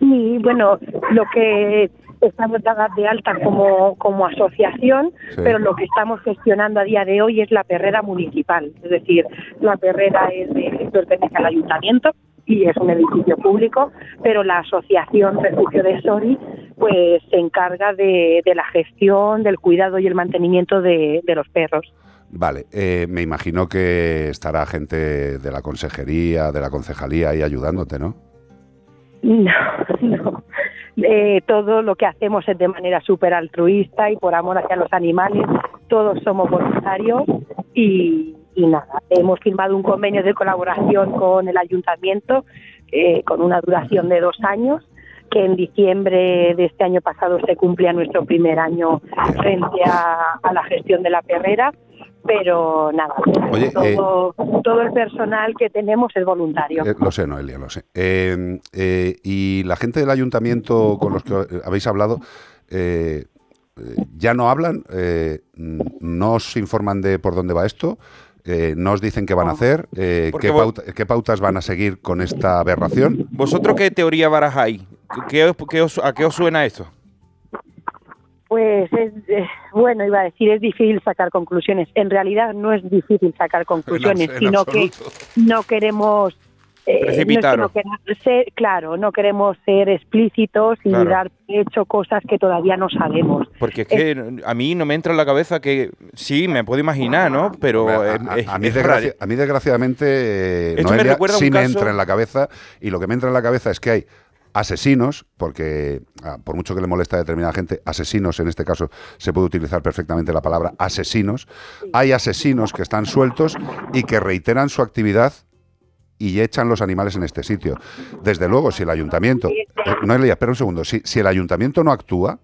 Y bueno, lo que estamos dadas de alta como, como asociación, Sí. pero lo que estamos gestionando a día de hoy es la perrera municipal. Es decir, la perrera es de- pertenece al ayuntamiento y es un edificio público, pero la asociación Refugio de Sori pues se encarga de, de la gestión, del cuidado y el mantenimiento de, de los perros. Vale, eh, me imagino que estará gente de la consejería, de la concejalía ahí ayudándote, ¿no? No, <laughs> no. Eh, todo lo que hacemos es de manera súper altruista y por amor hacia los animales. Todos somos voluntarios y, y nada, hemos firmado un convenio de colaboración con el ayuntamiento eh, con una duración de dos años que en diciembre de este año pasado se cumplía nuestro primer año frente a, a la gestión de la perrera, pero nada, Oye, todo, todo el personal que tenemos es voluntario. Eh, lo sé, Noelia, lo sé. Eh, eh, y la gente del ayuntamiento con los que eh, habéis hablado, eh, eh, ¿ya no hablan? Eh, ¿No os informan de por dónde va esto? Eh, ¿No os dicen qué van a hacer? Eh, ¿qué, vos- pauta- qué pautas van a seguir con esta aberración? ¿Vosotros qué teoría barajáis? ¿Qué os- qué os- ¿A qué os suena esto? Pues es, eh, bueno, iba a decir, es difícil sacar conclusiones. En realidad no es difícil sacar <laughs> conclusiones, en sino que no queremos... eh, no es que Precipitaros. no ser, claro, no queremos ser explícitos y Claro. dar hecho cosas que todavía no sabemos. Porque es que a mí no me entra en la cabeza que sí, me puedo imaginar, ¿no? Pero A, a- mí, es desgraci- a mí, desgraciadamente, eh, Esto me Noelia, sí me caso- entra en la cabeza y lo que me entra en la cabeza es que hay asesinos, porque ah, por mucho que le molesta a determinada gente, asesinos, en este caso se puede utilizar perfectamente la palabra asesinos, hay asesinos que están sueltos y que reiteran su actividad y echan los animales en este sitio. Desde luego, si el ayuntamiento... eh, Noelia, espera un segundo. Si, si el ayuntamiento no actúa,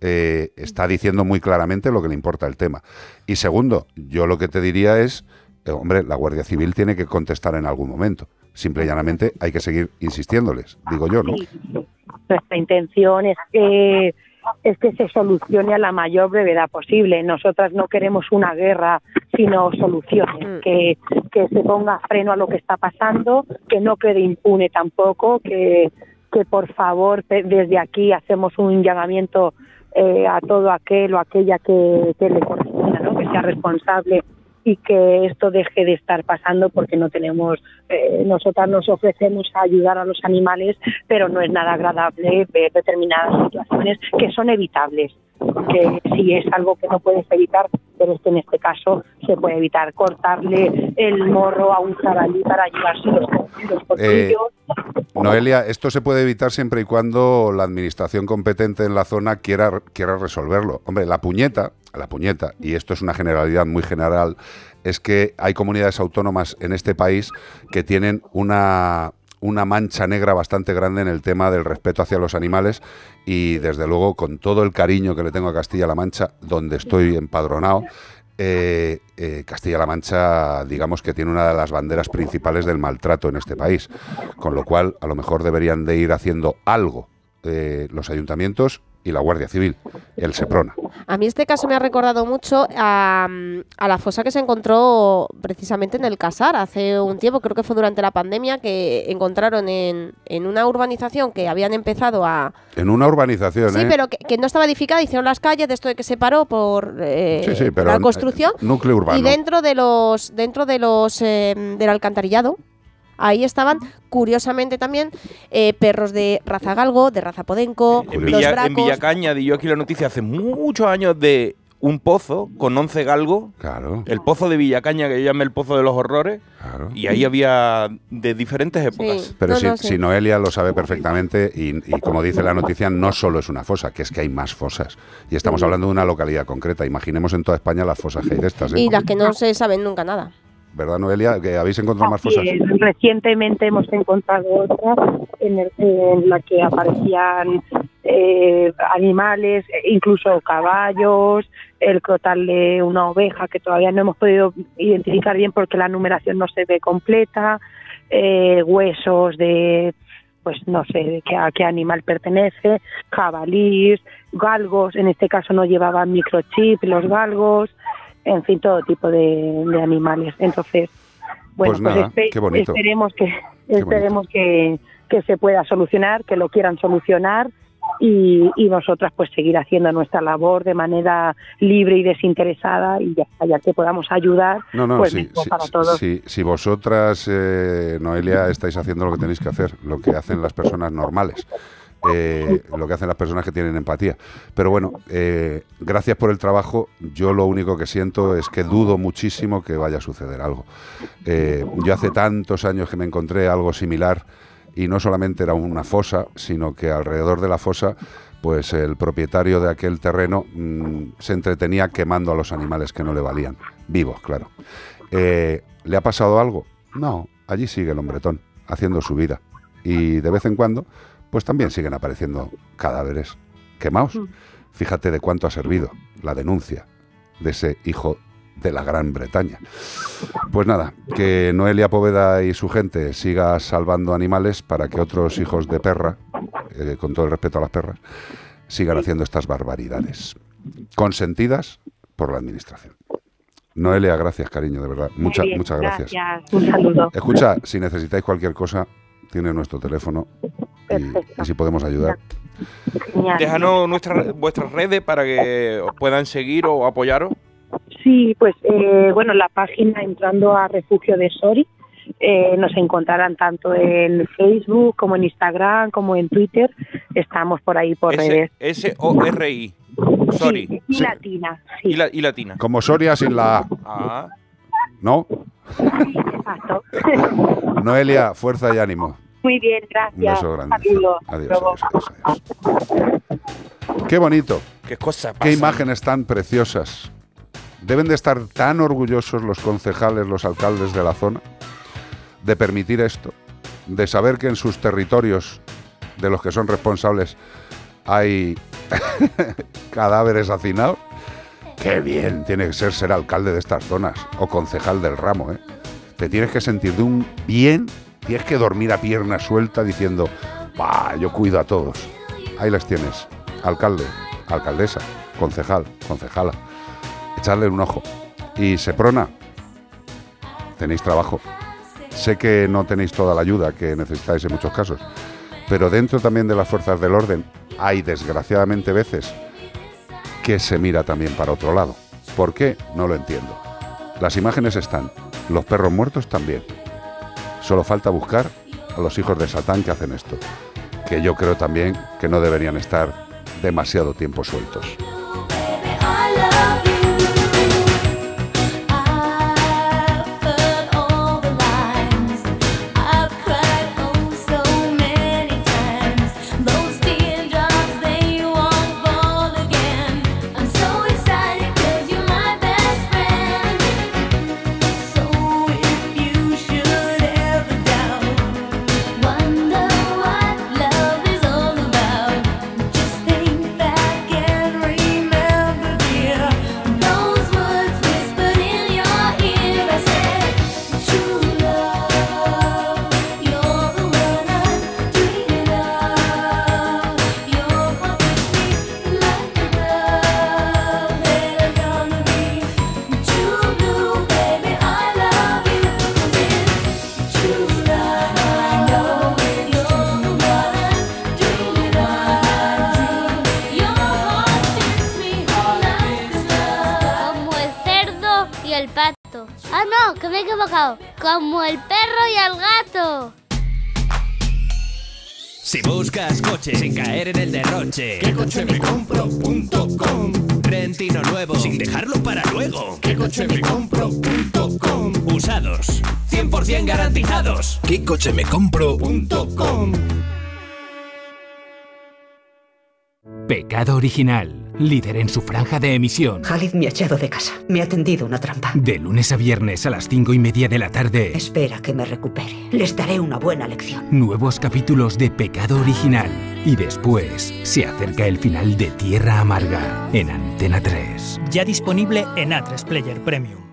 eh, está diciendo muy claramente lo que le importa el tema. Y segundo, yo lo que te diría es, eh, hombre, la Guardia Civil tiene que contestar en algún momento. Simple y llanamente hay que seguir insistiéndoles, digo yo, ¿no? Nuestra intención es que es que se solucione a la mayor brevedad posible. Nosotras no queremos una guerra, sino soluciones, que, que se ponga freno a lo que está pasando, que no quede impune tampoco, que, que por favor desde aquí hacemos un llamamiento eh, a todo aquel o aquella que, que le corresponda, ¿no? que sea responsable y que esto deje de estar pasando porque no tenemos, eh, nosotras nos ofrecemos a ayudar a los animales, pero no es nada agradable ver determinadas situaciones que son evitables, que si es algo que no puedes evitar, pero es que en este caso se puede evitar cortarle el morro a un jabalí para llevarse los, los Eh. Noelia, esto se puede evitar siempre y cuando la administración competente en la zona quiera, quiera resolverlo. Hombre, la puñeta, la puñeta, y esto es una generalidad muy general, es que hay comunidades autónomas en este país que tienen una, una mancha negra bastante grande en el tema del respeto hacia los animales y desde luego con todo el cariño que le tengo a Castilla-La Mancha, donde estoy empadronado, eh, eh, Castilla-La Mancha, digamos que tiene una de las banderas principales del maltrato en este país, con lo cual a lo mejor deberían de ir haciendo algo eh, los ayuntamientos y la Guardia Civil, el Seprona. A mí este caso me ha recordado mucho a, a la fosa que se encontró precisamente en el Casar hace un tiempo, creo que fue durante la pandemia, que encontraron en, en una urbanización que habían empezado a... En una urbanización, Sí, ¿eh? pero que, que no estaba edificada, hicieron las calles de esto de que se paró por eh, Sí, sí, pero la en- construcción. núcleo urbano. Y dentro de los dentro de los eh, del alcantarillado, ahí estaban curiosamente también eh, perros de raza galgo, de raza podenco, En, los Villa, en. Villacaña di yo aquí la noticia hace muchos años de un pozo con 11 galgos. Claro. El pozo de Villacaña, que yo llamé el pozo de los horrores. Y ahí había de diferentes épocas. Pero si, si Noelia lo sabe perfectamente y, y como dice la noticia, no solo es una fosa, que es que hay más fosas. Y estamos Sí. hablando de una localidad concreta. Imaginemos en toda España las fosas que hay de estas. ¿eh? Y las que no se saben nunca nada. ¿Verdad, Noelia? ¿Que habéis encontrado más fosas? es. Recientemente hemos encontrado otra en, el- en la que aparecían eh, animales, eh, incluso caballos, el crotal de una oveja que todavía no hemos podido identificar bien porque la numeración no se ve completa, eh, huesos de pues no sé a qué animal pertenece, jabalís, galgos, en este caso no llevaban microchip los galgos, en fin, todo tipo de, de animales. Entonces, bueno, Pues nada, espe- qué bonito. esperemos que esperemos que, que se pueda solucionar, que lo quieran solucionar y, y nosotras pues seguir haciendo nuestra labor de manera libre y desinteresada y ya, ya que podamos ayudar, No, no, pues sí, sí, para todos. sí, si vosotras, eh, Noelia, estáis haciendo lo que tenéis que hacer, lo que hacen las personas normales, eh, lo que hacen las personas que tienen empatía. Pero bueno, eh, gracias por el trabajo. Yo lo único que siento es que dudo muchísimo que vaya a suceder algo. Eh, yo hace tantos años que me encontré algo similar y no solamente era una fosa, sino que alrededor de la fosa pues el propietario de aquel terreno mm, se entretenía quemando a los animales que no le valían, vivos, claro. ¿Le ha pasado algo? No, allí sigue el hombretón, haciendo su vida. Y de vez en cuando, pues también siguen apareciendo cadáveres quemados. Fíjate de cuánto ha servido la denuncia de ese hijo de la Gran Bretaña. Pues nada, que Noelia Poveda y su gente siga salvando animales para que otros hijos de perra, eh, con todo el respeto a las perras, sigan haciendo estas barbaridades. Consentidas por la Administración. Noelia, gracias, cariño, de verdad. Muchas, muchas gracias. Un saludo. Escucha, si necesitáis cualquier cosa, tiene nuestro teléfono y, y si podemos ayudar. Genial. Déjanos nuestras, vuestras redes para que os puedan seguir o apoyaros. Sí, pues eh, bueno, la página entrando a Refugio de Sori eh, nos encontrarán tanto en Facebook como en Instagram como en Twitter. Estamos por ahí por redes. S-O-R-I. Sorry. Y latina, sí. Y, la- y latina. Como Soria sin la A, Ah. ¿No? Exacto. Noelia, fuerza y ánimo. Muy bien, Un gracias. beso grande. Adiós, Luego. adiós, adiós, adiós. Qué bonito. Qué cosa Qué imágenes tan preciosas. Deben de estar tan orgullosos los concejales, los alcaldes de la zona, de permitir esto, de saber que en sus territorios, de los que son responsables, hay <laughs> cadáveres hacinados. Qué bien tiene que ser ser alcalde de estas zonas o concejal del ramo, ¿eh? Te tienes que sentir de un bien, tienes que dormir a pierna suelta diciendo, bah, yo cuido a todos. Ahí las tienes, alcalde, alcaldesa, concejal, concejala. Echarle un ojo. Y Seprona, tenéis trabajo. Sé que no tenéis toda la ayuda que necesitáis en muchos casos, pero dentro también de las fuerzas del orden hay desgraciadamente veces que se mira también para otro lado. ¿Por qué? No lo entiendo. Las imágenes están, los perros muertos también. Solo falta buscar a los hijos de Satán que hacen esto, que yo creo también que no deberían estar demasiado tiempo sueltos. Garantizados. ¿Qué coche me compro.com? Pecado Original, líder en su franja de emisión. Khalid me ha echado de casa. Me ha tendido una trampa. De lunes a viernes a las cinco y media de la tarde. Espera que me recupere. Les daré una buena lección. Nuevos capítulos de Pecado Original. Y después se acerca el final de Tierra Amarga en Antena 3. Ya disponible en A3 Player Premium.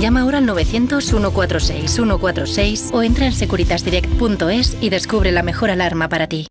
Llama ahora al 900-146-146 o entra en securitasdirect.es y descubre la mejor alarma para ti.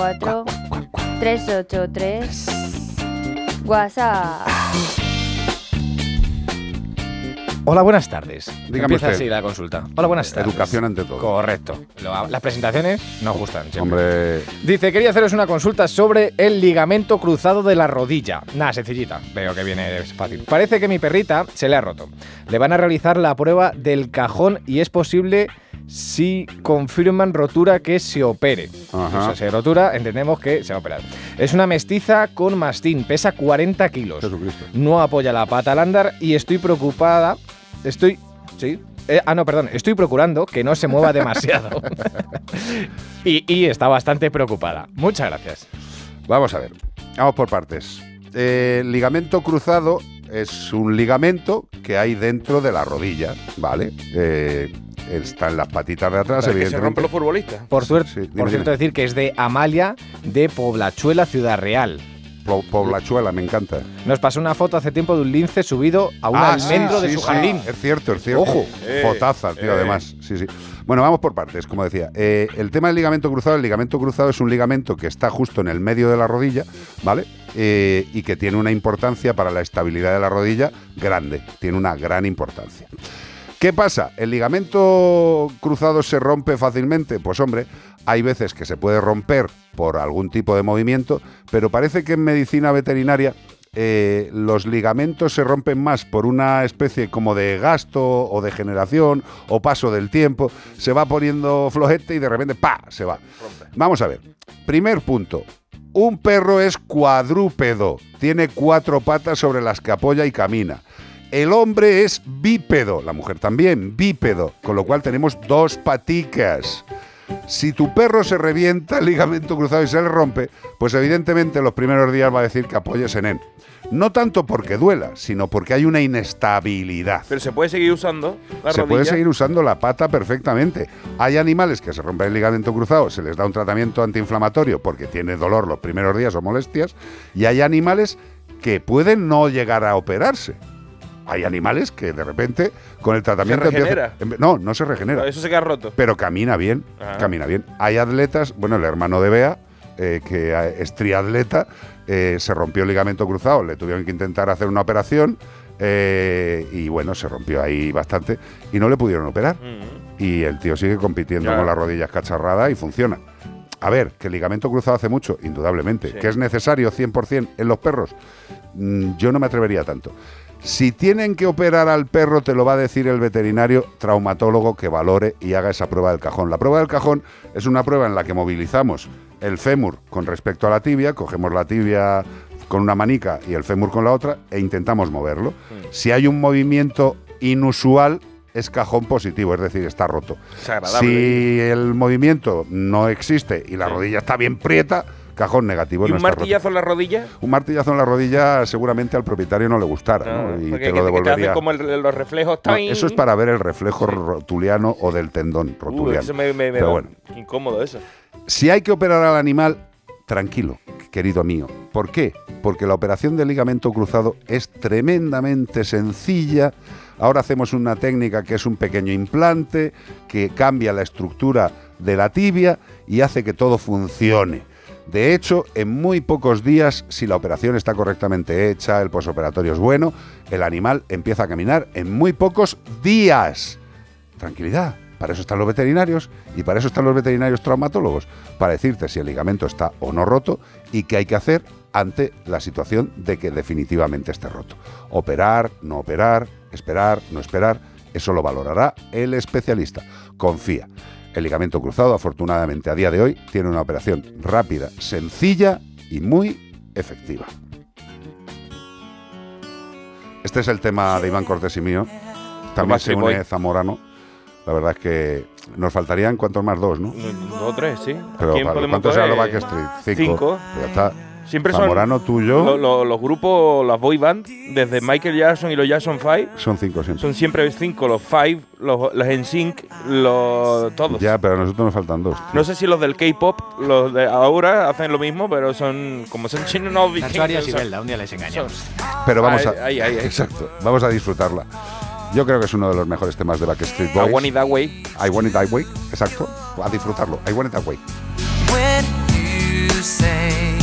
...354... ...383... WhatsApp... Hola, buenas tardes. Dígame Empieza usted. así la consulta. Hola, buenas tardes. Educación ante todo. Correcto. Lo- Las presentaciones nos gustan siempre. Hombre, Dice, quería haceros una consulta sobre el ligamento cruzado de la rodilla. Nada, sencillita. Veo que viene es fácil. Parece que mi perrita se le ha roto. Le van a realizar la prueba del cajón y es posible si confirman rotura que se opere. Ajá. O sea, si rotura, entendemos que se va a operar. Es una mestiza con mastín, pesa 40 kilos. No apoya la pata al andar y estoy preocupada. Estoy. Sí. Eh, ah, no, perdón. Estoy procurando que no se mueva demasiado. <laughs> y, y está bastante preocupada. Muchas gracias. Vamos a ver. Vamos por partes. Eh, ligamento cruzado es un ligamento que hay dentro de la rodilla, ¿vale? Eh, está en las patitas de atrás, que se evidentemente. rompen los futbolistas. Por, suerte, Sí, dime, por dime. cierto, decir que es de Amalia de Poblachuela, Ciudad Real. Po- Poblachuela, me encanta. Nos pasó una foto hace tiempo de un lince subido a un Ah, sí, almendro de sí, su sí. jardín. Es cierto, es cierto. Ojo. Eh, Fotaza, tío, además. Sí, sí. Bueno, vamos por partes, como decía. Eh, el tema del ligamento cruzado, el ligamento cruzado es un ligamento que está justo en el medio de la rodilla, ¿vale? Eh, y que tiene una importancia para la estabilidad de la rodilla grande. Tiene una gran importancia. ¿Qué pasa? ¿El ligamento cruzado se rompe fácilmente? Pues hombre, hay veces que se puede romper por algún tipo de movimiento, pero parece que en medicina veterinaria eh, los ligamentos se rompen más por una especie como de gasto o degeneración o paso del tiempo. Se va poniendo flojete y de repente ¡pa! se va. Vamos a ver. Primer punto. Un perro es cuadrúpedo. Tiene cuatro patas sobre las que apoya y camina. El hombre es bípedo, la mujer también, bípedo, con lo cual tenemos dos paticas. Si tu perro se revienta el ligamento cruzado y se le rompe, pues evidentemente los primeros días va a decir que apoyes en él. No tanto porque duela, sino porque hay una inestabilidad. Pero se puede seguir usando la se rodilla. puede seguir usando la pata perfectamente. Hay animales que se rompen el ligamento cruzado, se les da un tratamiento antiinflamatorio porque tiene dolor los primeros días o molestias, y hay animales que pueden no llegar a operarse. Hay animales que de repente con el tratamiento empieza- regenera? em- no, no se regenera. Eso se queda roto. Pero camina bien, camina bien. Hay atletas, bueno, el hermano de Bea, eh, que es triatleta, eh, se rompió el ligamento cruzado, le tuvieron que intentar hacer una operación eh, y bueno, se rompió ahí bastante y no le pudieron operar. Y el tío sigue compitiendo con las rodillas cacharradas y funciona. A ver, que el ligamento cruzado hace mucho, indudablemente. Sí. Que es necesario 100% en los perros, Mm, yo no me atrevería tanto. Si tienen que operar al perro, te lo va a decir el veterinario traumatólogo que valore y haga esa prueba del cajón. La prueba del cajón es una prueba en la que movilizamos el fémur con respecto a la tibia, cogemos la tibia con una manica y el fémur con la otra e intentamos moverlo. Si hay un movimiento inusual, es cajón positivo, es decir, está roto. Es. Si el movimiento no existe y la rodilla está bien prieta, cajón negativo. ¿Y un martillazo en la rodilla? Un martillazo en la rodilla seguramente al propietario no le gustara, ¿no? Y te lo te devolvería. hacen como el- los reflejos. Eso es para ver el reflejo rotuliano o del tendón Uh, rotuliano. eso me, me- Pero da bueno, incómodo eso. si hay que operar al animal, tranquilo, querido mío. ¿Por qué? Porque la operación del ligamento cruzado es tremendamente sencilla. Ahora hacemos una técnica que es un pequeño implante que cambia la estructura de la tibia y hace que todo funcione. De hecho, en muy pocos días, si la operación está correctamente hecha, el posoperatorio es bueno, el animal empieza a caminar en muy pocos días. Tranquilidad. Para eso están los veterinarios y para eso están los veterinarios traumatólogos, para decirte si el ligamento está o no roto y qué hay que hacer ante la situación de que definitivamente esté roto. Operar, no operar, esperar, no esperar, eso lo valorará el especialista. Confía. El ligamento cruzado, afortunadamente, a día de hoy, tiene una operación rápida, sencilla y muy efectiva. Este es el tema de Iván Cortés y mío. También se une. Zamorano. La verdad es que nos faltarían cuantos más dos, ¿no? Dos o tres, sí. Pero ¿Quién ¿para- podemos ¿cuántos eran los? Backstreet? Cinco. Cinco. Pues ya está. Siempre Zamorano, son lo- lo- los grupos, las boy band, desde Michael Jackson y los Jackson 5, Son cinco siempre. son siempre cinco, los Five, los, los NSYNC, los todos. Ya, pero a nosotros nos faltan dos. No sé si los del K-pop, los de ahora hacen lo mismo, pero son como son chinos no Nacho Arias y Belda, un día les engañamos. Pero vamos a. Ahí, ahí, ahí. Exacto. Vamos a disfrutarla. Yo creo que es uno de los mejores temas de Backstreet I Boys. Want It That Way. I Want It That Way. Exacto. A disfrutarlo. I Want It That Way. When you say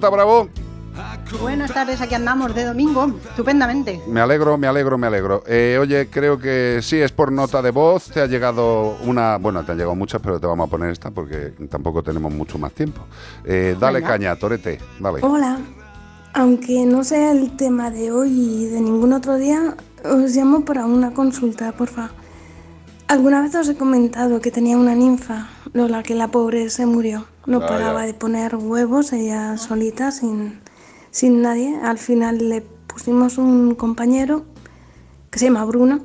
Marta Bravo? Buenas tardes, aquí andamos de domingo, estupendamente. Me alegro, me alegro, me alegro. Eh, oye, creo que sí, es por nota de voz. Te ha llegado una. Bueno, te han llegado muchas, pero te vamos a poner esta porque tampoco tenemos mucho más tiempo. Eh, dale Venga. caña, Torete, dale. Hola, aunque no sea el tema de hoy y de ningún otro día, os llamo para una consulta, porfa. Alguna vez os he comentado que tenía una ninfa, Lola, que la pobre se murió. No Ah, paraba ya. de poner huevos ella solita, sin, sin nadie. Al final le pusimos un compañero que se llama Bruno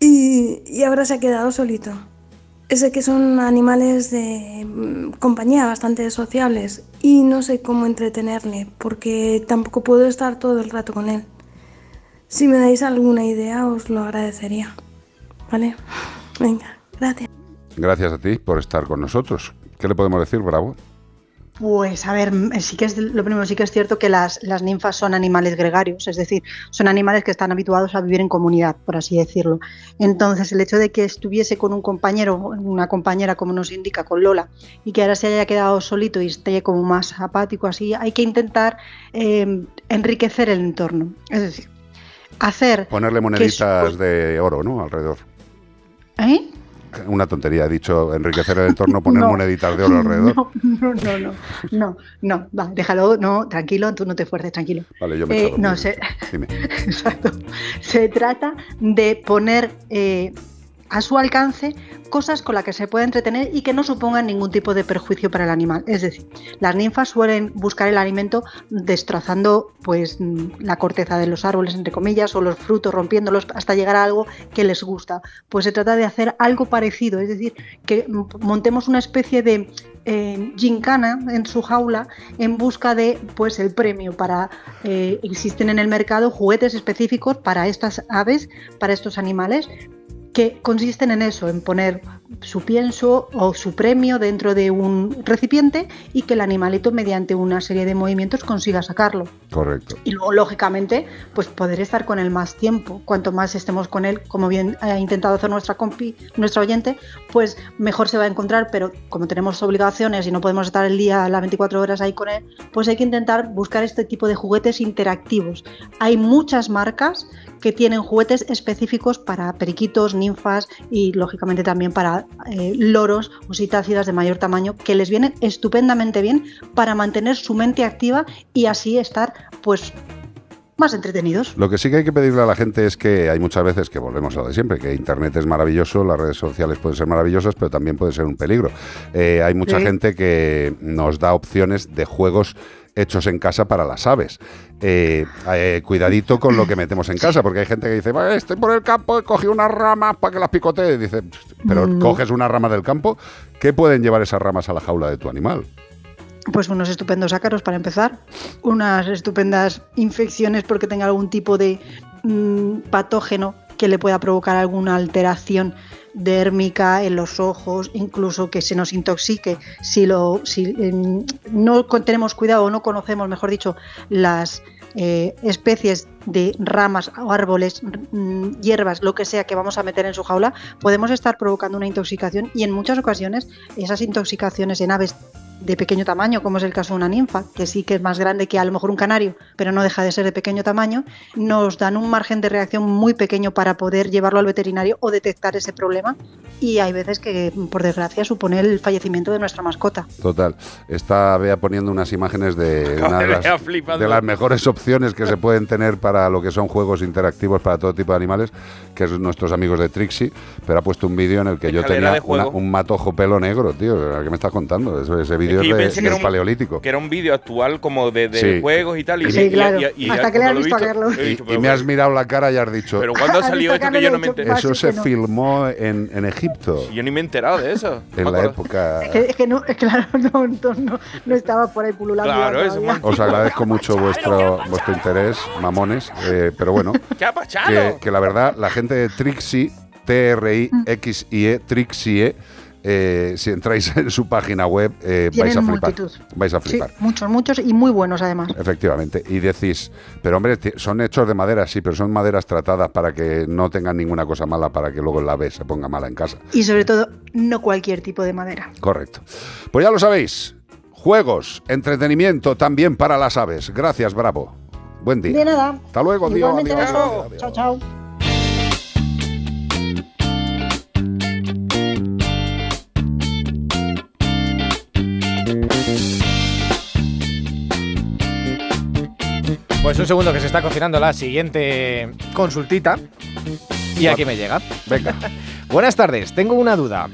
y, y ahora se ha quedado solito. Sé que son animales de mm, compañía bastante sociables y no sé cómo entretenerle porque tampoco puedo estar todo el rato con él. Si me dais alguna idea os lo agradecería. ¿Vale? Venga, gracias. Gracias a ti por estar con nosotros. ¿Qué le podemos decir, Bravo? Pues a ver, mm, sí que es lo primero sí que es cierto que las, las ninfas son animales gregarios, es decir, son animales que están habituados a vivir en comunidad, por así decirlo. Entonces, el hecho de que estuviese con un compañero, una compañera, como nos indica, con Lola, y que ahora se haya quedado solito y esté como más apático, así, hay que intentar eh, enriquecer el entorno. Es decir, hacer Ponerle que moneditas de oro, ¿no? Alrededor. ¿Eh? Una tontería, he dicho enriquecer el entorno, poner No. moneditas de oro alrededor. No, <laughs> no, no, no, no, no, va, déjalo, no, tranquilo, tú no te fuerces, tranquilo. Vale, yo me Eh, echo no, se, Dime. <laughs> exacto. Se trata de poner eh, a su alcance cosas con las que se pueda entretener y que no supongan ningún tipo de perjuicio para el animal. Es decir, las ninfas suelen buscar el alimento destrozando pues mm, la corteza de los árboles, entre comillas, o los frutos, rompiéndolos hasta llegar a algo que les gusta. Pues se trata de hacer algo parecido, es decir, que mm, montemos una especie de eh, gincana en su jaula en busca de pues el premio para eh, existen en el mercado juguetes específicos para estas aves para estos animales que consisten en eso, en poner su pienso o su premio dentro de un recipiente y que el animalito mediante una serie de movimientos consiga sacarlo. Correcto. Y luego, lógicamente, pues poder estar con él más tiempo. Cuanto más estemos con él, como bien ha intentado hacer nuestra compi, nuestra oyente, pues mejor se va a encontrar. Pero como tenemos obligaciones y no podemos estar el día, las 24 horas ahí con él, pues hay que intentar buscar este tipo de juguetes interactivos. Hay muchas marcas que tienen juguetes específicos para periquitos, ninfas y lógicamente también para eh, loros o citácidas de mayor tamaño que les vienen estupendamente bien para mantener su mente activa y así estar pues más entretenidos. Lo que sí que hay que pedirle a la gente es que hay muchas veces que volvemos a lo de siempre, que Internet es maravilloso, las redes sociales pueden ser maravillosas, pero también puede ser un peligro. Eh, hay mucha Sí. gente que nos da opciones de juegos hechos en casa para las aves. Eh, eh, cuidadito con lo que metemos en casa, porque hay gente que dice, "Va, estoy por el campo, he cogido unas ramas para que las picotee. Dice, pero No. coges una rama del campo, ¿qué pueden llevar esas ramas a la jaula de tu animal? Pues unos estupendos ácaros para empezar, unas estupendas infecciones porque tenga algún tipo de mm, patógeno que le pueda provocar alguna alteración dérmica en los ojos, incluso que se nos intoxique. Si lo si em, no tenemos cuidado o no conocemos, mejor dicho, las eh, especies de ramas o árboles, mm, hierbas, lo que sea que vamos a meter en su jaula, podemos estar provocando una intoxicación y en muchas ocasiones esas intoxicaciones en aves de pequeño tamaño, como es el caso de una ninfa, que sí que es más grande que a lo mejor un canario, pero no deja de ser de pequeño tamaño, nos dan un margen de reacción muy pequeño para poder llevarlo al veterinario o detectar ese problema y hay veces que, por desgracia, supone el fallecimiento de nuestra mascota. Total. Está Bea poniendo unas imágenes de <laughs> una de las, flipando. de las mejores opciones que se pueden tener para lo que son juegos interactivos para todo tipo de animales, que es nuestros amigos de Trixie, pero ha puesto un vídeo en el que yo tenía una- un matojo pelo negro, tío. ¿Qué me estás contando? Eso- ese vídeo Es que de- pensé que del era un- paleolítico. Que era un vídeo actual como de, de Sí. juegos y tal. Y, Sí, y- y- claro. y- y Hasta que le has visto a Y, dicho, y pero- me has mirado la cara y has dicho, Pero ¿cuándo <laughs> ha salido esto que yo no me enteré? eso se filmó en, en Egipto, Yo ni me he enterado de eso. en la época... Es que, no, claro, no, no, no, no estaba por ahí pululando. Claro, eso. Os agradezco mucho vuestro, vuestro interés, mamones, eh, pero bueno, <laughs> que, que la verdad, la gente de Trixie T-R-I-X-I-E, Trixie. Eh, si entráis <laughs> en su página web, eh, vais a flipar. multitud. Vais a Sí, flipar. muchos, muchos y muy buenos además. Efectivamente. Y decís, pero hombre, son hechos de madera, sí, pero son maderas tratadas para que no tengan ninguna cosa mala, para que luego la B se ponga mala en casa. Y sobre todo, no cualquier tipo de madera. Correcto. Pues ya lo sabéis. Juegos, entretenimiento también para las aves. Gracias, Bravo. Buen día. De nada. Hasta luego, Igualmente, adiós, beso. adiós, Chao, chao. Pues un segundo que se está cocinando la siguiente consultita. Y aquí me llega. Venga. <laughs> Buenas tardes, tengo una duda.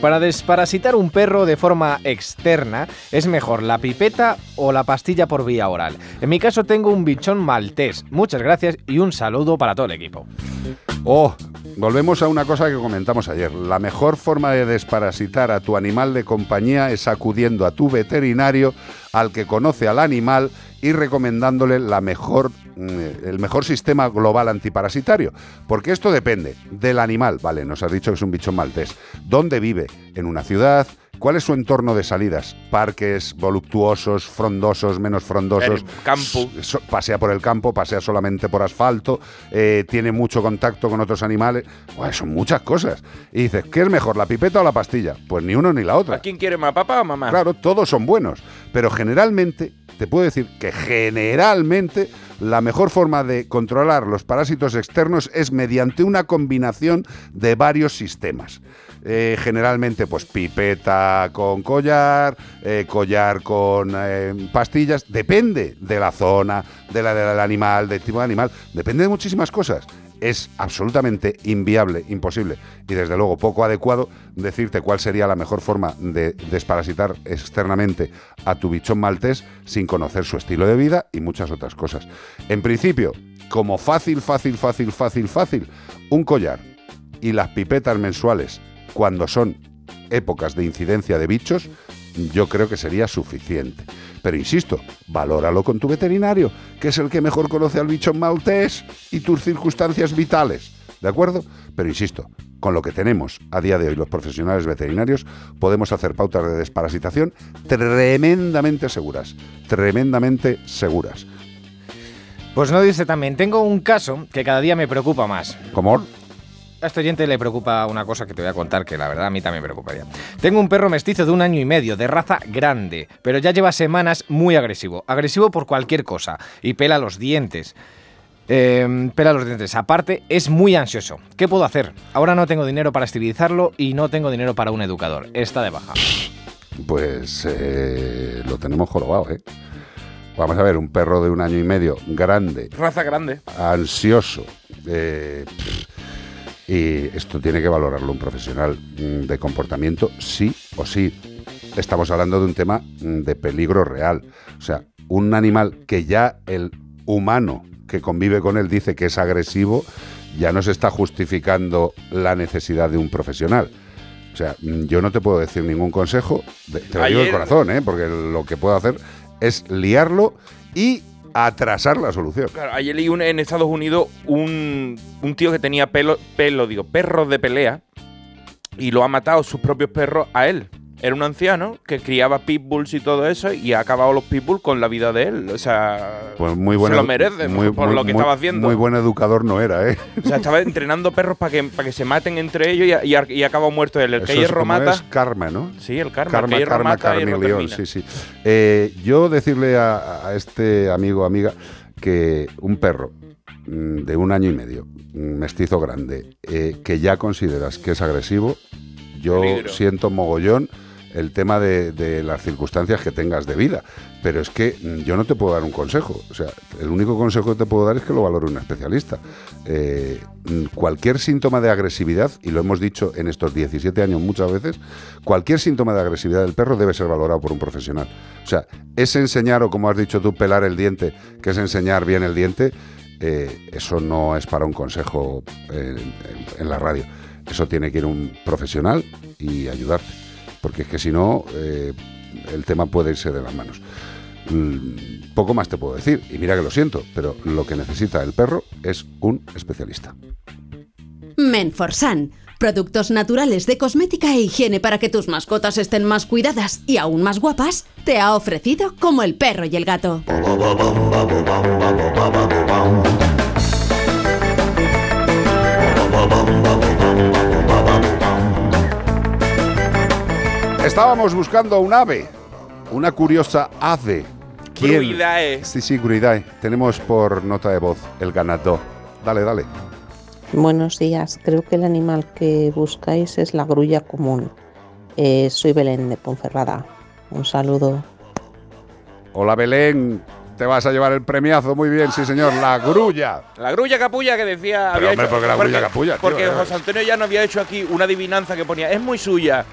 Para desparasitar un perro de forma externa, ¿es mejor la pipeta o la pastilla por vía oral? En mi caso tengo un bichón maltés. Muchas gracias y un saludo para todo el equipo. Oh, volvemos a una cosa que comentamos ayer. La mejor forma de desparasitar a tu animal de compañía es acudiendo a tu veterinario, al que conoce al animal y recomendándole la mejor, mm, el mejor sistema global antiparasitario. Porque esto depende del animal. Vale, nos has dicho que es un bichón maltés. ¿Dónde vive? ¿En una ciudad? ¿Cuál es su entorno de salidas? Parques voluptuosos, frondosos, menos frondosos. El campo. So- pasea por el campo, pasea solamente por asfalto, eh, tiene mucho contacto con otros animales. Bueno, son muchas cosas. Y dices, ¿qué es mejor, la pipeta o la pastilla? Pues ni uno ni la otra. ¿Quién quiere más, papá o mamá? Claro, todos son buenos. Pero generalmente, te puedo decir que generalmente la mejor forma de controlar los parásitos externos es mediante una combinación de varios sistemas. Eh, generalmente, pues pipeta con collar, eh, collar con eh, pastillas. Depende de la zona, de la del animal, del tipo de animal. Depende de muchísimas cosas es absolutamente inviable, imposible y desde luego poco adecuado decirte cuál sería la mejor forma de desparasitar externamente a tu bichón maltés sin conocer su estilo de vida y muchas otras cosas. En principio, como fácil, fácil, fácil, fácil, fácil, un collar y las pipetas mensuales cuando son épocas de incidencia de bichos, yo creo que sería suficiente. Pero insisto, valóralo con tu veterinario, que es el que mejor conoce al bicho maltés y tus circunstancias vitales. ¿De acuerdo? Pero insisto, con lo que tenemos a día de hoy los profesionales veterinarios, podemos hacer pautas de desparasitación tremendamente seguras. Tremendamente seguras. Pues no dice también, tengo un caso que cada día me preocupa más. ¿Cómo? A este oyente le preocupa una cosa que te voy a contar que la verdad a mí también me preocuparía. Tengo un perro mestizo de un año y medio, de raza grande, pero ya lleva semanas muy agresivo. Agresivo por cualquier cosa y pela los dientes. Eh, pela los dientes. Aparte, es muy ansioso. ¿Qué puedo hacer? Ahora no tengo dinero para esterilizarlo y no tengo dinero para un educador. Está de baja. Pues eh, lo tenemos jorobado, ¿eh? Vamos a ver, un perro de un año y medio, grande, Raza grande. ansioso. eh, y esto tiene que valorarlo un profesional mm, de comportamiento, sí o sí. Estamos hablando de un tema mm, de peligro real. O sea, un animal que ya el humano que convive con él dice que es agresivo, ya no se está justificando la necesidad de un profesional. O sea, mm, yo no te puedo decir ningún consejo, te lo digo de corazón, ¿eh? porque lo que puedo hacer es liarlo y atrasar la solución. Claro, ayer leí un- en Estados Unidos un, un tío que tenía pelo, pelo, digo, perros de pelea y lo ha matado sus propios perros a él. Era un anciano que criaba pitbulls y todo eso y ha acabado los pitbulls con la vida de él. O sea, Pues muy bueno. se lo merece por lo que estaba haciendo. Muy buen educador no era, ¿eh? O sea, estaba entrenando perros para que, para que se maten entre ellos y, y, y acabado muerto él. El que Eso es karma, ¿no? Sí, el karma. Karma, el karma, termina. sí, sí. Eh, yo decirle a, a este amigo o amiga que un perro mm, de un año y medio, mestizo grande, eh, que ya consideras que es agresivo, yo Peligro. siento mogollón el tema de, las circunstancias que tengas de vida. Pero es que yo no te puedo dar un consejo. O sea, el único consejo que te puedo dar es que lo valore un especialista. Eh, mm, cualquier síntoma de agresividad, y lo hemos dicho en estos 17 años muchas veces, cualquier síntoma de agresividad del perro debe ser valorado por un profesional. O sea, es enseñar, o como has dicho tú, pelar el diente, que es enseñar bien el diente, eh, eso no es para un consejo en, en la radio. Eso tiene que ir un profesional y ayudarte. Porque es que si no, eh, el tema puede irse de las manos. Mm, Poco más te puedo decir, y mira que lo siento, pero lo que necesita el perro es un especialista. Menforsan. Productos naturales de cosmética e higiene para que tus mascotas estén más cuidadas y aún más guapas, te ha ofrecido como el perro y el gato. Estábamos buscando un ave, una curiosa ave. ¿Quién? Gruidae. Sí, sí, Gruidae. Tenemos por nota de voz el ganador. Dale, dale. Buenos días, creo que el animal que buscáis es la grulla común. Eh, soy Belén de Ponferrada. Un saludo. Hola Belén, te vas a llevar el premiazo, muy bien, sí señor, la grulla. La grulla capulla que decía. Pero, había hombre, hecho- ¿por qué la grulla capulla, tío? Porque Eh. José Antonio ya nos había hecho aquí una adivinanza que ponía: es muy suya,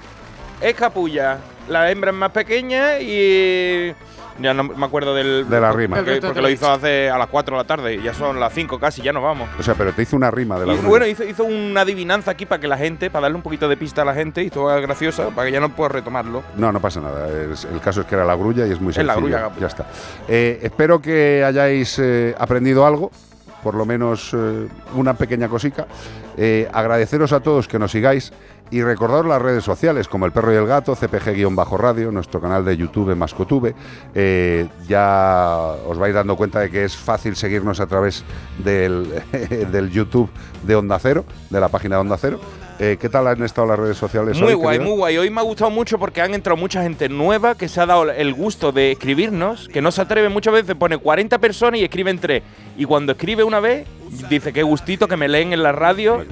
es capulla, la hembra es más pequeña y. Ya no me acuerdo del. De la rima. Porque, porque lo hizo hace a las 4 de la tarde y ya son las 5 casi, ya nos vamos. O sea, pero te hizo una rima de la Y grulla. bueno, hizo, hizo una adivinanza aquí para que la gente, para darle un poquito de pista a la gente y todo graciosa, para que ya no pueda retomarlo. No, no pasa nada. Es- el caso es que era la grulla y es muy Es la sencillo. grulla capulla. ya está. Eh, espero que hayáis eh, aprendido algo, por lo menos eh, una pequeña cosica. Eh, agradeceros a todos que nos sigáis y recordaros las redes sociales como El Perro y el Gato, CPG-Radio, nuestro canal de YouTube Mascotube. Eh, ya os vais dando cuenta de que es fácil seguirnos a través del, <laughs> del YouTube de Onda Cero, de la página de Onda Cero. Eh, ¿Qué tal han estado las redes sociales Muy hoy, guay, querido? muy guay. Hoy me ha gustado mucho porque han entrado mucha gente nueva que se ha dado el gusto de escribirnos, que no se atreve muchas veces, pone 40 personas y escriben 3. Y cuando escribe una vez, dice qué gustito que me leen en la radio,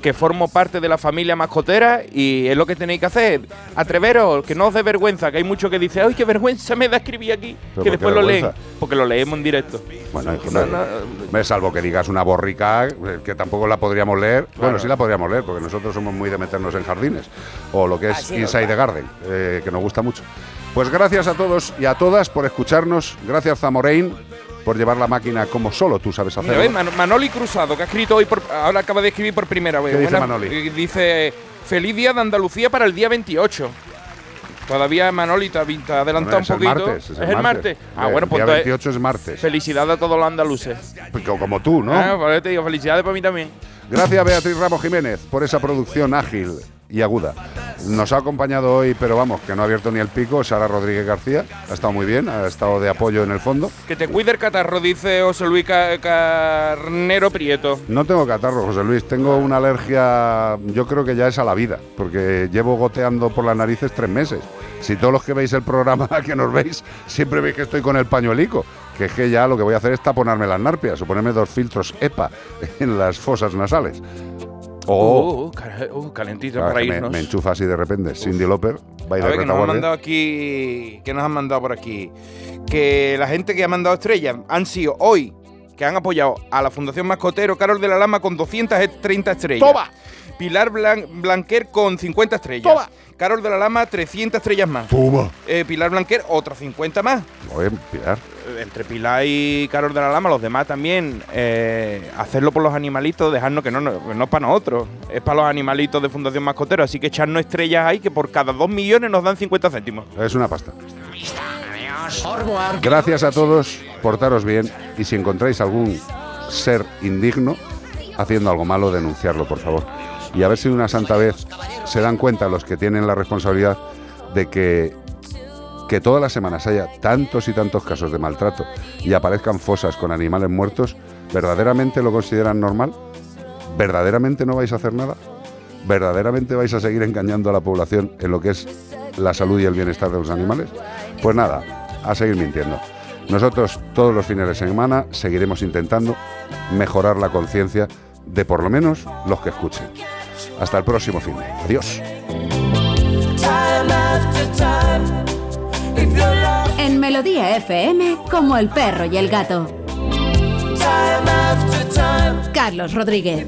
que formo parte de la familia mascotera y es lo que tenéis que hacer. Atreveros, que no os dé vergüenza, que hay mucho que dice, ¡ay, qué vergüenza me da escribir aquí! ¿Pero por Que después lo leen, porque lo leemos en directo. Bueno, hijo, No, no, no, me salvo que digas una borrica eh, que tampoco la podríamos leer. Bueno, sí la podríamos leer, porque nosotros somos muy de meternos en jardines. O lo que es Ah, Inside the Garden, eh, que nos gusta mucho. Pues gracias a todos y a todas por escucharnos. Gracias, Zamorein, por llevar la máquina como solo tú sabes Mira, hacerlo. ves, Man- Manoli Cruzado, que ha escrito hoy, por, ahora acaba de escribir por primera vez. ¿Qué dice Buena- Manoli? eh, Dice, feliz día de Andalucía para el día 28. Todavía Manoli te ha adelantado Bueno, un el poquito. martes, es el el martes. martes. Ah, El bueno, pues día entonces, 28 es martes. Felicidades a todos los andaluces. Pues co- Como tú, ¿no? Ah, por eso te digo, felicidades para mí también. Gracias Beatriz Ramos Jiménez por esa producción ágil y aguda. Nos ha acompañado hoy, pero vamos, que no ha abierto ni el pico, Sara Rodríguez García. Ha estado muy bien, ha estado de apoyo en el fondo. Que te cuide el catarro, dice José Luis Ca- Carnero Prieto. No tengo catarro, José Luis. Tengo una alergia, yo creo que ya es a la vida, porque llevo goteando por las narices tres meses. Si todos los que veis el programa, <laughs> que nos veis, siempre veis que estoy con el pañuelico, que es que ya lo que voy a hacer es taponarme las narpias o ponerme dos filtros EPA en las fosas nasales. O Uh, uh, calentito Claro, para que me, irnos. me enchufa así de repente. Cindy Lauper, va A ver, que nos han mandado aquí. ¿Qué nos han mandado por aquí? Que la gente que ha mandado estrellas han sido hoy, que han apoyado a la Fundación Mascotero, Carol de la Lama con 230 estrellas. ¡Toma! Pilar Blan- Blanquer con 50 estrellas. ¡Toma! Carol de la Lama, 300 estrellas más. ¡Toma! Eh, Pilar Blanquer, otras 50 más. Oye, Pilar. Entre Pilar y Carol de la Lama, los demás también, eh, hacerlo por los animalitos, dejarnos que no, no, no es para nosotros, es para los animalitos de Fundación Mascotero. Así que echarnos estrellas ahí que por cada 2 millones nos dan 50 céntimos. Es una pasta. Gracias a todos, portaros bien y si encontráis algún ser indigno haciendo algo malo, denunciarlo, por favor. Y a ver si de una santa vez se dan cuenta los que tienen la responsabilidad de que, que todas las semanas haya tantos y tantos casos de maltrato y aparezcan fosas con animales muertos, ¿verdaderamente lo consideran normal? ¿Verdaderamente no vais a hacer nada? ¿Verdaderamente vais a seguir engañando a la población en lo que es la salud y el bienestar de los animales? Pues nada, a seguir mintiendo. Nosotros todos los fines de semana seguiremos intentando mejorar la conciencia de por lo menos los que escuchen. Hasta el próximo fin. Adiós. En Melodía FM, como el perro y el gato. time after time. Carlos Rodríguez.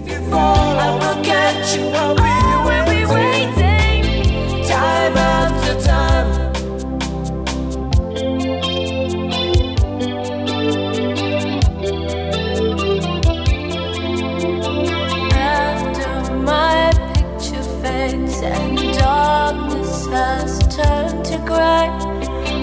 Fades and darkness has turned to gray,